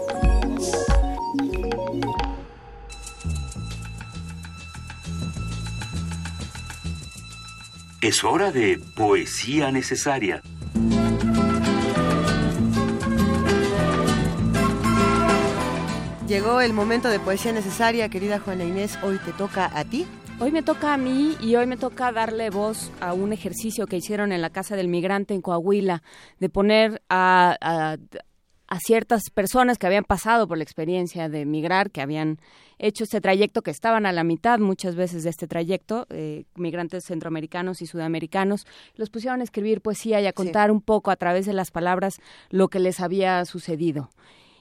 Es hora de poesía necesaria.
Llegó el momento de poesía necesaria, querida Juana Inés. Hoy te toca a ti.
Hoy me toca a mí y hoy me toca darle voz a un ejercicio que hicieron en la Casa del Migrante en Coahuila, de poner a, a ciertas personas que habían pasado por la experiencia de migrar, que habían hecho este trayecto, que estaban a la mitad muchas veces de este trayecto, eh, migrantes centroamericanos y sudamericanos, los pusieron a escribir poesía y a contar un poco a través de las palabras lo que les había sucedido.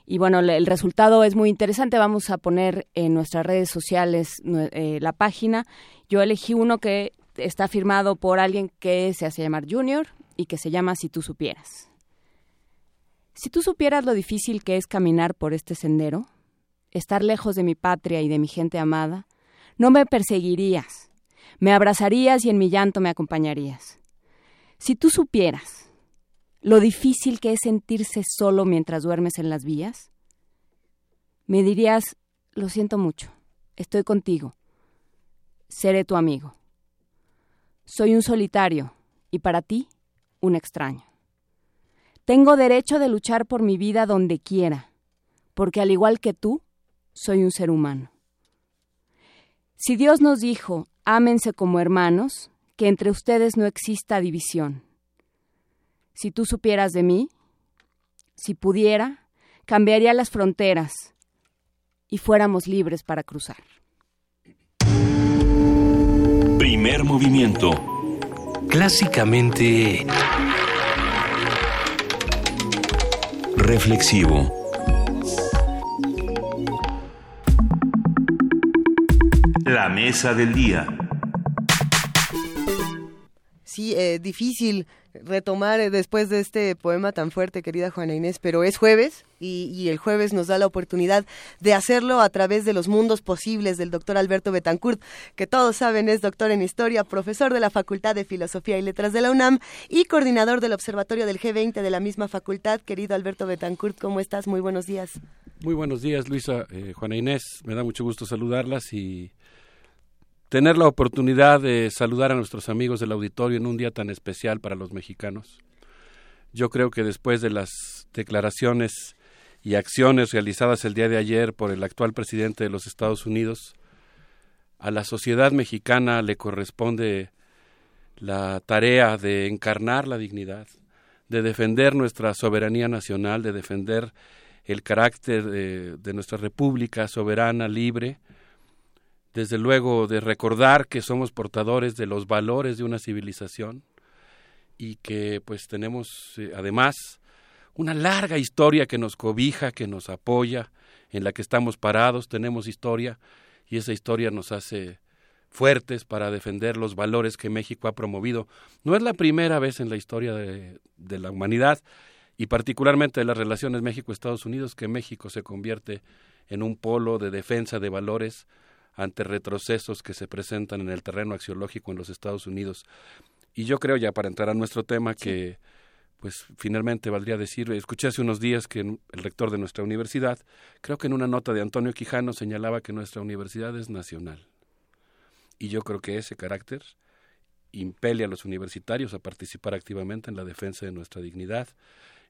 Y bueno, el resultado es muy interesante. Vamos a poner en nuestras redes sociales eh, la página. Yo elegí uno que está firmado por alguien que se hace llamar Junior y que se llama Si tú supieras. Si tú supieras lo difícil que es caminar por este sendero, estar lejos de mi patria y de mi gente amada, no me perseguirías, me abrazarías y en mi llanto me acompañarías. Si tú supieras lo difícil que es sentirse solo mientras duermes en las vías, me dirías, lo siento mucho, estoy contigo, seré tu amigo. Soy un solitario y para ti un extraño. Tengo derecho de luchar por mi vida donde quiera, porque al igual que tú, soy un ser humano. Si Dios nos dijo, ámense como hermanos, que entre ustedes no exista división. Si tú supieras de mí, si pudiera, cambiaría las fronteras y fuéramos libres para cruzar.
Primer movimiento.
Clásicamente...
Reflexivo. La mesa del día.
Sí, eh, difícil retomar eh, después de este poema tan fuerte, querida Juana Inés, pero es jueves y, el jueves nos da la oportunidad de hacerlo a través de los mundos posibles del doctor Alberto Betancourt, que todos saben es doctor en historia, profesor de la Facultad de Filosofía y Letras de la UNAM y coordinador del Observatorio del G20 de la misma facultad. Querido Alberto Betancourt, ¿cómo estás? Muy buenos días.
Muy buenos días, Luisa, eh, Juana Inés. Me da mucho gusto saludarlas y tener la oportunidad de saludar a nuestros amigos del auditorio en un día tan especial para los mexicanos. Yo creo que después de las declaraciones y acciones realizadas el día de ayer por el actual presidente de los Estados Unidos, a la sociedad mexicana le corresponde la tarea de encarnar la dignidad, de defender nuestra soberanía nacional, de defender el carácter de, de nuestra república soberana, libre, desde luego de recordar que somos portadores de los valores de una civilización y que pues tenemos eh, además una larga historia que nos cobija, que nos apoya, en la que estamos parados, tenemos historia y esa historia nos hace fuertes para defender los valores que México ha promovido. No es la primera vez en la historia de, de la humanidad y particularmente de las relaciones México-Estados Unidos que México se convierte en un polo de defensa de valores ante retrocesos que se presentan en el terreno axiológico en los Estados Unidos. Y yo creo, ya para entrar a nuestro tema, que pues finalmente valdría decir, escuché hace unos días que el rector de nuestra universidad, creo que en una nota de Antonio Quijano señalaba que nuestra universidad es nacional. Y yo creo que ese carácter impele a los universitarios a participar activamente en la defensa de nuestra dignidad,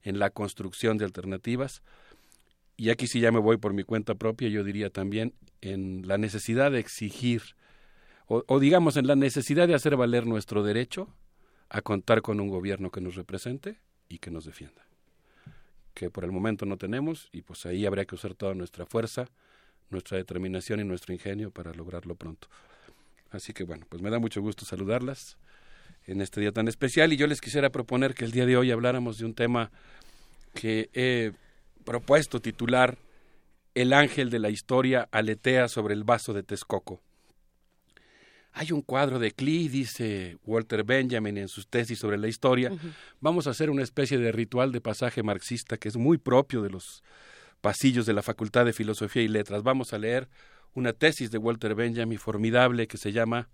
en la construcción de alternativas, y aquí sí ya me voy por mi cuenta propia, yo diría también en la necesidad de exigir, o, digamos en la necesidad de hacer valer nuestro derecho a contar con un gobierno que nos represente y que nos defienda. Que por el momento no tenemos y pues ahí habría que usar toda nuestra fuerza, nuestra determinación y nuestro ingenio para lograrlo pronto. Así que bueno, pues me da mucho gusto saludarlas en este día tan especial y yo les quisiera proponer que el día de hoy habláramos de un tema que he propuesto titular El ángel de la historia aletea sobre el vaso de Texcoco. Hay un cuadro de Klee, dice Walter Benjamin en sus tesis sobre la historia. Vamos a hacer una especie de ritual de pasaje marxista que es muy propio de los pasillos de la Facultad de Filosofía y Letras. Vamos a leer una tesis de Walter Benjamin formidable que se llama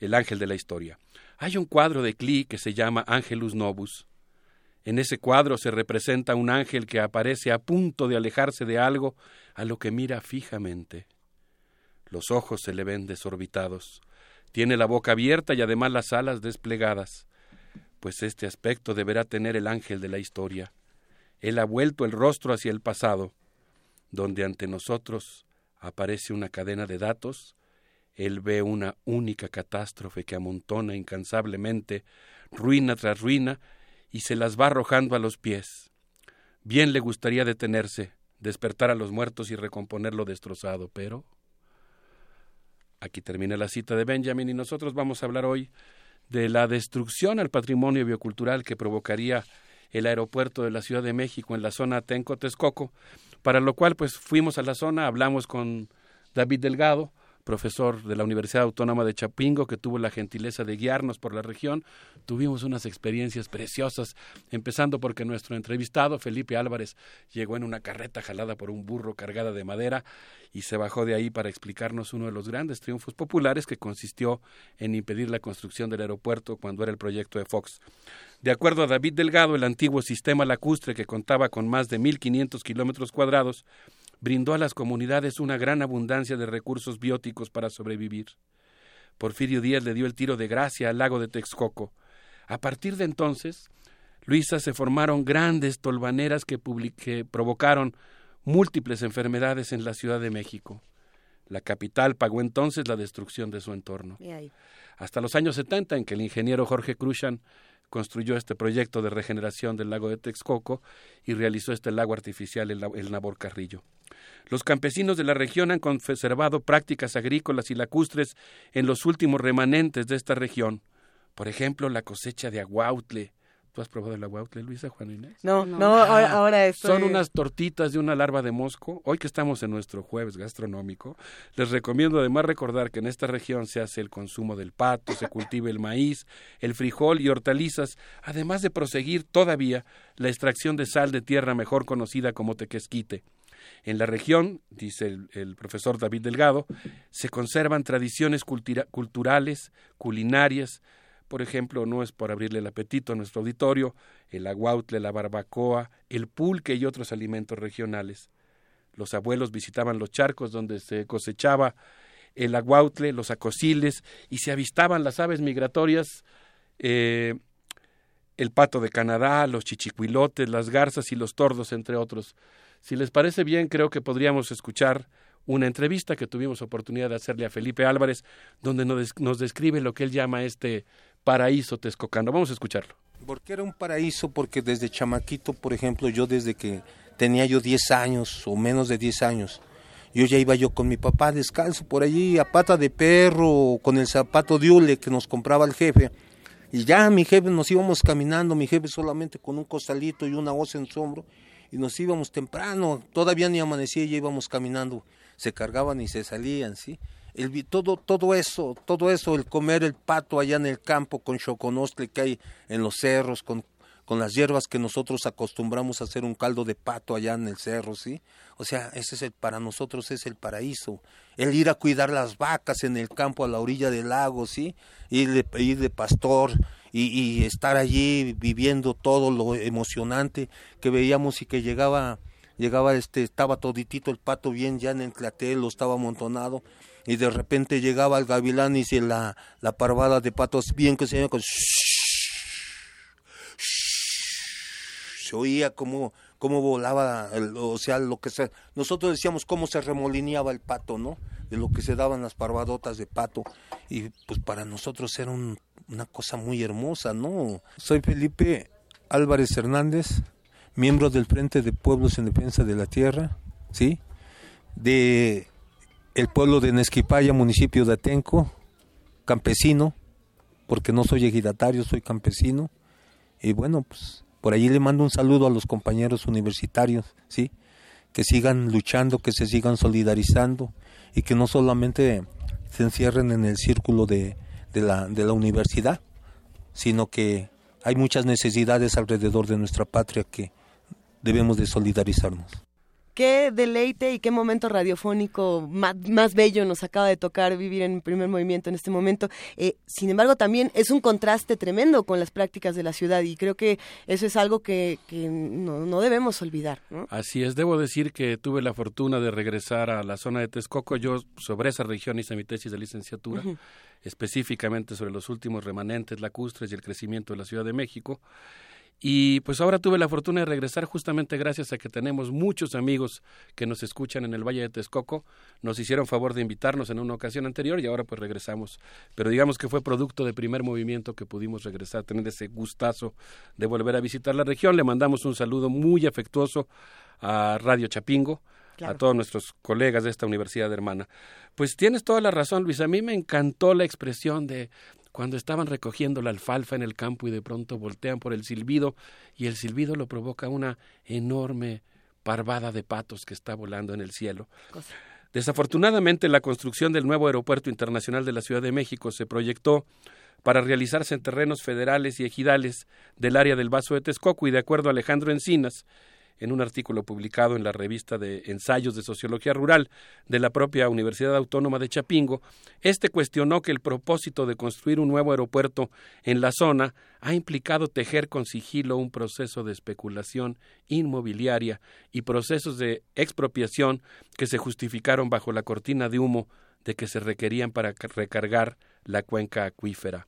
El ángel de la historia. Hay un cuadro de Klee que se llama Angelus Novus. En ese cuadro se representa un ángel que aparece a punto de alejarse de algo a lo que mira fijamente. Los ojos se le ven desorbitados. Tiene la boca abierta y además las alas desplegadas. Pues este aspecto deberá tener el ángel de la historia. Él ha vuelto el rostro hacia el pasado, donde ante nosotros aparece una cadena de datos. Él ve una única catástrofe que amontona incansablemente, ruina tras ruina, y se las va arrojando a los pies. Bien le gustaría detenerse, despertar a los muertos y recomponer lo destrozado, pero... Aquí termina la cita de Benjamin y nosotros vamos a hablar hoy de la destrucción al patrimonio biocultural que provocaría el aeropuerto de la Ciudad de México en la zona Tenco-Texcoco, para lo cual pues fuimos a la zona, hablamos con David Delgado, profesor de la Universidad Autónoma de Chapingo, que tuvo la gentileza de guiarnos por la región. Tuvimos unas experiencias preciosas, empezando porque nuestro entrevistado, Felipe Álvarez, llegó en una carreta jalada por un burro cargada de madera y se bajó de ahí para explicarnos uno de los grandes triunfos populares que consistió en impedir la construcción del aeropuerto cuando era el proyecto de Fox. De acuerdo a David Delgado, el antiguo sistema lacustre, que contaba con más de 1.500 kilómetros cuadrados, brindó a las comunidades una gran abundancia de recursos bióticos para sobrevivir. Porfirio Díaz le dio el tiro de gracia al lago de Texcoco. A partir de entonces, Luisa se formaron grandes tolvaneras que, que provocaron múltiples enfermedades en la Ciudad de México. La capital pagó entonces la destrucción de su entorno. Hasta los años 70, en que el ingeniero Jorge Cruzan construyó este proyecto de regeneración del lago de Texcoco y realizó este lago artificial, el, el Nabor Carrillo. Los campesinos de la región han conservado prácticas agrícolas y lacustres en los últimos remanentes de esta región. Por ejemplo, la cosecha de aguautle, ¿Tú has probado el aguautle, Luisa, Juan Inés?
No, no, ahora, ahora
Son unas tortitas de una larva de mosco. Hoy que estamos en nuestro jueves gastronómico, les recomiendo además recordar que en esta región se hace el consumo del pato, se cultiva el maíz, el frijol y hortalizas, además de proseguir todavía la extracción de sal de tierra mejor conocida como tequesquite. En la región, dice el, el, profesor David Delgado, se conservan tradiciones culturales, culinarias, por ejemplo, no es por abrirle el apetito a nuestro auditorio, el aguautle, la barbacoa, el pulque y otros alimentos regionales. Los abuelos visitaban los charcos donde se cosechaba el aguautle, los acosiles, y se avistaban las aves migratorias, eh, el pato de Canadá, los chichicuilotes, las garzas y los tordos, entre otros. Si les parece bien, creo que podríamos escuchar una entrevista que tuvimos oportunidad de hacerle a Felipe Álvarez, donde nos, describe lo que él llama este paraíso texcocano. Vamos a escucharlo.
Porque era un paraíso, porque desde chamaquito, por ejemplo, yo desde que tenía yo 10 años o menos de 10 años, yo ya iba yo con mi papá descalzo por allí a pata de perro, con el zapato de hule que nos compraba el jefe. Y ya mi jefe nos íbamos caminando, mi jefe solamente con un costalito y una hoz en su hombro, y nos íbamos temprano, todavía ni amanecía, ya íbamos caminando, se cargaban y se salían, ¿sí? El, todo, todo eso, todo eso, el comer el pato allá en el campo con choconostle que hay en los cerros, con, con las hierbas que nosotros acostumbramos a hacer un caldo de pato allá en el cerro, ¿sí? O sea, ese es el, para nosotros es el paraíso. El ir a cuidar las vacas en el campo a la orilla del lago, ¿sí? Ir de, ir de pastor y, estar allí viviendo todo lo emocionante que veíamos y que llegaba llegaba este estaba toditito el pato bien ya en el clatelo estaba amontonado y de repente llegaba el gavilán y se la, la parvada de patos bien que se con se oía como, como volaba, o sea, lo que se, nosotros decíamos cómo se remolineaba el pato, ¿no? De lo que se daban las parvadotas de pato. Y pues para nosotros era una cosa muy hermosa, ¿no? Soy Felipe Álvarez Hernández, miembro del Frente de Pueblos en Defensa de la Tierra, ¿sí? De el pueblo de Nesquipaya, municipio de Atenco, campesino, porque no soy ejidatario, soy campesino. Y bueno, pues por allí le mando un saludo a los compañeros universitarios, ¿sí? Que sigan luchando, que se sigan solidarizando y que no solamente se encierren en el círculo de, la, de la universidad, sino que hay muchas necesidades alrededor de nuestra patria que debemos de solidarizarnos
qué deleite y qué momento radiofónico más, bello nos acaba de tocar vivir en primer movimiento en este momento. Eh, sin embargo, también es un contraste tremendo con las prácticas de la ciudad y creo que eso es algo que, no, debemos olvidar.
Así es, debo decir que tuve la fortuna de regresar a la zona de Texcoco. Yo sobre esa región hice mi tesis de licenciatura. específicamente sobre los últimos remanentes lacustres y el crecimiento de la Ciudad de México. Y pues ahora tuve la fortuna de regresar justamente gracias a que tenemos muchos amigos que nos escuchan en el Valle de Texcoco. Nos hicieron favor de invitarnos en una ocasión anterior y ahora pues regresamos. Pero digamos que fue producto de primer movimiento que pudimos regresar, tener ese gustazo de volver a visitar la región. Le mandamos un saludo muy afectuoso a Radio Chapingo, a todos nuestros colegas de esta universidad hermana. Pues tienes toda la razón, Luis. A mí me encantó la expresión de cuando estaban recogiendo la alfalfa en el campo y de pronto voltean por el silbido y el silbido lo provoca una enorme parvada de patos que está volando en el cielo. Desafortunadamente, la construcción del nuevo aeropuerto internacional de la Ciudad de México se proyectó para realizarse en terrenos federales y ejidales del área del Vaso de Texcoco y de acuerdo a Alejandro Encinas, en un artículo publicado en la revista de Ensayos de Sociología Rural de la propia Universidad Autónoma de Chapingo, este cuestionó que el propósito de construir un nuevo aeropuerto en la zona ha implicado tejer con sigilo un proceso de especulación inmobiliaria y procesos de expropiación que se justificaron bajo la cortina de humo de que se requerían para recargar la cuenca acuífera.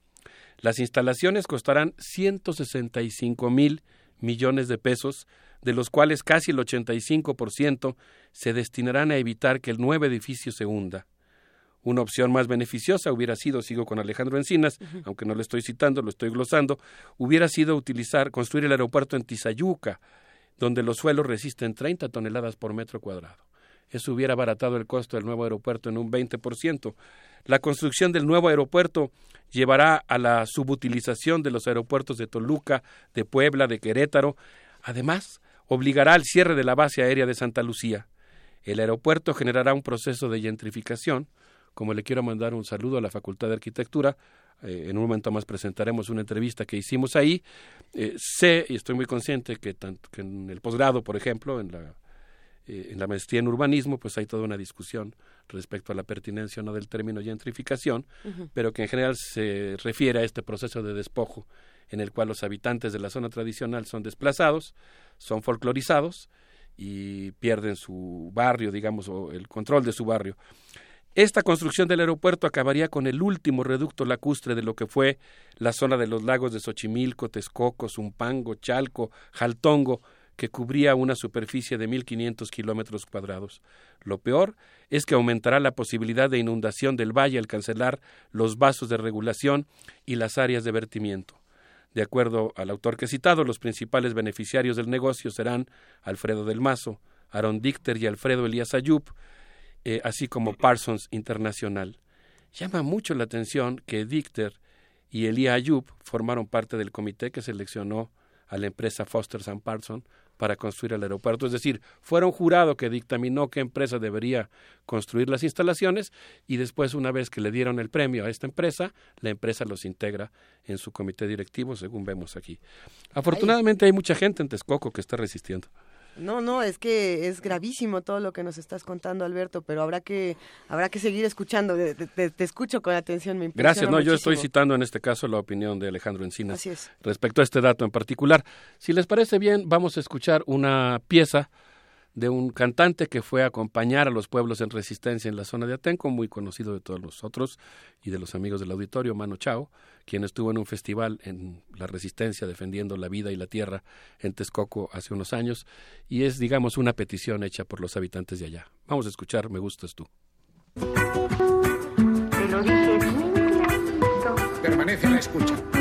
Las instalaciones costarán 165 mil millones de pesos, de los cuales casi el 85% se destinarán a evitar que el nuevo edificio se hunda. Una opción más beneficiosa hubiera sido, sigo con Alejandro Encinas, aunque no lo estoy citando, lo estoy glosando, hubiera sido utilizar, construir el aeropuerto en Tizayuca, donde los suelos resisten 30 toneladas por metro cuadrado. Eso hubiera abaratado el costo del nuevo aeropuerto en un 20%. La construcción del nuevo aeropuerto llevará a la subutilización de los aeropuertos de Toluca, de Puebla, de Querétaro. Además, obligará al cierre de la base aérea de Santa Lucía. El aeropuerto generará un proceso de gentrificación. Como le quiero mandar un saludo a la Facultad de Arquitectura, eh, en un momento más presentaremos una entrevista que hicimos ahí. Eh, sé y estoy muy consciente que, tanto, que en el posgrado, por ejemplo, en la eh, en la maestría en urbanismo, pues hay toda una discusión respecto a la pertinencia o no del término gentrificación, pero que en general se refiere a este proceso de despojo en el cual los habitantes de la zona tradicional son desplazados, son folclorizados y pierden su barrio, digamos, o el control de su barrio. Esta construcción del aeropuerto acabaría con el último reducto lacustre de lo que fue la zona de los lagos de Xochimilco, Texcoco, Zumpango, Chalco, Jaltongo, que cubría una superficie de 1.500 kilómetros cuadrados. Lo peor es que aumentará la posibilidad de inundación del valle al cancelar los vasos de regulación y las áreas de vertimiento. De acuerdo al autor que he citado, los principales beneficiarios del negocio serán Alfredo del Mazo, Aaron Dichter y Alfredo Elías Ayub, eh, así como Parsons Internacional. Llama mucho la atención que Dichter y Elías Ayub formaron parte del comité que seleccionó a la empresa Foster Parsons para construir el aeropuerto. Es decir, fuera un jurado que dictaminó qué empresa debería construir las instalaciones y después, una vez que le dieron el premio a esta empresa, la empresa los integra en su comité directivo, según vemos aquí. Afortunadamente hay mucha gente en Texcoco que está resistiendo.
No, no, es que es gravísimo todo lo que nos estás contando, Alberto, pero habrá que habrá que seguir escuchando. Te, escucho con atención, me
Gracias, no, yo estoy citando en este caso la opinión de Alejandro Encinas
Así es.
respecto a este dato en particular. Si les parece bien, vamos a escuchar una pieza de un cantante que fue a acompañar a los pueblos en resistencia en la zona de Atenco, muy conocido de todos nosotros y de los amigos del auditorio, Mano Chao, quien estuvo en un festival en la resistencia defendiendo la vida y la tierra en Texcoco hace unos años, y es, digamos, una petición hecha por los habitantes de allá. Vamos a escuchar Me gustas tú.
Permanece a la escucha.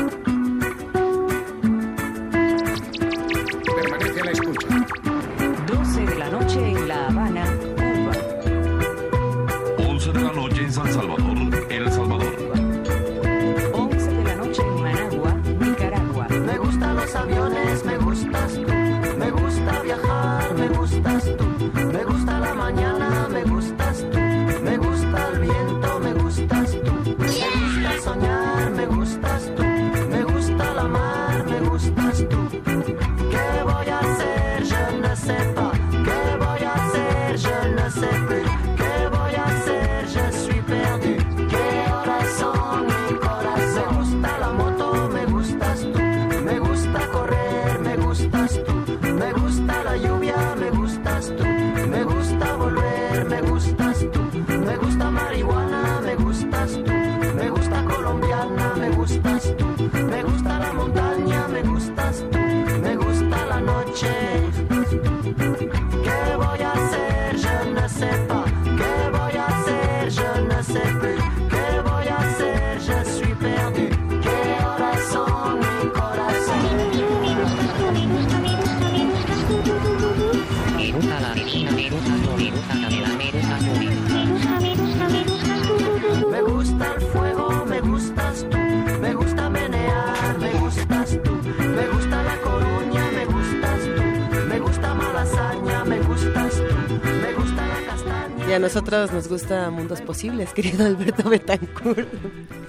Y a nosotros nos gusta Mundos Posibles, querido Alberto Betancourt.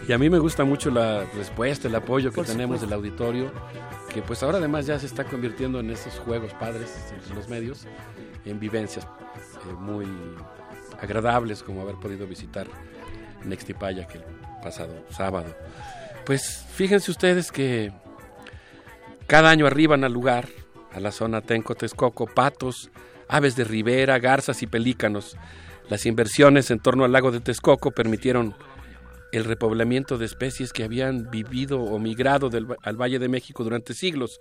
Y a mí me gusta mucho la respuesta, el apoyo que tenemos del auditorio, que pues ahora además ya se está convirtiendo en esos juegos padres en los medios, en vivencias eh, muy agradables como haber podido visitar Nextipaya que el pasado sábado. Pues fíjense ustedes que cada año arriban al lugar, a la zona Tenco Texcoco, patos, aves de ribera, garzas y pelícanos las inversiones en torno al lago de Texcoco permitieron el repoblamiento de especies que habían vivido o migrado al Valle de México durante siglos,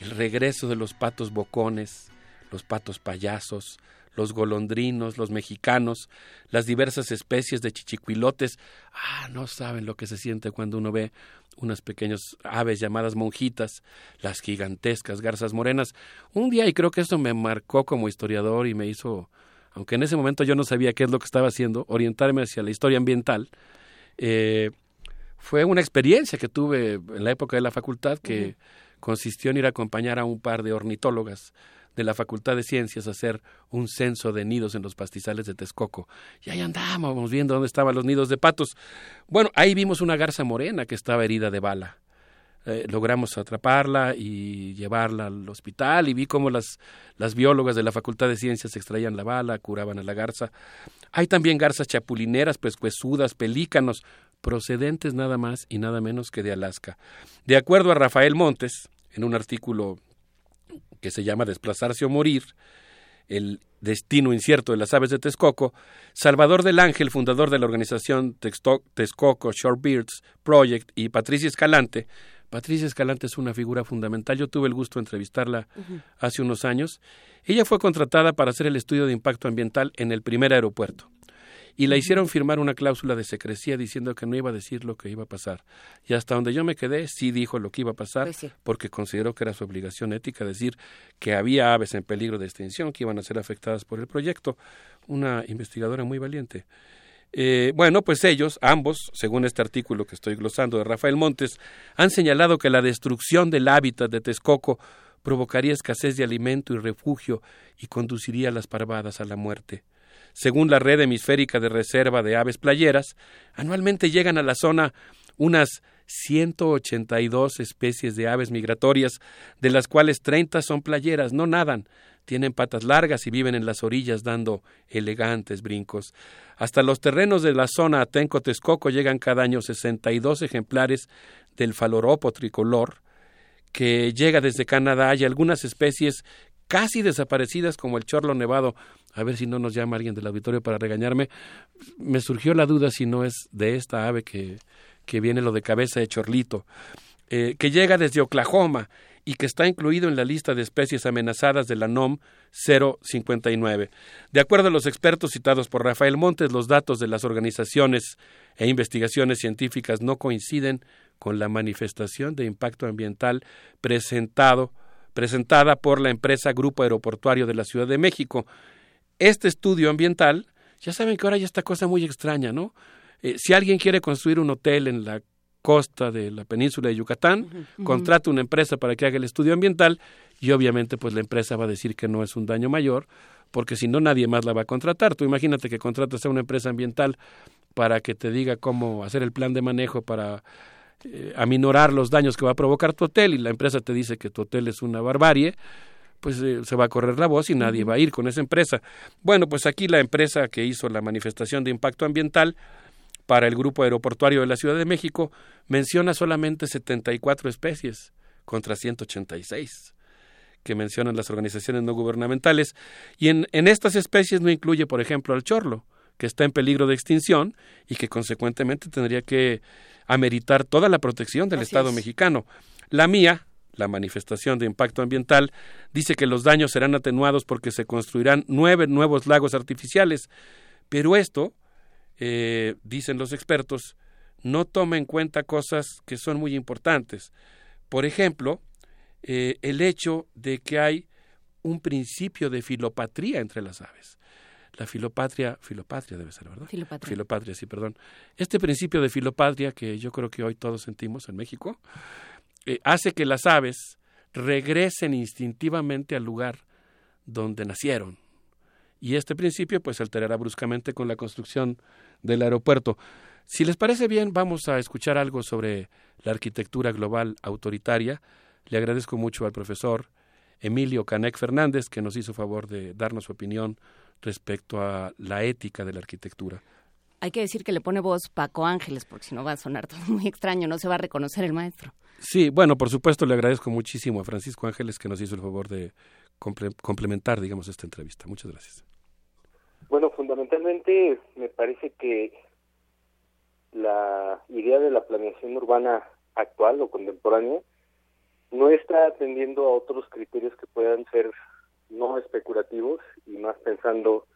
el regreso de los patos bocones, los patos payasos, los golondrinos, los mexicanos, las diversas especies de chichicuilotes. Ah, no saben lo que se siente cuando uno ve unas pequeñas aves llamadas monjitas, las gigantescas garzas morenas. Un día, y creo que esto me marcó como historiador y me hizo, aunque en ese momento yo no sabía qué es lo que estaba haciendo, orientarme hacia la historia ambiental. Eh, fue una experiencia que tuve en la época de la facultad que consistió en ir a acompañar a un par de ornitólogas de la Facultad de Ciencias a hacer un censo de nidos en los pastizales de Texcoco. Y ahí andábamos viendo dónde estaban los nidos de patos. Bueno, ahí vimos una garza morena que estaba herida de bala. Eh, logramos atraparla y llevarla al hospital y vi cómo las, las biólogas de la Facultad de Ciencias extraían la bala, curaban a la garza. Hay también garzas chapulineras, huesudas, pelícanos, procedentes nada más y nada menos que de Alaska. De acuerdo a Rafael Montes, en un artículo que se llama Desplazarse o Morir, el destino incierto de las aves de Texcoco, Salvador del Ángel, fundador de la organización Texcoco Shorebirds Project, y Patricia Escalante. Patricia Escalante es una figura fundamental. Yo tuve el gusto de entrevistarla hace unos años. Ella fue contratada para hacer el estudio de impacto ambiental en el primer aeropuerto y la hicieron firmar una cláusula de secrecía diciendo que no iba a decir lo que iba a pasar. Y hasta donde yo me quedé, sí dijo lo que iba a pasar,
Pues
porque consideró que era su obligación ética decir que había aves en peligro de extinción que iban a ser afectadas por el proyecto. Una investigadora muy valiente. Eh, bueno, pues ellos, ambos, según este artículo que estoy glosando de Rafael Montes, han señalado que la destrucción del hábitat de Texcoco provocaría escasez de alimento y refugio y conduciría a las parvadas a la muerte. Según la red hemisférica de reserva de aves playeras, anualmente llegan a la zona unas 182 especies de aves migratorias, de las cuales 30 son playeras, no nadan, tienen patas largas y viven en las orillas dando elegantes brincos. Hasta los terrenos de la zona Atenco-Texcoco llegan cada año 62 ejemplares del faloropo tricolor, que llega desde Canadá y algunas especies casi desaparecidas como el chorlo nevado. A ver si no nos llama alguien del auditorio para regañarme. Me surgió la duda si no es de esta ave que, que viene lo de cabeza de chorlito, eh, que llega desde Oklahoma y que está incluido en la lista de especies amenazadas de la NOM 059. De acuerdo a los expertos citados por Rafael Montes, los datos de las organizaciones e investigaciones científicas no coinciden con la manifestación de impacto ambiental presentado, presentada por la empresa Grupo Aeroportuario de la Ciudad de México. Este estudio ambiental, ya saben que ahora hay esta cosa muy extraña, ¿no? Eh, si alguien quiere construir un hotel en la costa de la península de Yucatán,
Ujú.
contrata una empresa para que haga el estudio ambiental y obviamente pues la empresa va a decir que no es un daño mayor, porque si no nadie más la va a contratar. Tú imagínate que contratas a una empresa ambiental para que te diga cómo hacer el plan de manejo para eh, aminorar los daños que va a provocar tu hotel y la empresa te dice que tu hotel es una barbarie, pues eh, se va a correr la voz y nadie va a ir con esa empresa. Bueno, pues aquí la empresa que hizo la manifestación de impacto ambiental para el Grupo Aeroportuario de la Ciudad de México menciona solamente 74 especies contra 186 que mencionan las organizaciones no gubernamentales y en, en estas especies no incluye, por ejemplo, al chorlo, que está en peligro de extinción y que consecuentemente tendría que ameritar toda la protección del
Así
Estado
es.
mexicano. La mía, la manifestación de impacto ambiental, dice que los daños serán atenuados porque se construirán nueve nuevos lagos artificiales, pero esto, eh, dicen los expertos, no toma en cuenta cosas que son muy importantes. Por ejemplo, eh, el hecho de que hay un principio de filopatría entre las aves. La filopatria, filopatria debe ser, ¿verdad?
Filopatria.
Filopatria, sí, perdón. Este principio de filopatria que yo creo que hoy todos sentimos en México, eh, hace que las aves regresen instintivamente al lugar donde nacieron. Y este principio pues se alterará bruscamente con la construcción del aeropuerto. Si les parece bien, vamos a escuchar algo sobre la arquitectura global autoritaria. Le agradezco mucho al profesor Emilio Canek Fernández que nos hizo favor de darnos su opinión respecto a la ética de la arquitectura.
Hay que decir que le pone voz Paco Ángeles, porque si no va a sonar todo muy extraño, no se va a reconocer el maestro.
Sí, bueno, por supuesto le agradezco muchísimo a Francisco Ángeles que nos hizo el favor de comple- complementar, digamos, esta entrevista. Muchas gracias.
Bueno, fundamentalmente me parece que la idea de la planeación urbana actual o contemporánea no está atendiendo a otros criterios que puedan ser no especulativos y más pensando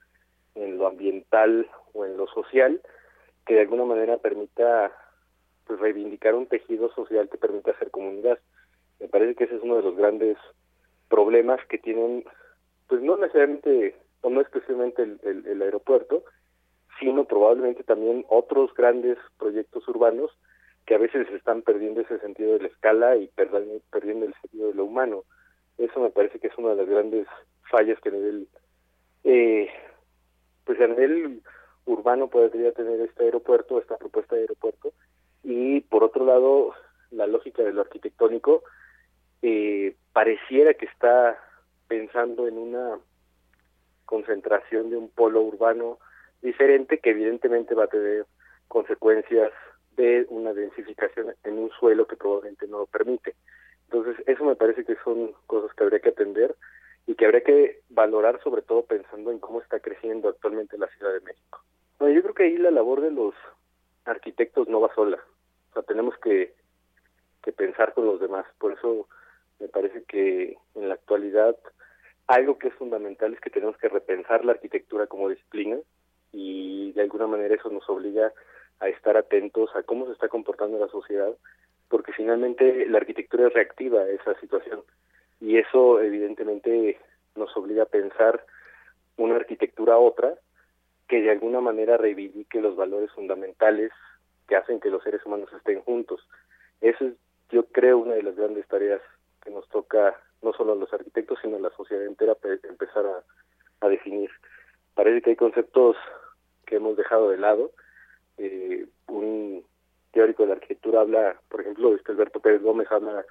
en lo ambiental o en lo social, que de alguna manera permita pues reivindicar un tejido social que permita hacer comunidad. Me parece que ese es uno de los grandes problemas que tienen, pues no necesariamente o no exclusivamente el, el, aeropuerto, sino probablemente también otros grandes proyectos urbanos que a veces están perdiendo ese sentido de la escala y perdiendo, perdiendo el sentido de lo humano. Eso me parece que es una de las grandes fallas que a nivel, eh, pues a nivel urbano podría tener este aeropuerto, esta propuesta de aeropuerto, y por otro lado, la lógica de lo arquitectónico eh, pareciera que está pensando en una concentración de un polo urbano diferente que evidentemente va a tener consecuencias de una densificación en un suelo que probablemente no lo permite. Entonces, eso me parece que son cosas que habría que atender y que habría que valorar sobre todo pensando en cómo está creciendo actualmente la Ciudad de México. Bueno, yo creo que ahí la labor de los arquitectos no va sola. O sea, tenemos que, que pensar con los demás. Por eso me parece que en la actualidad algo que es fundamental es que tenemos que repensar la arquitectura como disciplina y de alguna manera eso nos obliga a estar atentos a cómo se está comportando la sociedad, porque finalmente la arquitectura es reactiva a esa situación y eso evidentemente nos obliga a pensar una arquitectura a otra que de alguna manera reivindique los valores fundamentales que hacen que los seres humanos estén juntos. Eso es, yo creo, una de las grandes tareas que nos toca no solo a los arquitectos, sino a la sociedad entera empezar a, a definir. Parece que hay conceptos que hemos dejado de lado. Eh, un teórico de la arquitectura habla, por ejemplo, este Alberto Pérez Gómez habla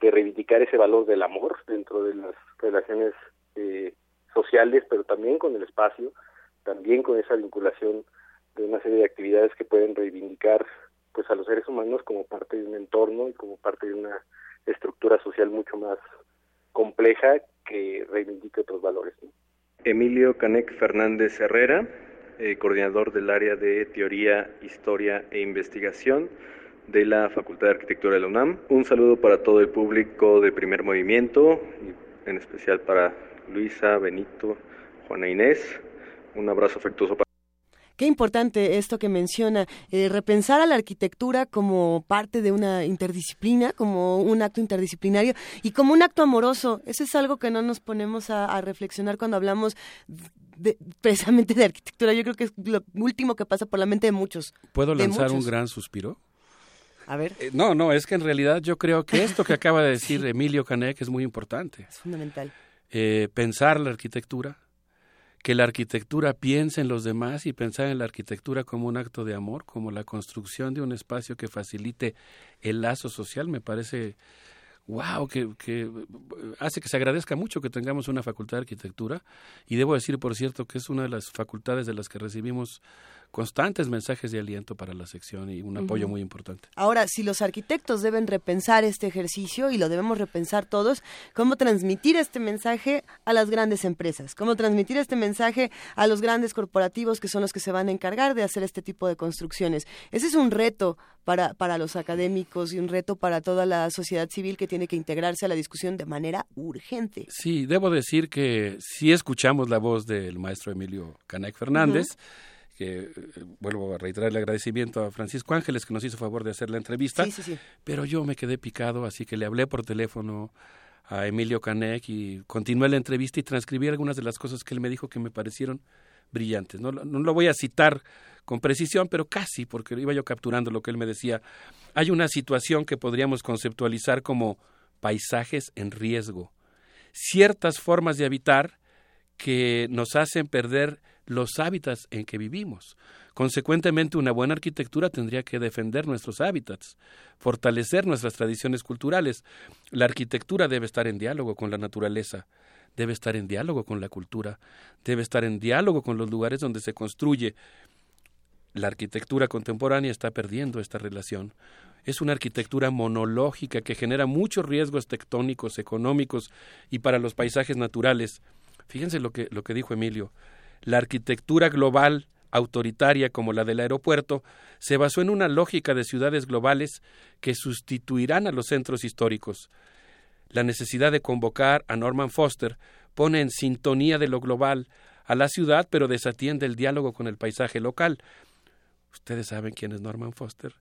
de reivindicar ese valor del amor dentro de las relaciones eh, sociales, pero también con el espacio, también con esa vinculación de una serie de actividades que pueden reivindicar pues a los seres humanos como parte de un entorno y como parte de una estructura social mucho más compleja que reivindique otros valores.
Emilio Canec Fernández Herrera, eh, coordinador del área de Teoría, Historia e Investigación de la Facultad de Arquitectura de la UNAM. Un saludo para todo el público de Primer Movimiento, en especial para Luisa, Benito, Juana Inés. Un abrazo afectuoso para
Qué importante esto que menciona, eh, repensar a la arquitectura como parte de una interdisciplina, como un acto interdisciplinario y como un acto amoroso. Eso es algo que no nos ponemos a, a reflexionar cuando hablamos de, precisamente de arquitectura. Yo creo que es lo último que pasa por la mente de muchos.
¿Puedo lanzar
muchos.
un gran suspiro?
A ver.
Eh, no, no, es que en realidad yo creo que esto que acaba de decir Emilio Canek es muy importante.
Es fundamental.
Eh, pensar la arquitectura, que la arquitectura piense en los demás y pensar en la arquitectura como un acto de amor, como la construcción de un espacio que facilite el lazo social, me parece, wow, que, que hace que se agradezca mucho que tengamos una facultad de arquitectura. Y debo decir, por cierto, que es una de las facultades de las que recibimos constantes mensajes de aliento para la sección y un apoyo muy importante.
Ahora, si los arquitectos deben repensar este ejercicio y lo debemos repensar todos, ¿cómo transmitir este mensaje a las grandes empresas? ¿Cómo transmitir este mensaje a los grandes corporativos que son los que se van a encargar de hacer este tipo de construcciones? Ese es un reto para, para los académicos y un reto para toda la sociedad civil que tiene que integrarse a la discusión de manera urgente.
Sí, debo decir que sí escuchamos la voz del maestro Emilio Canek Fernández, que eh, vuelvo a reiterar el agradecimiento a Francisco Ángeles que nos hizo favor de hacer la entrevista,
Sí, sí, sí.
pero yo me quedé picado, así que le hablé por teléfono a Emilio Canek y continué la entrevista y transcribí algunas de las cosas que él me dijo que me parecieron brillantes. No, lo- no lo voy a citar con precisión, pero casi, porque iba yo capturando lo que él me decía. Hay una situación que podríamos conceptualizar como paisajes en riesgo ciertas formas de habitar que nos hacen perder los hábitats en que vivimos. Consecuentemente, una buena arquitectura tendría que defender nuestros hábitats, fortalecer nuestras tradiciones culturales. La arquitectura debe estar en diálogo con la naturaleza, debe estar en diálogo con la cultura, debe estar en diálogo con los lugares donde se construye. La arquitectura contemporánea está perdiendo esta relación. Es una arquitectura monológica que genera muchos riesgos tectónicos, económicos y para los paisajes naturales. Fíjense lo que, lo que dijo Emilio. La arquitectura global autoritaria como la del aeropuerto se basó en una lógica de ciudades globales que sustituirán a los centros históricos. La necesidad de convocar a Norman Foster pone en sintonía de lo global a la ciudad, pero desatiende el diálogo con el paisaje local. Ustedes saben quién es Norman Foster.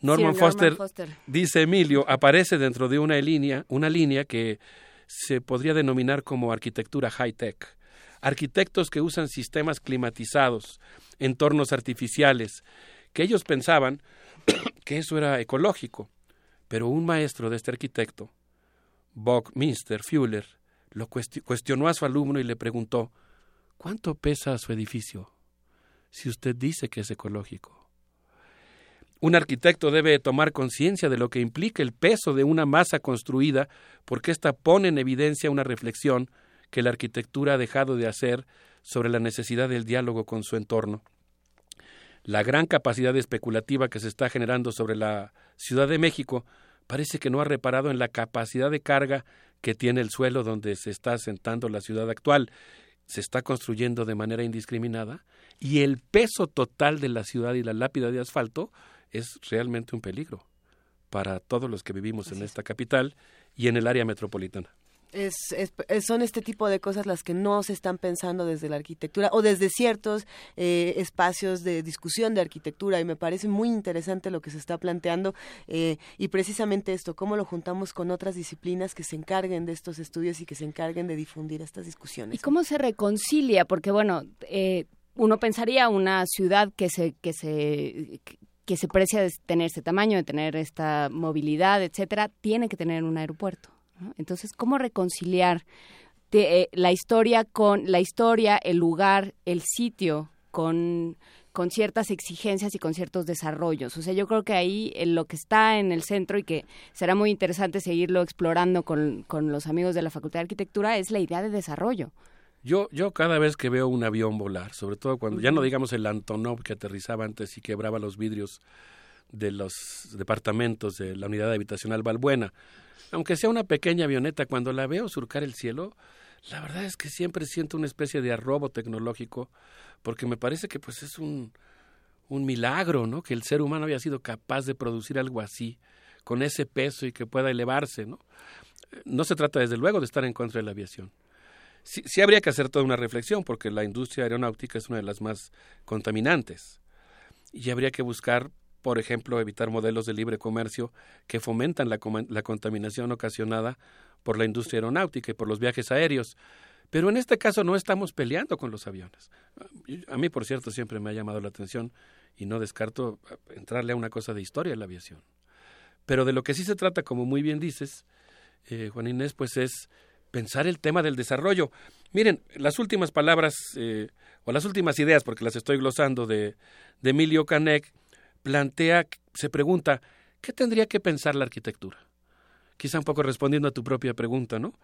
Norman,
Sí,
Foster,
Foster.
dice Emilio, aparece dentro de una línea, una línea que se podría denominar como arquitectura high-tech. Arquitectos que usan sistemas climatizados, entornos artificiales, que ellos pensaban que eso era ecológico. Pero un maestro de este arquitecto, Buckminster Fuller, lo cuesti- cuestionó a su alumno y le preguntó, ¿cuánto pesa su edificio si usted dice que es ecológico? Un arquitecto debe tomar conciencia de lo que implica el peso de una masa construida, porque ésta pone en evidencia una reflexión que la arquitectura ha dejado de hacer sobre la necesidad del diálogo con su entorno. La gran capacidad especulativa que se está generando sobre la Ciudad de México parece que no ha reparado en la capacidad de carga que tiene el suelo donde se está asentando la ciudad actual. Se está construyendo de manera indiscriminada y el peso total de la ciudad y la lápida de asfalto es realmente un peligro para todos los que vivimos en esta capital y en el área metropolitana.
Es, es- son este tipo de cosas las que no se están pensando desde la arquitectura o desde ciertos eh, espacios de discusión de arquitectura y me parece muy interesante lo que se está planteando eh, y precisamente esto, cómo lo juntamos con otras disciplinas que se encarguen de estos estudios y que se encarguen de difundir estas discusiones.
¿Y cómo se reconcilia? Porque, bueno, eh, uno pensaría una ciudad que se, que se, que se precia de tener ese tamaño, de tener esta movilidad, etcétera, tiene que tener un aeropuerto. Entonces, ¿cómo reconciliar de, eh, la historia con la historia, el lugar, el sitio con con ciertas exigencias y con ciertos desarrollos. O sea, yo creo que ahí eh, lo que está en el centro y que será muy interesante seguirlo explorando con, con los amigos de la Facultad de Arquitectura es la idea de desarrollo.
Yo, yo cada vez que veo un avión volar, sobre todo cuando, ya no digamos el Antonov que aterrizaba antes y quebraba los vidrios de los departamentos de la unidad habitacional Balbuena, aunque sea una pequeña avioneta, cuando la veo surcar el cielo, la verdad es que siempre siento una especie de arrobo tecnológico, porque me parece que pues es un, un milagro, ¿no? Que el ser humano haya sido capaz de producir algo así, con ese peso y que pueda elevarse, ¿no? No se trata desde luego de estar en contra de la aviación. Sí, sí habría que hacer toda una reflexión, porque la industria aeronáutica es una de las más contaminantes. Y habría que buscar, por ejemplo, evitar modelos de libre comercio que fomentan la, la contaminación ocasionada por la industria aeronáutica y por los viajes aéreos. Pero en este caso no estamos peleando con los aviones. A mí, por cierto, siempre me ha llamado la atención y no descarto entrarle a una cosa de historia de la aviación. Pero de lo que sí se trata, como muy bien dices, eh, Juan Inés, pues es pensar el tema del desarrollo. Miren, las últimas palabras eh, o las últimas ideas, porque las estoy glosando, de, de Emilio Canek, plantea, se pregunta, ¿qué tendría que pensar la arquitectura? Quizá un poco respondiendo a tu propia pregunta, ¿no?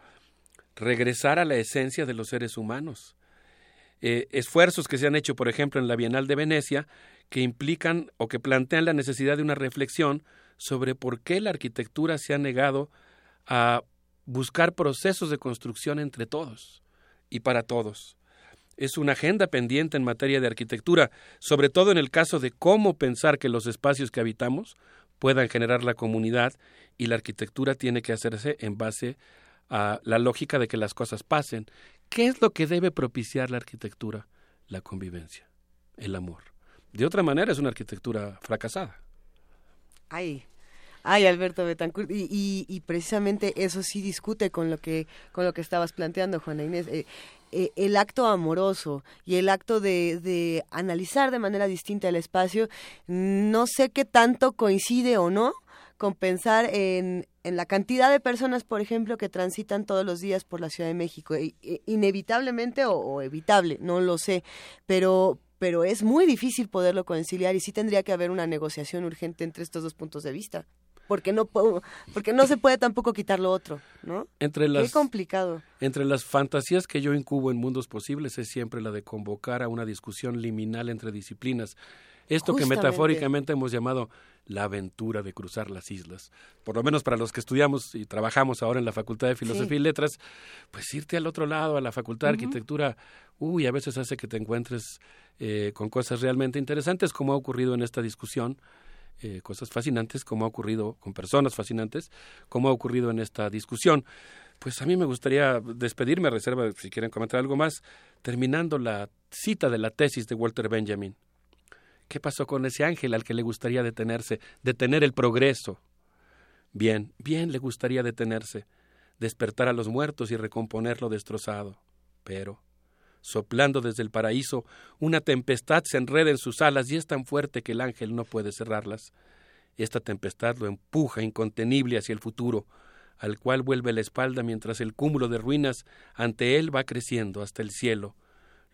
Regresar a la esencia de los seres humanos. Eh, esfuerzos que se han hecho, por ejemplo, en la Bienal de Venecia, que implican o que plantean la necesidad de una reflexión sobre por qué la arquitectura se ha negado a buscar procesos de construcción entre todos y para todos. Es una agenda pendiente en materia de arquitectura, sobre todo en el caso de cómo pensar que los espacios que habitamos puedan generar la comunidad y la arquitectura tiene que hacerse en base a la lógica de que las cosas pasen. ¿Qué es lo que debe propiciar la arquitectura? La convivencia, el amor. De otra manera es una arquitectura fracasada.
Ay, ay, Alberto Betancourt, y, y, y precisamente eso sí discute con lo que con lo que estabas planteando, Juana Inés. Eh, eh, el acto amoroso y el acto de, de analizar de manera distinta el espacio, no sé qué tanto coincide o no con pensar en, en la cantidad de personas, por ejemplo, que transitan todos los días por la Ciudad de México. E- e- inevitablemente o, o evitable, no lo sé, pero pero es muy difícil poderlo conciliar y sí tendría que haber una negociación urgente entre estos dos puntos de vista. Porque no, puedo- porque no se puede tampoco quitar lo otro, ¿no?
Entre
Qué
las,
complicado.
entre las fantasías que yo incubo en mundos posibles es siempre la de convocar a una discusión liminal entre disciplinas. Esto que metafóricamente hemos llamado la aventura de cruzar las islas. Por lo menos para los que estudiamos y trabajamos ahora en la Facultad de Filosofía
Sí.
y Letras, pues irte al otro lado, a la Facultad de. Arquitectura, uy, a veces hace que te encuentres eh, con cosas realmente interesantes, como ha ocurrido en esta discusión, eh, cosas fascinantes, como ha ocurrido con personas fascinantes, como ha ocurrido en esta discusión. Pues a mí me gustaría despedirme, reserva si quieren comentar algo más, terminando la cita de la tesis de Walter Benjamin. ¿Qué pasó con ese ángel al que le gustaría detenerse, detener el progreso? Bien, bien le gustaría detenerse, despertar a los muertos y recomponer lo destrozado. Pero, soplando desde el paraíso, una tempestad se enreda en sus alas y es tan fuerte que el ángel no puede cerrarlas. Esta tempestad lo empuja incontenible hacia el futuro, al cual vuelve la espalda mientras el cúmulo de ruinas ante él va creciendo hasta el cielo.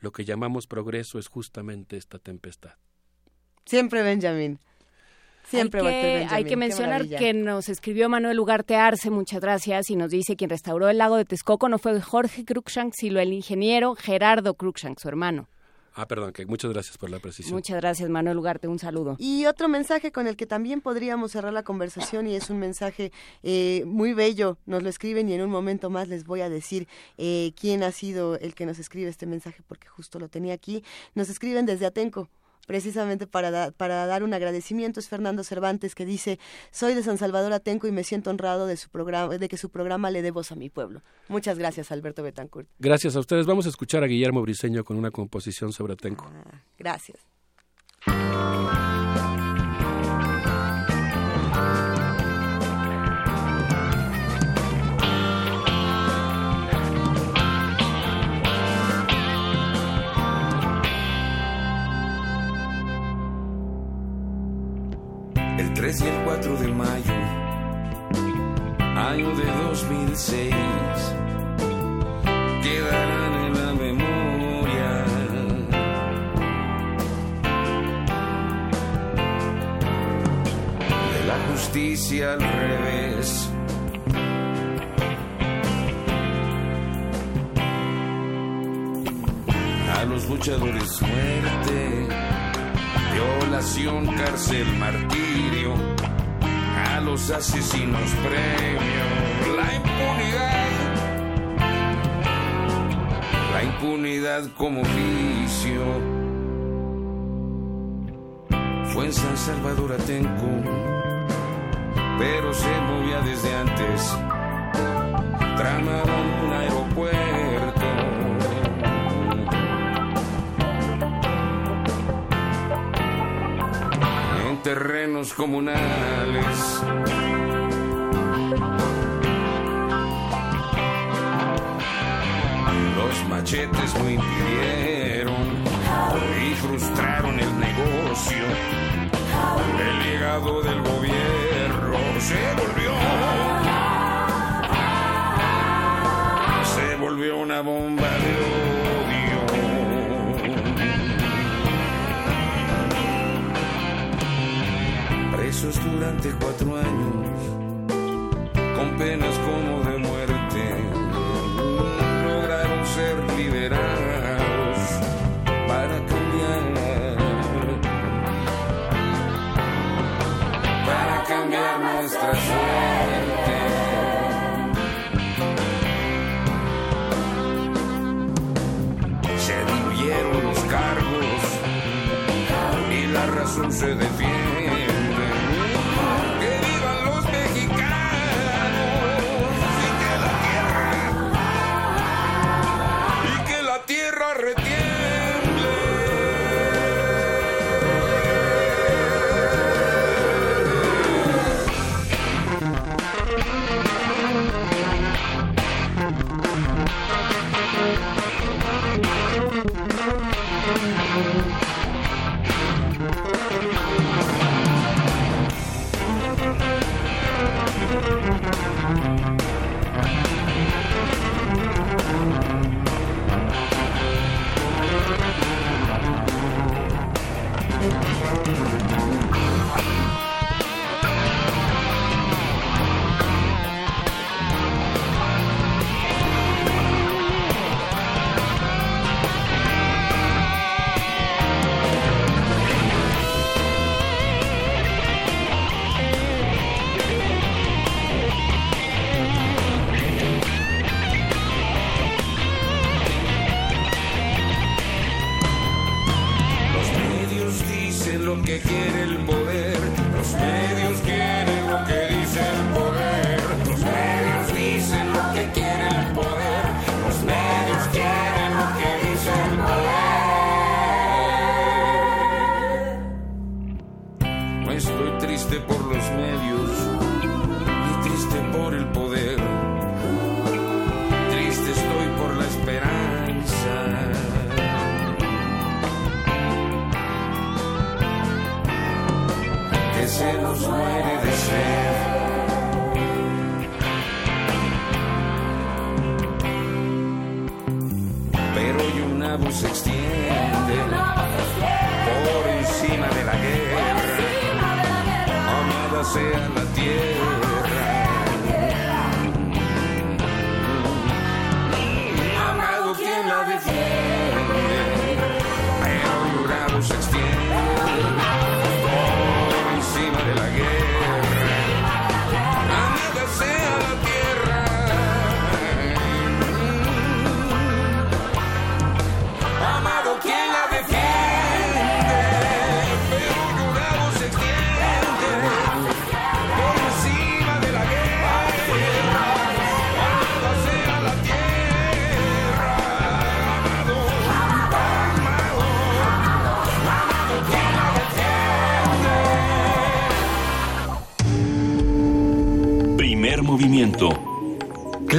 Lo que llamamos progreso es justamente esta tempestad.
Siempre Benjamin. Siempre
hay que,
Benjamin.
hay que mencionar que nos escribió Manuel Ugarte Arce, muchas gracias, y nos dice quien restauró el lago de Texcoco no fue Jorge Cruikshank, sino el ingeniero Gerardo Cruikshank, su hermano.
Ah, perdón, que muchas gracias por la precisión.
Muchas gracias, Manuel Ugarte, un saludo.
Y otro mensaje con el que también podríamos cerrar la conversación y es un mensaje eh, muy bello. Nos lo escriben y en un momento más les voy a decir eh, quién ha sido el que nos escribe este mensaje porque justo lo tenía aquí. Nos escriben desde Atenco. Precisamente para, da- para dar un agradecimiento es Fernando Cervantes que dice soy de San Salvador Atenco y me siento honrado de su programa de que su programa le dé voz a mi pueblo. Muchas gracias Alberto Betancourt.
Gracias a ustedes. Vamos a escuchar a Guillermo Briseño con una composición sobre Atenco.
Gracias.
2006, quedarán en la memoria. De la justicia al revés. A los luchadores muerte violación, cárcel, martirio, a los asesinos premio, impunidad como vicio. Fue en San Salvador Atenco, pero se movía desde antes, tramaba en un aeropuerto. en terrenos comunales. Machetes lo impidieron y frustraron el negocio. El legado del gobierno se volvió. Se volvió una bomba de odio. presos durante cuatro años, con penas como de razón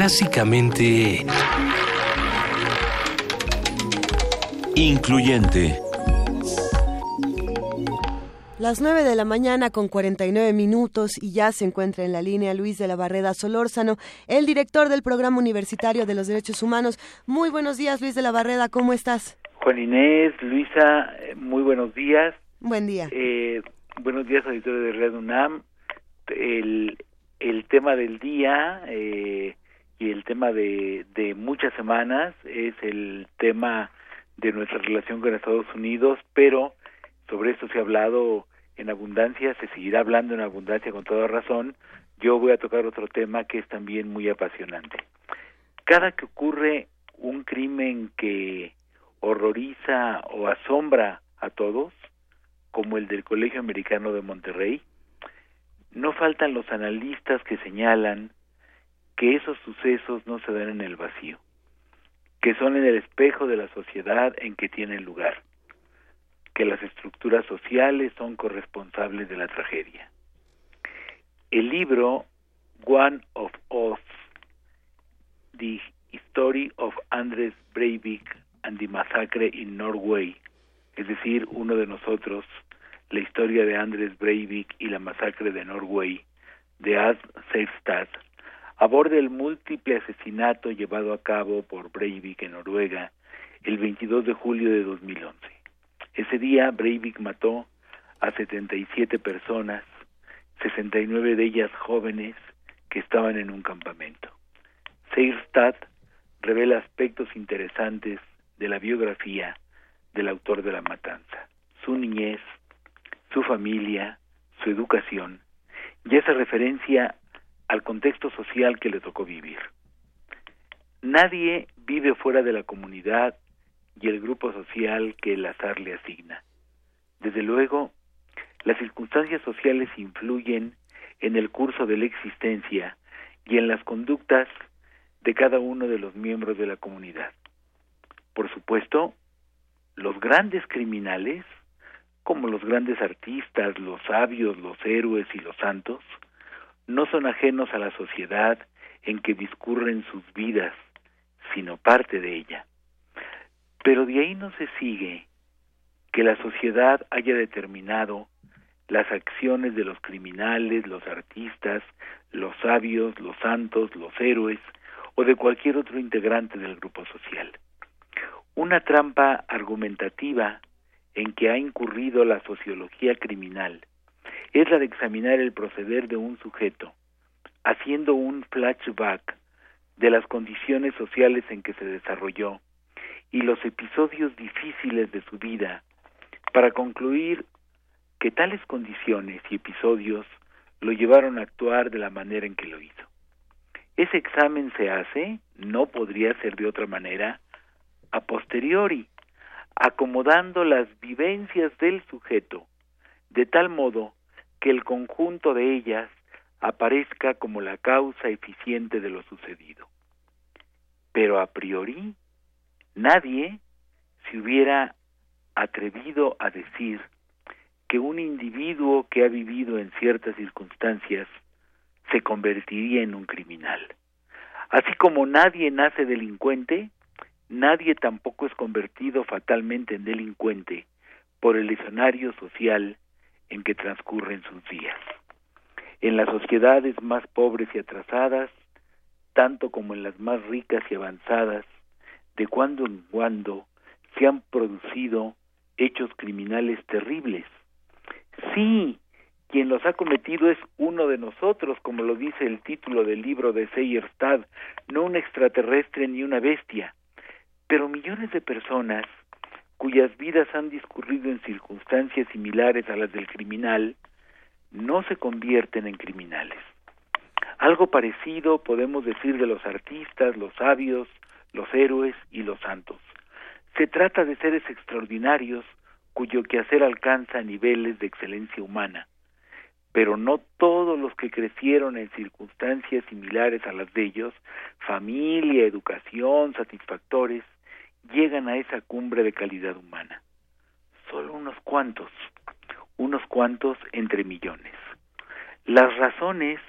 Clásicamente
Incluyente.
Las 9 de la mañana con 49 minutos y ya se encuentra en la línea Luis de la Barreda Solórzano, el director del Programa Universitario de los Derechos Humanos. Muy buenos días, Luis de la Barreda, ¿cómo estás?
Juan Inés, Luisa, eh, muy buenos días.
Buen día.
Eh, buenos días, auditorio de Red UNAM. El, el tema del día eh, y el tema de, de muchas semanas es el tema de nuestra relación con Estados Unidos, pero sobre esto se ha hablado en abundancia, se seguirá hablando en abundancia con toda razón. Yo voy a tocar otro tema que es también muy apasionante. Cada que ocurre un crimen que horroriza o asombra a todos, como el del Colegio Americano de Monterrey, no faltan los analistas que señalan que esos sucesos no se dan en el vacío, que son en el espejo de la sociedad en que tienen lugar, que las estructuras sociales son corresponsables de la tragedia. El libro One of Us, The Story of Andres Breivik and the Massacre in Norway, es decir, uno de nosotros, la historia de Andres Breivik y la masacre de Norway, de Ad Seifstad, aborda el múltiple asesinato llevado a cabo por Breivik en Noruega el 22 de julio de 2011. Ese día Breivik mató a 77 personas, 69 de ellas jóvenes que estaban en un campamento. Seirstad revela aspectos interesantes de la biografía del autor de la matanza, su niñez, su familia, su educación y esa referencia al contexto social que le tocó vivir. Nadie vive fuera de la comunidad y el grupo social que el azar le asigna. Desde luego, las circunstancias sociales influyen en el curso de la existencia y en las conductas de cada uno de los miembros de la comunidad. Por supuesto, los grandes criminales, como los grandes artistas, los sabios, los héroes y los santos, no son ajenos a la sociedad en que discurren sus vidas, sino parte de ella. Pero de ahí no se sigue que la sociedad haya determinado las acciones de los criminales, los artistas, los sabios, los santos, los héroes o de cualquier otro integrante del grupo social. Una trampa argumentativa en que ha incurrido la sociología criminal es la de examinar el proceder de un sujeto, haciendo un flashback de las condiciones sociales en que se desarrolló y los episodios difíciles de su vida, para concluir que tales condiciones y episodios lo llevaron a actuar de la manera en que lo hizo. Ese examen se hace, no podría ser de otra manera, a posteriori, acomodando las vivencias del sujeto, de tal modo que el conjunto de ellas aparezca como la causa eficiente de lo sucedido. Pero a priori, nadie se hubiera atrevido a decir que un individuo que ha vivido en ciertas circunstancias se convertiría en un criminal. Así como nadie nace delincuente, nadie tampoco es convertido fatalmente en delincuente por el escenario social en que transcurren sus días. En las sociedades más pobres y atrasadas, tanto como en las más ricas y avanzadas, de cuando en cuando se han producido hechos criminales terribles. Sí, quien los ha cometido es uno de nosotros, como lo dice el título del libro de Seyerstad, no un extraterrestre ni una bestia, pero millones de personas cuyas vidas han discurrido en circunstancias similares a las del criminal, no se convierten en criminales. Algo parecido podemos decir de los artistas, los sabios, los héroes y los santos. Se trata de seres extraordinarios cuyo quehacer alcanza niveles de excelencia humana, pero no todos los que crecieron en circunstancias similares a las de ellos, familia, educación, satisfactores, llegan a esa cumbre de calidad humana. Solo unos cuantos, unos cuantos entre millones. Las razones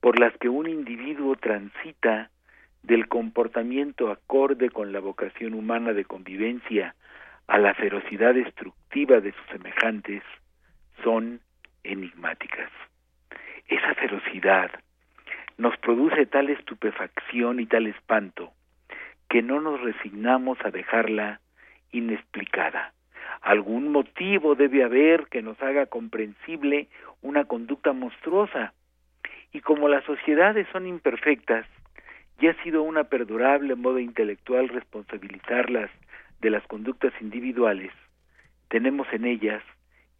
por las que un individuo transita del comportamiento acorde con la vocación humana de convivencia a la ferocidad destructiva de sus semejantes son enigmáticas. Esa ferocidad nos produce tal estupefacción y tal espanto que no nos resignamos a dejarla inexplicada. Algún motivo debe haber que nos haga comprensible una conducta monstruosa. Y como las sociedades son imperfectas, y ha sido una perdurable moda intelectual responsabilizarlas de las conductas individuales, tenemos en ellas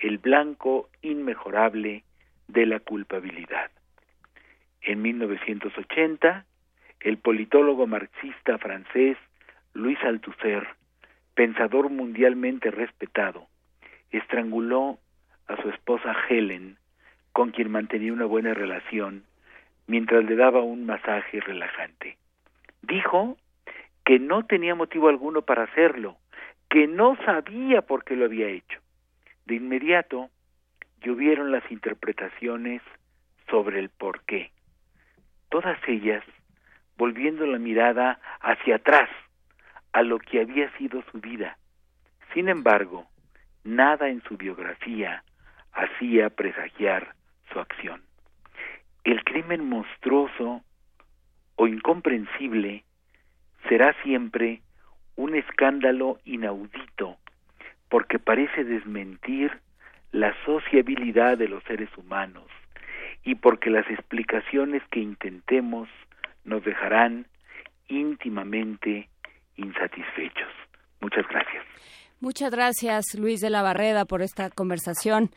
el blanco inmejorable de la culpabilidad. En 1980, el politólogo marxista francés Louis Althusser, pensador mundialmente respetado, estranguló a su esposa Helen, con quien mantenía una buena relación, mientras le daba un masaje relajante. Dijo que no tenía motivo alguno para hacerlo, que no sabía por qué lo había hecho. De inmediato llovieron las interpretaciones sobre el por qué. Todas ellas volviendo la mirada hacia atrás, a lo que había sido su vida. Sin embargo, nada en su biografía hacía presagiar su acción. El crimen monstruoso o incomprensible será siempre un escándalo inaudito porque parece desmentir la sociabilidad de los seres humanos y porque las explicaciones que intentemos nos dejarán íntimamente insatisfechos. Muchas gracias.
Muchas gracias, Luis de la Barreda, por esta conversación.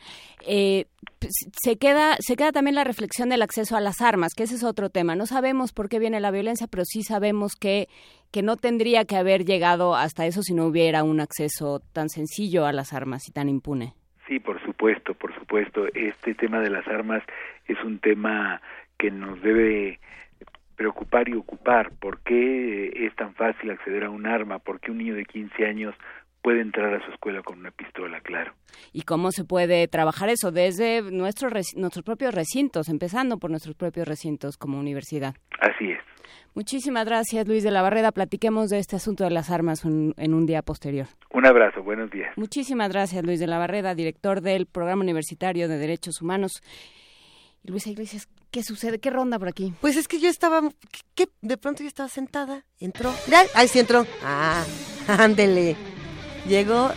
Eh, pues, se queda, se queda también la reflexión del acceso a las armas, que ese es otro tema. No sabemos por qué viene la violencia, pero sí sabemos que, que no tendría que haber llegado hasta eso si no hubiera un acceso tan sencillo a las armas y tan impune.
Sí, por supuesto, por supuesto. Este tema de las armas es un tema que nos debe preocupar y ocupar. ¿Por qué es tan fácil acceder a un arma? ¿Por qué un niño de 15 años puede entrar a su escuela con una pistola, claro?
¿Y cómo se puede trabajar eso desde nuestros, nuestros propios recintos, empezando por nuestros propios recintos como universidad?
Así es.
Muchísimas gracias, Luis de la Barreda. Platiquemos de este asunto de las armas en, en un día posterior.
Un abrazo, buenos días.
Muchísimas gracias, Luis de la Barreda, director del Programa Universitario de Derechos Humanos. Luisa Iglesias, ¿qué sucede? ¿Qué ronda por aquí?
Pues es que yo estaba, ¿qué? De pronto yo estaba sentada, entró. ¡Ay, sí entró! ¡Ah! ¡Ándele! Llegó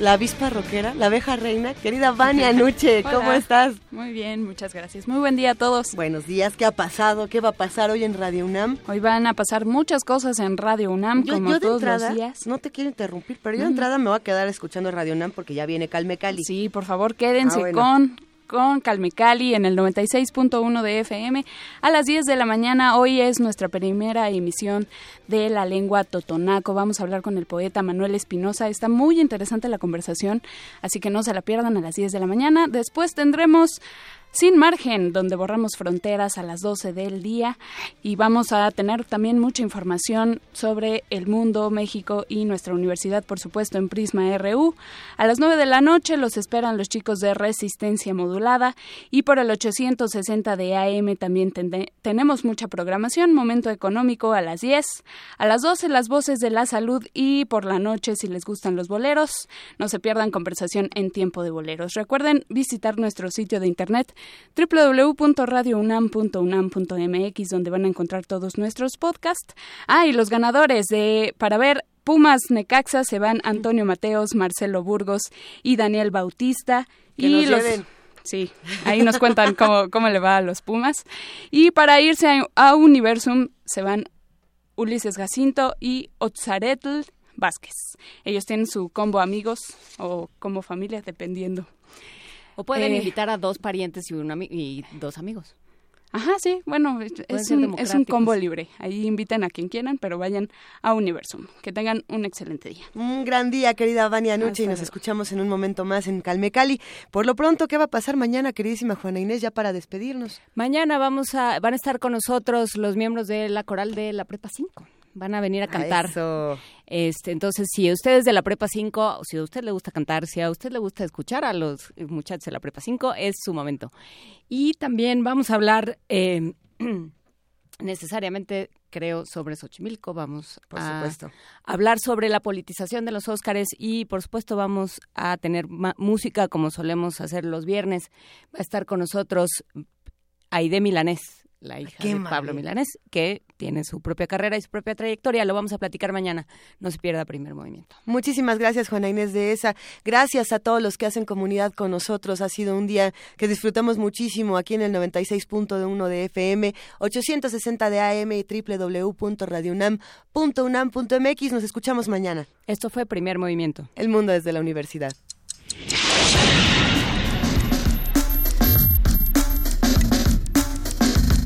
la avispa roquera, la abeja reina. Querida Vania Anuche, ¿cómo
Hola.
estás?
Muy bien, muchas gracias. Muy buen día a todos.
Buenos días, ¿qué ha pasado? ¿Qué va a pasar hoy en Radio UNAM?
Hoy van a pasar muchas cosas en Radio UNAM,
Yo,
como
yo de
todos
entrada,
los días.
no te quiero interrumpir, pero yo de
Mm.
entrada me voy a quedar escuchando Radio UNAM porque ya viene Calme Cali.
Sí, por favor, quédense
Ah, bueno.
con con Calmecali en el 96.1 de FM a las 10 de la mañana. Hoy es nuestra primera emisión de la lengua totonaco. Vamos a hablar con el poeta Manuel Espinosa. Está muy interesante la conversación, así que no se la pierdan a las 10 de la mañana. Después tendremos Sin Margen, donde borramos fronteras a las 12 del día y vamos a tener también mucha información sobre el mundo, México y nuestra universidad, por supuesto, en Prisma RU. A las 9 de la noche los esperan los chicos de Resistencia Modulada y por el 860 de AM también tenemos mucha programación, Momento Económico a las 10, a las 12 las voces de la salud y por la noche, si les gustan los boleros, no se pierdan conversación en tiempo de boleros. Recuerden visitar nuestro sitio de internet www.radiounam.unam.mx donde van a encontrar todos nuestros podcasts. Ah, y los ganadores de para ver Pumas Necaxa se van Antonio Mateos, Marcelo Burgos y Daniel Bautista. y los, Sí, ahí nos cuentan cómo, cómo le va a los Pumas. Y para irse a, a Universum se van Ulises Jacinto y Otzaretl Vázquez. Ellos tienen su combo amigos o como familia, dependiendo.
O pueden eh, invitar a dos parientes y, un y dos amigos.
Ajá, sí, bueno, es un, es un, combo libre. Ahí inviten a quien quieran, pero vayan a Universum. Que tengan un excelente día.
Un gran día, querida Vania Nuche, y nos escuchamos en un momento más en Calme Cali. Por lo pronto, ¿qué va a pasar mañana, queridísima Juana Inés, ya para despedirnos?
Mañana vamos a, van a estar con nosotros los miembros de la coral de la Prepa 5 van a venir a cantar. Este, entonces, si a ustedes de la Prepa 5, si a usted le gusta cantar, si a usted le gusta escuchar a los muchachos de la Prepa 5, es su momento. Y también vamos a hablar eh, necesariamente, creo, sobre Xochimilco. Vamos
por a
hablar sobre la politización de los Óscares y, por supuesto, vamos a tener música como solemos hacer los viernes. Va a estar con nosotros Aide Milanés la hija de Pablo Milanés, que tiene su propia carrera y su propia trayectoria. Lo vamos a platicar mañana. No se pierda primer movimiento.
Muchísimas gracias, Juana Inés de esa. Gracias a todos los que hacen comunidad con nosotros. Ha sido un día que disfrutamos muchísimo aquí en el 96.1 de FM, 860 de AM y www.radiounam.unam.mx. Nos escuchamos mañana.
Esto fue Primer Movimiento.
El mundo desde la universidad.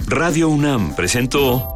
Radio UNAM presentó